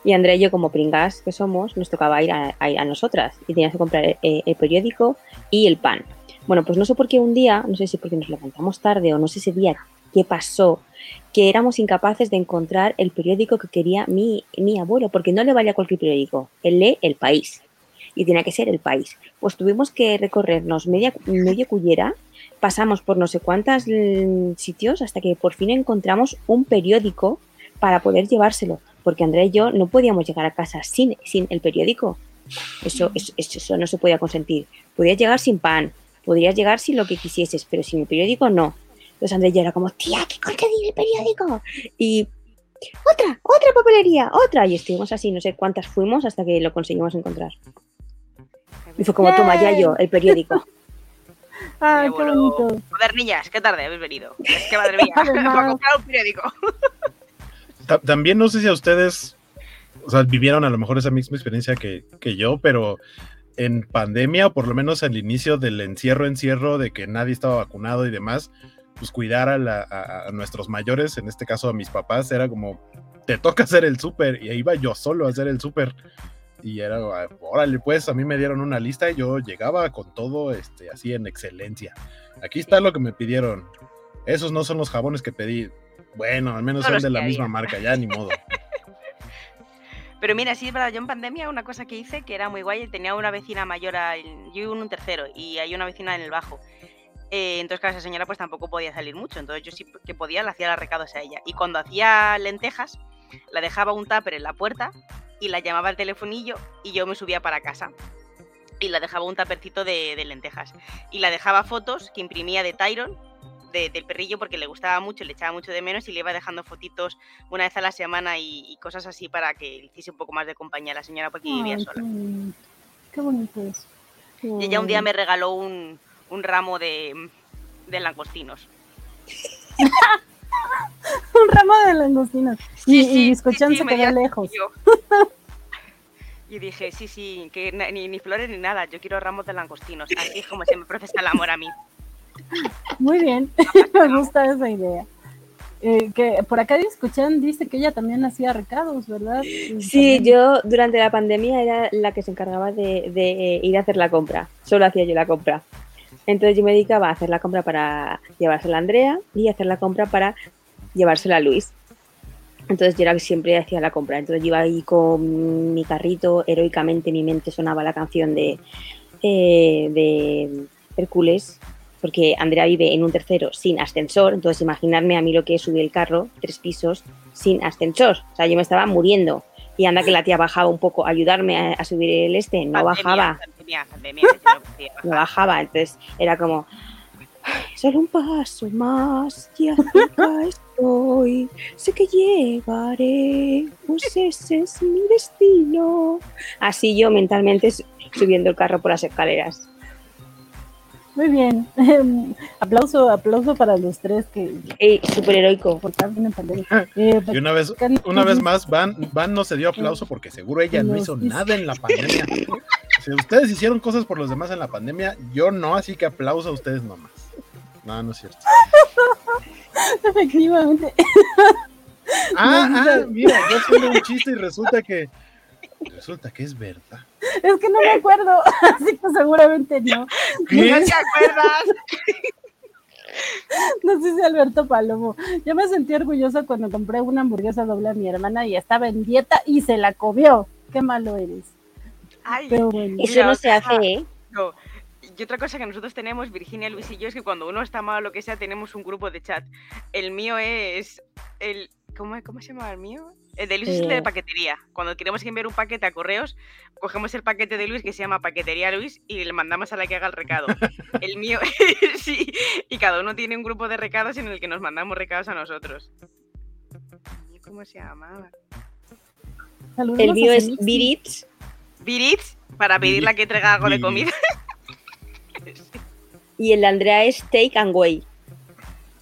[SPEAKER 3] y Andrea y yo como pringas que somos nos tocaba ir a, a ir a nosotras y teníamos que comprar eh, el periódico y el pan. Bueno, pues no sé por qué un día, no sé si porque nos levantamos tarde o no sé ese día qué pasó, que éramos incapaces de encontrar el periódico que quería mi, mi abuelo, porque no le valía cualquier periódico, él lee El País y tenía que ser El País. Pues tuvimos que recorrernos media, medio Cullera pasamos por no sé cuántos sitios hasta que por fin encontramos un periódico para poder llevárselo, porque Andrea y yo no podíamos llegar a casa sin, sin el periódico. Eso, eso, eso no se podía consentir. Podías llegar sin pan, podrías llegar sin lo que quisieses, pero sin el periódico no. Entonces yo era como, tía, ¿qué conseguir el periódico? Y otra, otra papelería, otra. Y estuvimos así, no sé cuántas fuimos hasta que lo conseguimos encontrar. Y fue como, toma ya yo, el periódico.
[SPEAKER 1] Ay,
[SPEAKER 2] Mi
[SPEAKER 1] qué bonito.
[SPEAKER 2] Joder, niñas, qué tarde habéis venido. Es que madre mía,
[SPEAKER 1] Además.
[SPEAKER 2] para comprar un periódico.
[SPEAKER 4] Ta- También no sé si a ustedes, o sea, vivieron a lo mejor esa misma experiencia que, que yo, pero en pandemia, o por lo menos al inicio del encierro, encierro, de que nadie estaba vacunado y demás, pues cuidar a, la- a- a nuestros mayores, en este caso a mis papás, era como, te toca hacer el súper, y iba yo solo a hacer el súper. Y era, órale, pues a mí me dieron una lista y yo llegaba con todo este, así en excelencia. Aquí está lo que me pidieron. Esos no son los jabones que pedí. Bueno, al menos
[SPEAKER 2] Son
[SPEAKER 4] de la
[SPEAKER 2] había.
[SPEAKER 4] misma marca, ya ni modo.
[SPEAKER 2] Pero mira, sí es verdad, yo en pandemia una cosa que hice que era muy guay, tenía una vecina mayor, yo en un tercero y hay una vecina en el bajo. Eh, entonces, claro, esa señora pues tampoco podía salir mucho, entonces yo sí que podía le hacía recados a ella. Y cuando hacía lentejas, la dejaba un tupper en la puerta y la llamaba al telefonillo y yo me subía para casa. Y la dejaba un tapercito de lentejas. Y la dejaba fotos que imprimía de Tyron, de- del perrillo, porque le gustaba mucho, le echaba mucho de menos y le iba dejando fotitos una vez a la semana y, y cosas así para que hiciese un poco más de compañía a la señora porque vivía sola.
[SPEAKER 1] qué bonito. Qué bonito eso.
[SPEAKER 2] Y ella un día me regaló un, un ramo de, de langostinos.
[SPEAKER 1] Un ramo de langostinos. Y,
[SPEAKER 2] Sí,
[SPEAKER 1] y
[SPEAKER 2] sí, sí,
[SPEAKER 1] se quedó lejos.
[SPEAKER 2] Y dije, sí, sí, que ni, ni flores ni nada, yo quiero ramos de langostinos. Así es como se me procesa el amor a mí.
[SPEAKER 1] Muy bien, me gusta esa idea. Eh, que por acá escuchan, dice que ella también hacía recados, ¿verdad?
[SPEAKER 3] Sí,
[SPEAKER 1] también-
[SPEAKER 3] yo durante la pandemia era la que se encargaba de, de ir a hacer la compra. Solo hacía yo la compra. Entonces yo me dedicaba a hacer la compra para llevársela a Andrea y hacer la compra para llevársela a Luis. Entonces yo era que siempre hacía la compra. Entonces yo iba ahí con mi carrito, heroicamente en mi mente sonaba la canción de, eh, de Hércules, porque Andrea vive en un tercero sin ascensor. Entonces imaginarme a mí lo que es subir el carro, tres pisos, sin ascensor. O sea, yo me estaba muriendo. Y anda que la tía bajaba un poco a ayudarme a, a subir el este, no
[SPEAKER 2] Pandemia,
[SPEAKER 3] bajaba,
[SPEAKER 2] Pandemia, pandemia, yo no
[SPEAKER 3] bajaba. Entonces era como, "Ay, solo un paso más, ya cerca estoy, sé que llegaré, pues ese es mi destino. Así yo mentalmente su- subiendo el carro por las escaleras.
[SPEAKER 1] Muy bien. aplauso, aplauso para los tres que
[SPEAKER 3] Ey, súper heroico.
[SPEAKER 1] Eh,
[SPEAKER 4] Y una vez, una vez más, Van, Van no se dio aplauso porque seguro ella no hizo nada en la pandemia. Si ustedes hicieron cosas por los demás en la pandemia, yo no, así que aplauso a ustedes nomás. No, no es cierto.
[SPEAKER 1] Efectivamente.
[SPEAKER 4] Ah, ah, mira, yo haciendo un chiste y resulta que resulta que es verdad.
[SPEAKER 1] Es que no me acuerdo, así que seguramente no.
[SPEAKER 4] ¿Qué?
[SPEAKER 2] ¿No te acuerdas?
[SPEAKER 1] No sé si Alberto Palomo. Yo me sentí orgullosa cuando compré una hamburguesa doble a mi hermana y estaba en dieta y se la comió. Qué malo eres.
[SPEAKER 2] Ay,
[SPEAKER 1] Pero bueno.
[SPEAKER 3] Eso no se hace, ¿eh?
[SPEAKER 2] No. Y otra cosa que nosotros tenemos, Virginia, Luis y yo, es que cuando uno está mal o lo que sea, tenemos un grupo de chat. El mío es el. ¿Cómo, cómo se llama el mío? El de Luis es el de
[SPEAKER 3] Eh.
[SPEAKER 2] paquetería. Cuando queremos enviar un paquete a correos, cogemos el paquete de Luis que se llama Paquetería Luis y le mandamos a la que haga el recado. El mío, sí. Y cada uno tiene un grupo de recados en el que nos mandamos recados a nosotros. ¿Cómo se llamaba?
[SPEAKER 3] El mío es
[SPEAKER 1] Cenix.
[SPEAKER 3] Birits
[SPEAKER 2] Birits, para pedirle a que traiga algo de comida.
[SPEAKER 3] y el de Andrea es Take and Way.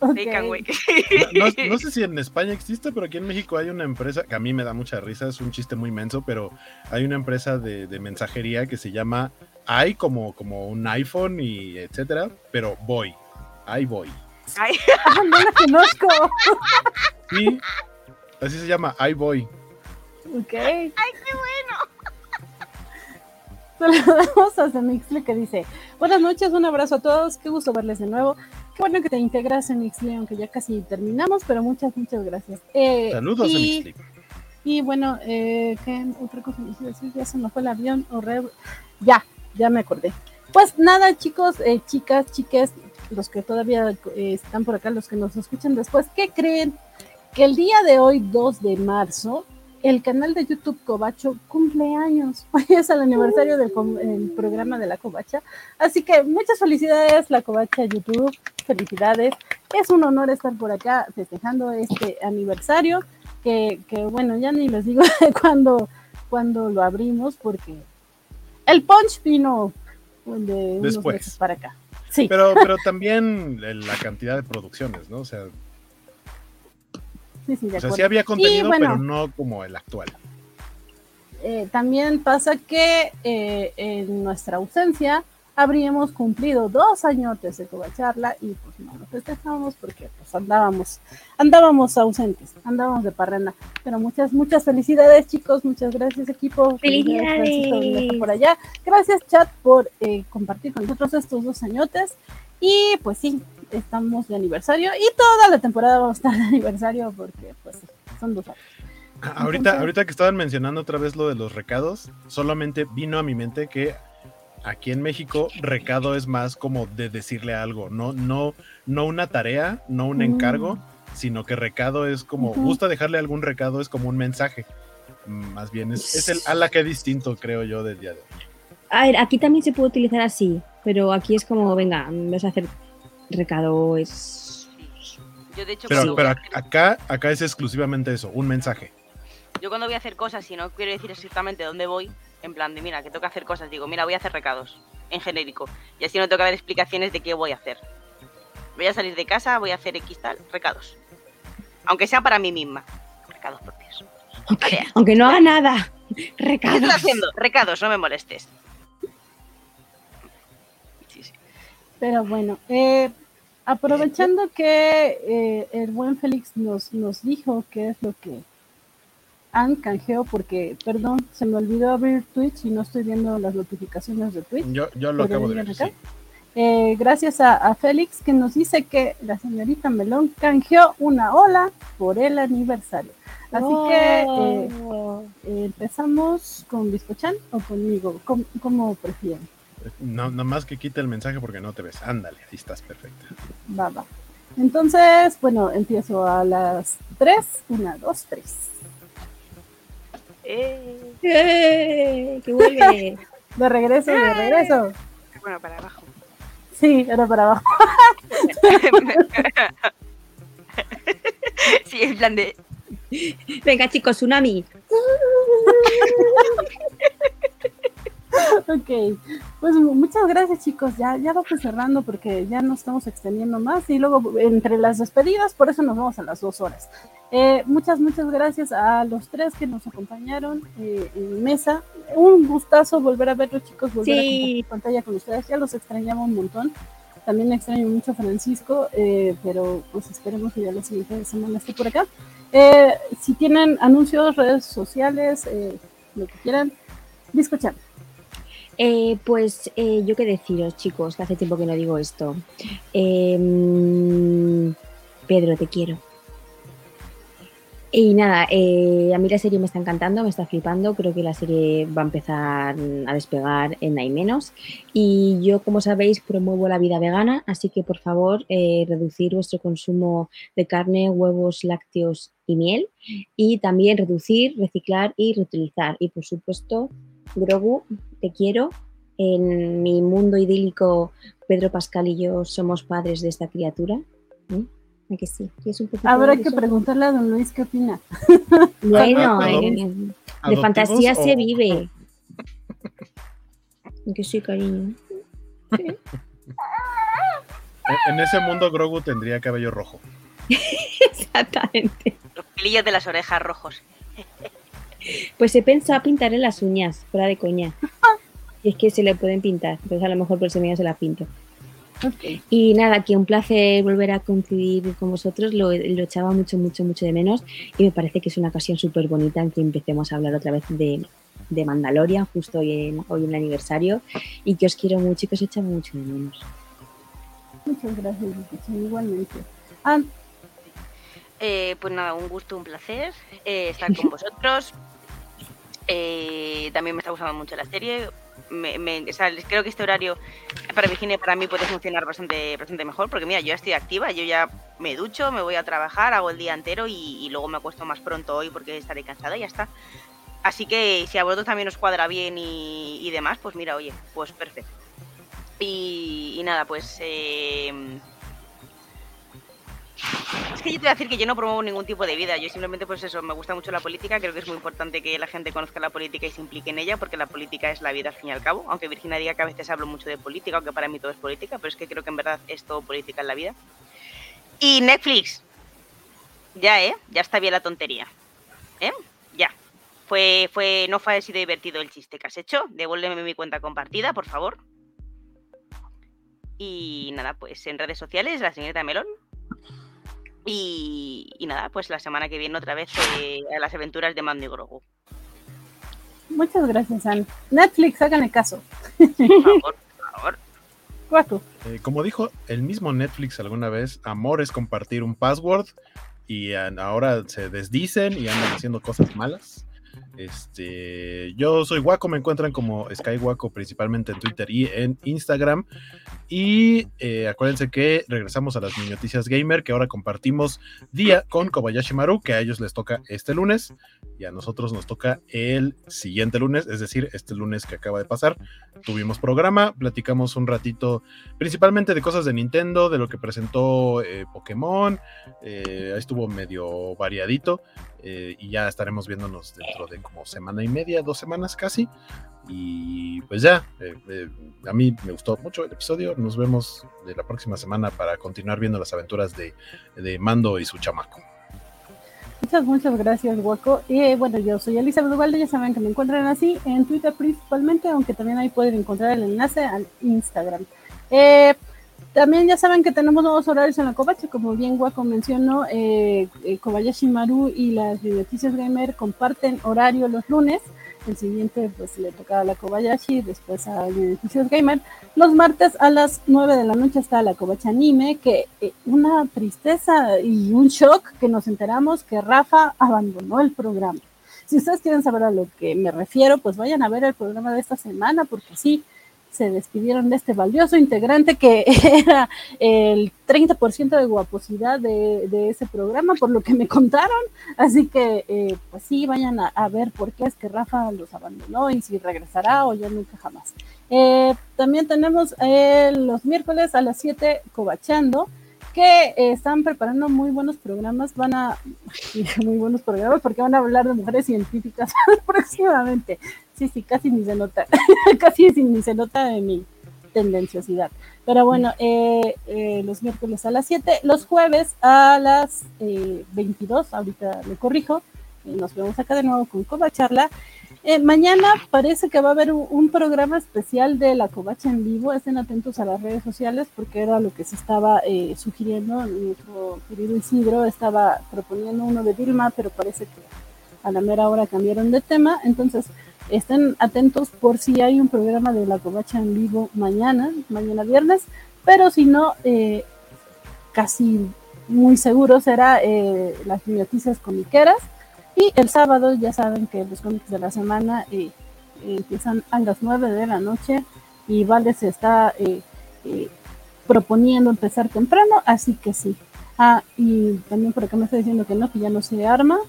[SPEAKER 4] No, no- no sé si en España existe, pero aquí en México hay una empresa que a mí me da mucha risa, es un chiste muy menso, pero hay una empresa de, de mensajería que se llama i como, como un iPhone y etcétera, pero voy, iVoy.
[SPEAKER 2] Ay,
[SPEAKER 1] Ah, no la conozco.
[SPEAKER 4] Sí, así se llama iVoy.
[SPEAKER 1] Ok. ¡Ay, qué bueno! Saludamos a Semixle que dice: Buenas noches, un abrazo a todos. Qué gusto verles de nuevo. Qué bueno que te integras, Semixle, aunque ya casi terminamos, pero muchas, muchas gracias. Eh,
[SPEAKER 4] Saludos,
[SPEAKER 1] y,
[SPEAKER 4] Emixli.
[SPEAKER 1] y bueno, eh, ¿qué otra cosa me a decir? Ya se me fue el avión. horrible. Ya, ya me acordé. Pues nada, chicos, eh, chicas, chiques, los que todavía eh, están por acá, los que nos escuchan después, ¿qué creen? Que el día de hoy, 2 de marzo, el canal de YouTube Cobacho cumple años. Hoy es el aniversario del el programa de la Covacha. Así que muchas felicidades, la Covacha YouTube. Felicidades. Es un honor estar por acá festejando este aniversario. que, que bueno, ya ni les digo cuando, cuando lo abrimos, porque el punch vino de unos
[SPEAKER 4] Después.
[SPEAKER 1] meses para acá. Sí,
[SPEAKER 4] Pero, pero también la cantidad de producciones, ¿no? O sea,
[SPEAKER 1] sí, sí, de
[SPEAKER 4] o sea sí había contenido,
[SPEAKER 1] bueno.
[SPEAKER 4] pero no como el actual.
[SPEAKER 1] Eh, también pasa que eh, en nuestra ausencia habríamos cumplido dos añotes de Covacharla y pues no lo festejamos porque pues andábamos, andábamos ausentes, andábamos de parranda. Pero muchas, muchas felicidades chicos, muchas gracias equipo.
[SPEAKER 3] ¡Felicidades!
[SPEAKER 1] Por allá. Gracias chat por eh, compartir con nosotros estos dos añotes. Y pues sí, estamos de aniversario y toda la temporada vamos a estar de aniversario porque pues son dos años.
[SPEAKER 4] Ah, Ahorita, ahorita que estaban mencionando otra vez lo de los recados, solamente vino a mi mente que aquí en México recado es más como de decirle algo, no, no, no una tarea, no un
[SPEAKER 1] Mm.
[SPEAKER 4] encargo, sino que recado es como, gusta dejarle algún recado, es como un mensaje. Mm, Más bien es, es el a la que distinto, creo yo, del día de hoy.
[SPEAKER 3] A ver, aquí también se puede utilizar así, pero aquí es como, venga, vas a hacer recado, es...
[SPEAKER 2] Yo, de hecho,
[SPEAKER 4] Pero,
[SPEAKER 2] cuando,
[SPEAKER 4] pero ac- acá, acá es exclusivamente eso, un mensaje.
[SPEAKER 2] yo cuando voy a hacer cosas y no quiero decir exactamente dónde voy, en plan de, mira, que tengo que hacer cosas, digo, mira, voy a hacer recados, en genérico. Y así no tengo que dar explicaciones de qué voy a hacer. Voy a salir de casa, voy a hacer X tal, recados. Aunque sea para mí misma. Recados propios.
[SPEAKER 3] Aunque, aunque no haga nada,
[SPEAKER 2] ¿Qué
[SPEAKER 3] recado.
[SPEAKER 2] estás haciendo? Recados, no me molestes.
[SPEAKER 1] Pero bueno, eh, aprovechando que eh, el buen Félix nos, nos dijo qué es lo que han canjeado, porque, perdón, se me olvidó abrir Twitch y no estoy viendo las notificaciones de Twitch.
[SPEAKER 4] Yo, yo lo
[SPEAKER 1] ¿Pero
[SPEAKER 4] acabo de ver.
[SPEAKER 1] acá?
[SPEAKER 4] sí.
[SPEAKER 1] Eh, gracias a, a Félix que nos dice que la señorita Melón canjeó una ola por el aniversario. Así que eh,
[SPEAKER 3] Oh.
[SPEAKER 1] eh, empezamos con Biscochan o conmigo, ¿cómo, cómo prefieren?
[SPEAKER 4] No, nada más que quita el mensaje porque no te ves. Ándale, ahí estás perfecta.
[SPEAKER 1] Va, va. Entonces, bueno, empiezo a las 3. 1, 2, 3.
[SPEAKER 2] Eh,
[SPEAKER 3] ¡Eh! ¡Que vuelve!
[SPEAKER 1] De regreso, de regreso.
[SPEAKER 2] bueno, para abajo.
[SPEAKER 1] Sí, era para abajo.
[SPEAKER 2] sí, en plan de.
[SPEAKER 3] Venga, chicos, tsunami.
[SPEAKER 1] Ok, pues muchas gracias chicos, ya, ya vamos cerrando porque ya no estamos extendiendo más y luego entre las despedidas, por eso nos vamos a las dos horas. Eh, muchas, muchas gracias a los tres que nos acompañaron eh, en mesa. Un gustazo volver a verlos chicos, volver a
[SPEAKER 3] Sí.
[SPEAKER 1] compartir pantalla con ustedes, ya los extrañaba un montón. También extraño mucho a Francisco, eh, pero pues esperemos que ya la siguiente semana esté por acá. Si tienen anuncios, redes sociales, lo que quieran, discochar.
[SPEAKER 3] Eh, pues eh, yo qué deciros, chicos, que hace tiempo que no digo esto. Mm, Pedro, te quiero. Y nada, eh, a mí la serie me está encantando, me está flipando. Creo que la serie va a empezar a despegar en hay menos. Y yo, como sabéis, promuevo la vida vegana, así que por favor, reducir vuestro consumo de carne, huevos, lácteos y miel. Y también reducir, reciclar y reutilizar. Y por supuesto, Grogu, te quiero. En mi mundo idílico, Pedro Pascal y yo somos padres de esta criatura. ¿Eh? ¿A que sí? ¿Quieres un poquito
[SPEAKER 1] Habrá
[SPEAKER 3] de
[SPEAKER 1] que
[SPEAKER 3] eso?
[SPEAKER 1] preguntarle a don Luis qué opina.
[SPEAKER 3] Bueno,
[SPEAKER 4] ¿Adop-
[SPEAKER 3] eh, de fantasía
[SPEAKER 4] o-
[SPEAKER 3] se vive. ¿A Que sí, cariño.
[SPEAKER 4] En- En ese mundo Grogu tendría cabello rojo.
[SPEAKER 3] Exactamente.
[SPEAKER 2] Los pelillos de las orejas rojos.
[SPEAKER 3] Pues he pensado pintarle las uñas, fuera de coña. Y es que se le pueden pintar, entonces a lo mejor por ese medio se las pinto. Y nada, que un placer volver a coincidir con vosotros, lo, lo echaba mucho, mucho, mucho de menos y me parece que es una ocasión súper bonita en que empecemos a hablar otra vez de, de Mandalorian, justo hoy en, hoy en el aniversario, y que os quiero mucho y que os echaba mucho de menos.
[SPEAKER 1] Muchas gracias, igualmente. Ah,
[SPEAKER 2] Eh, pues nada, un gusto, un placer eh, estar con vosotros. Eh, también me está gustando mucho la serie. Me, me- o sea, creo que este horario para Virginia para mí puede funcionar bastante, bastante mejor, porque mira, yo ya estoy activa, yo ya me ducho, me voy a trabajar, hago el día entero y, y luego me acuesto más pronto hoy porque estaré cansada y ya está. Así que si a vosotros también os cuadra bien y, y demás, pues mira, oye, pues perfecto. Y, y nada, pues... eh, Es que yo te voy a decir que yo no promuevo ningún tipo de vida. Yo simplemente, pues eso, me gusta mucho la política. Creo que es muy importante que la gente conozca la política y se implique en ella, porque la política es la vida al fin y al cabo. Aunque Virginia diga que a veces hablo mucho de política, aunque para mí todo es política, pero es que creo que en verdad es todo política en la vida. Y Netflix. Ya, ¿eh? Ya está bien la tontería. ¿Eh? Ya. Fue, fue, no fue así divertido el chiste que has hecho. Devuélveme mi cuenta compartida, por favor. Y nada, pues en redes sociales, la señorita Melón. Y, y nada, pues la semana que viene otra vez eh, a las aventuras de Mando y Grogu.
[SPEAKER 1] Muchas gracias, Anne. Netflix, háganle caso.
[SPEAKER 2] Por favor, por favor.
[SPEAKER 1] Cuatro.
[SPEAKER 4] Eh, como dijo el mismo Netflix alguna vez, amor es compartir un password y ahora se desdicen y andan haciendo cosas malas. Este, yo soy Waco, me encuentran como Sky Waco principalmente en Twitter y en Instagram. Y eh, acuérdense que regresamos a las noticias gamer que ahora compartimos día con Kobayashi Maru, que a ellos les toca este lunes y a nosotros nos toca el siguiente lunes, es decir, este lunes que acaba de pasar. Tuvimos programa, platicamos un ratito principalmente de cosas de Nintendo, de lo que presentó eh, Pokémon, eh, estuvo medio variadito eh, y ya estaremos viéndonos dentro de como semana y media, dos semanas casi. Y pues ya, eh, eh, a mí me gustó mucho el episodio. Nos vemos de la próxima semana para continuar viendo las aventuras de, de Mando y su chamaco.
[SPEAKER 1] Muchas, muchas gracias, Guaco. Y bueno, yo soy Elizabeth Duvalde, ya saben que me encuentran así en Twitter principalmente, aunque también ahí pueden encontrar el enlace al Instagram. Eh, también ya saben que tenemos nuevos horarios en la Covacha, como bien Guaco mencionó, eh, eh, Kobayashi Maru y las Noticias Gamer comparten horario los lunes. El siguiente pues le toca a la Kobayashi, después a Noticias Gamer. Los martes a las 9 de la noche está la Covacha Anime, que eh, una tristeza y un shock que nos enteramos que Rafa abandonó el programa. Si ustedes quieren saber a lo que me refiero, pues vayan a ver el programa de esta semana, porque sí, se despidieron de este valioso integrante que era el 30% de guaposidad de, ese programa, por lo que me contaron. Así que, eh, pues sí, vayan a, a, ver por qué es que Rafa los abandonó y si regresará o ya nunca jamás. Eh, también tenemos eh, los miércoles a las 7 Cobachando, que están preparando muy buenos programas, van a, muy buenos programas, porque van a hablar de mujeres científicas próximamente. Sí, sí, casi ni se nota, casi ni se nota de mi tendenciosidad. Pero bueno, eh, eh, los miércoles a las 7, los jueves a las eh, 22, ahorita le corrijo, nos vemos acá de nuevo con Coba Charla. Mañana parece que va a haber un, programa especial de la Covacha en vivo, estén atentos a las redes sociales porque era lo que se estaba sugiriendo, nuestro querido Isidro estaba proponiendo uno de Vilma, pero parece que a la mera hora cambiaron de tema, entonces estén atentos por si hay un programa de la covacha en vivo mañana, mañana viernes, pero si no, eh, casi muy seguro será eh, las noticias comiqueras. Y el sábado ya saben que los cómics de la semana eh, empiezan a las 9 de la noche y Vale se está proponiendo empezar temprano, así que sí. Ah, y también por acá me está diciendo que no, que ya no se arma,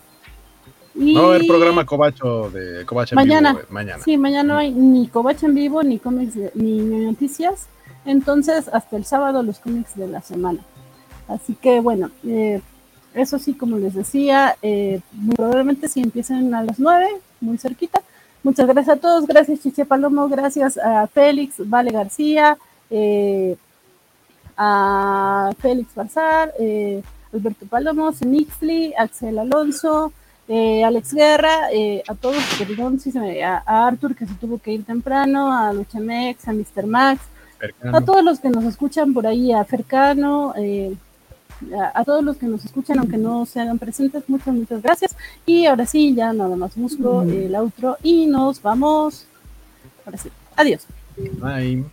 [SPEAKER 4] y... No, el programa Cobacho de Cobacha
[SPEAKER 1] mañana,
[SPEAKER 4] en vivo, mañana.
[SPEAKER 1] Sí, mañana no hay ni Cobacha en vivo, ni cómics, ni noticias. Entonces, hasta el sábado los cómics de la semana. Así que, bueno, eh, eso sí, como les decía, eh, muy probablemente si empiecen a las 9, muy cerquita. Muchas gracias a todos, gracias Chiche Palomo, gracias a Félix, Vale García, eh, a Félix Bazar, Alberto Palomo, Zenixli, Axel Alonso, eh, Alex Guerra, eh, a todos, perdón, se me, a, a, Arthur que se tuvo que ir temprano, a Luchamex, a Mr. Max, Fercano. a todos los que nos escuchan por ahí, a Fercano, eh, a, a, todos los que nos escuchan, aunque no se hagan presentes, muchas, muchas gracias. Y ahora sí, ya nada más busco mm. el outro y nos vamos. Ahora sí, adiós.
[SPEAKER 4] Bye.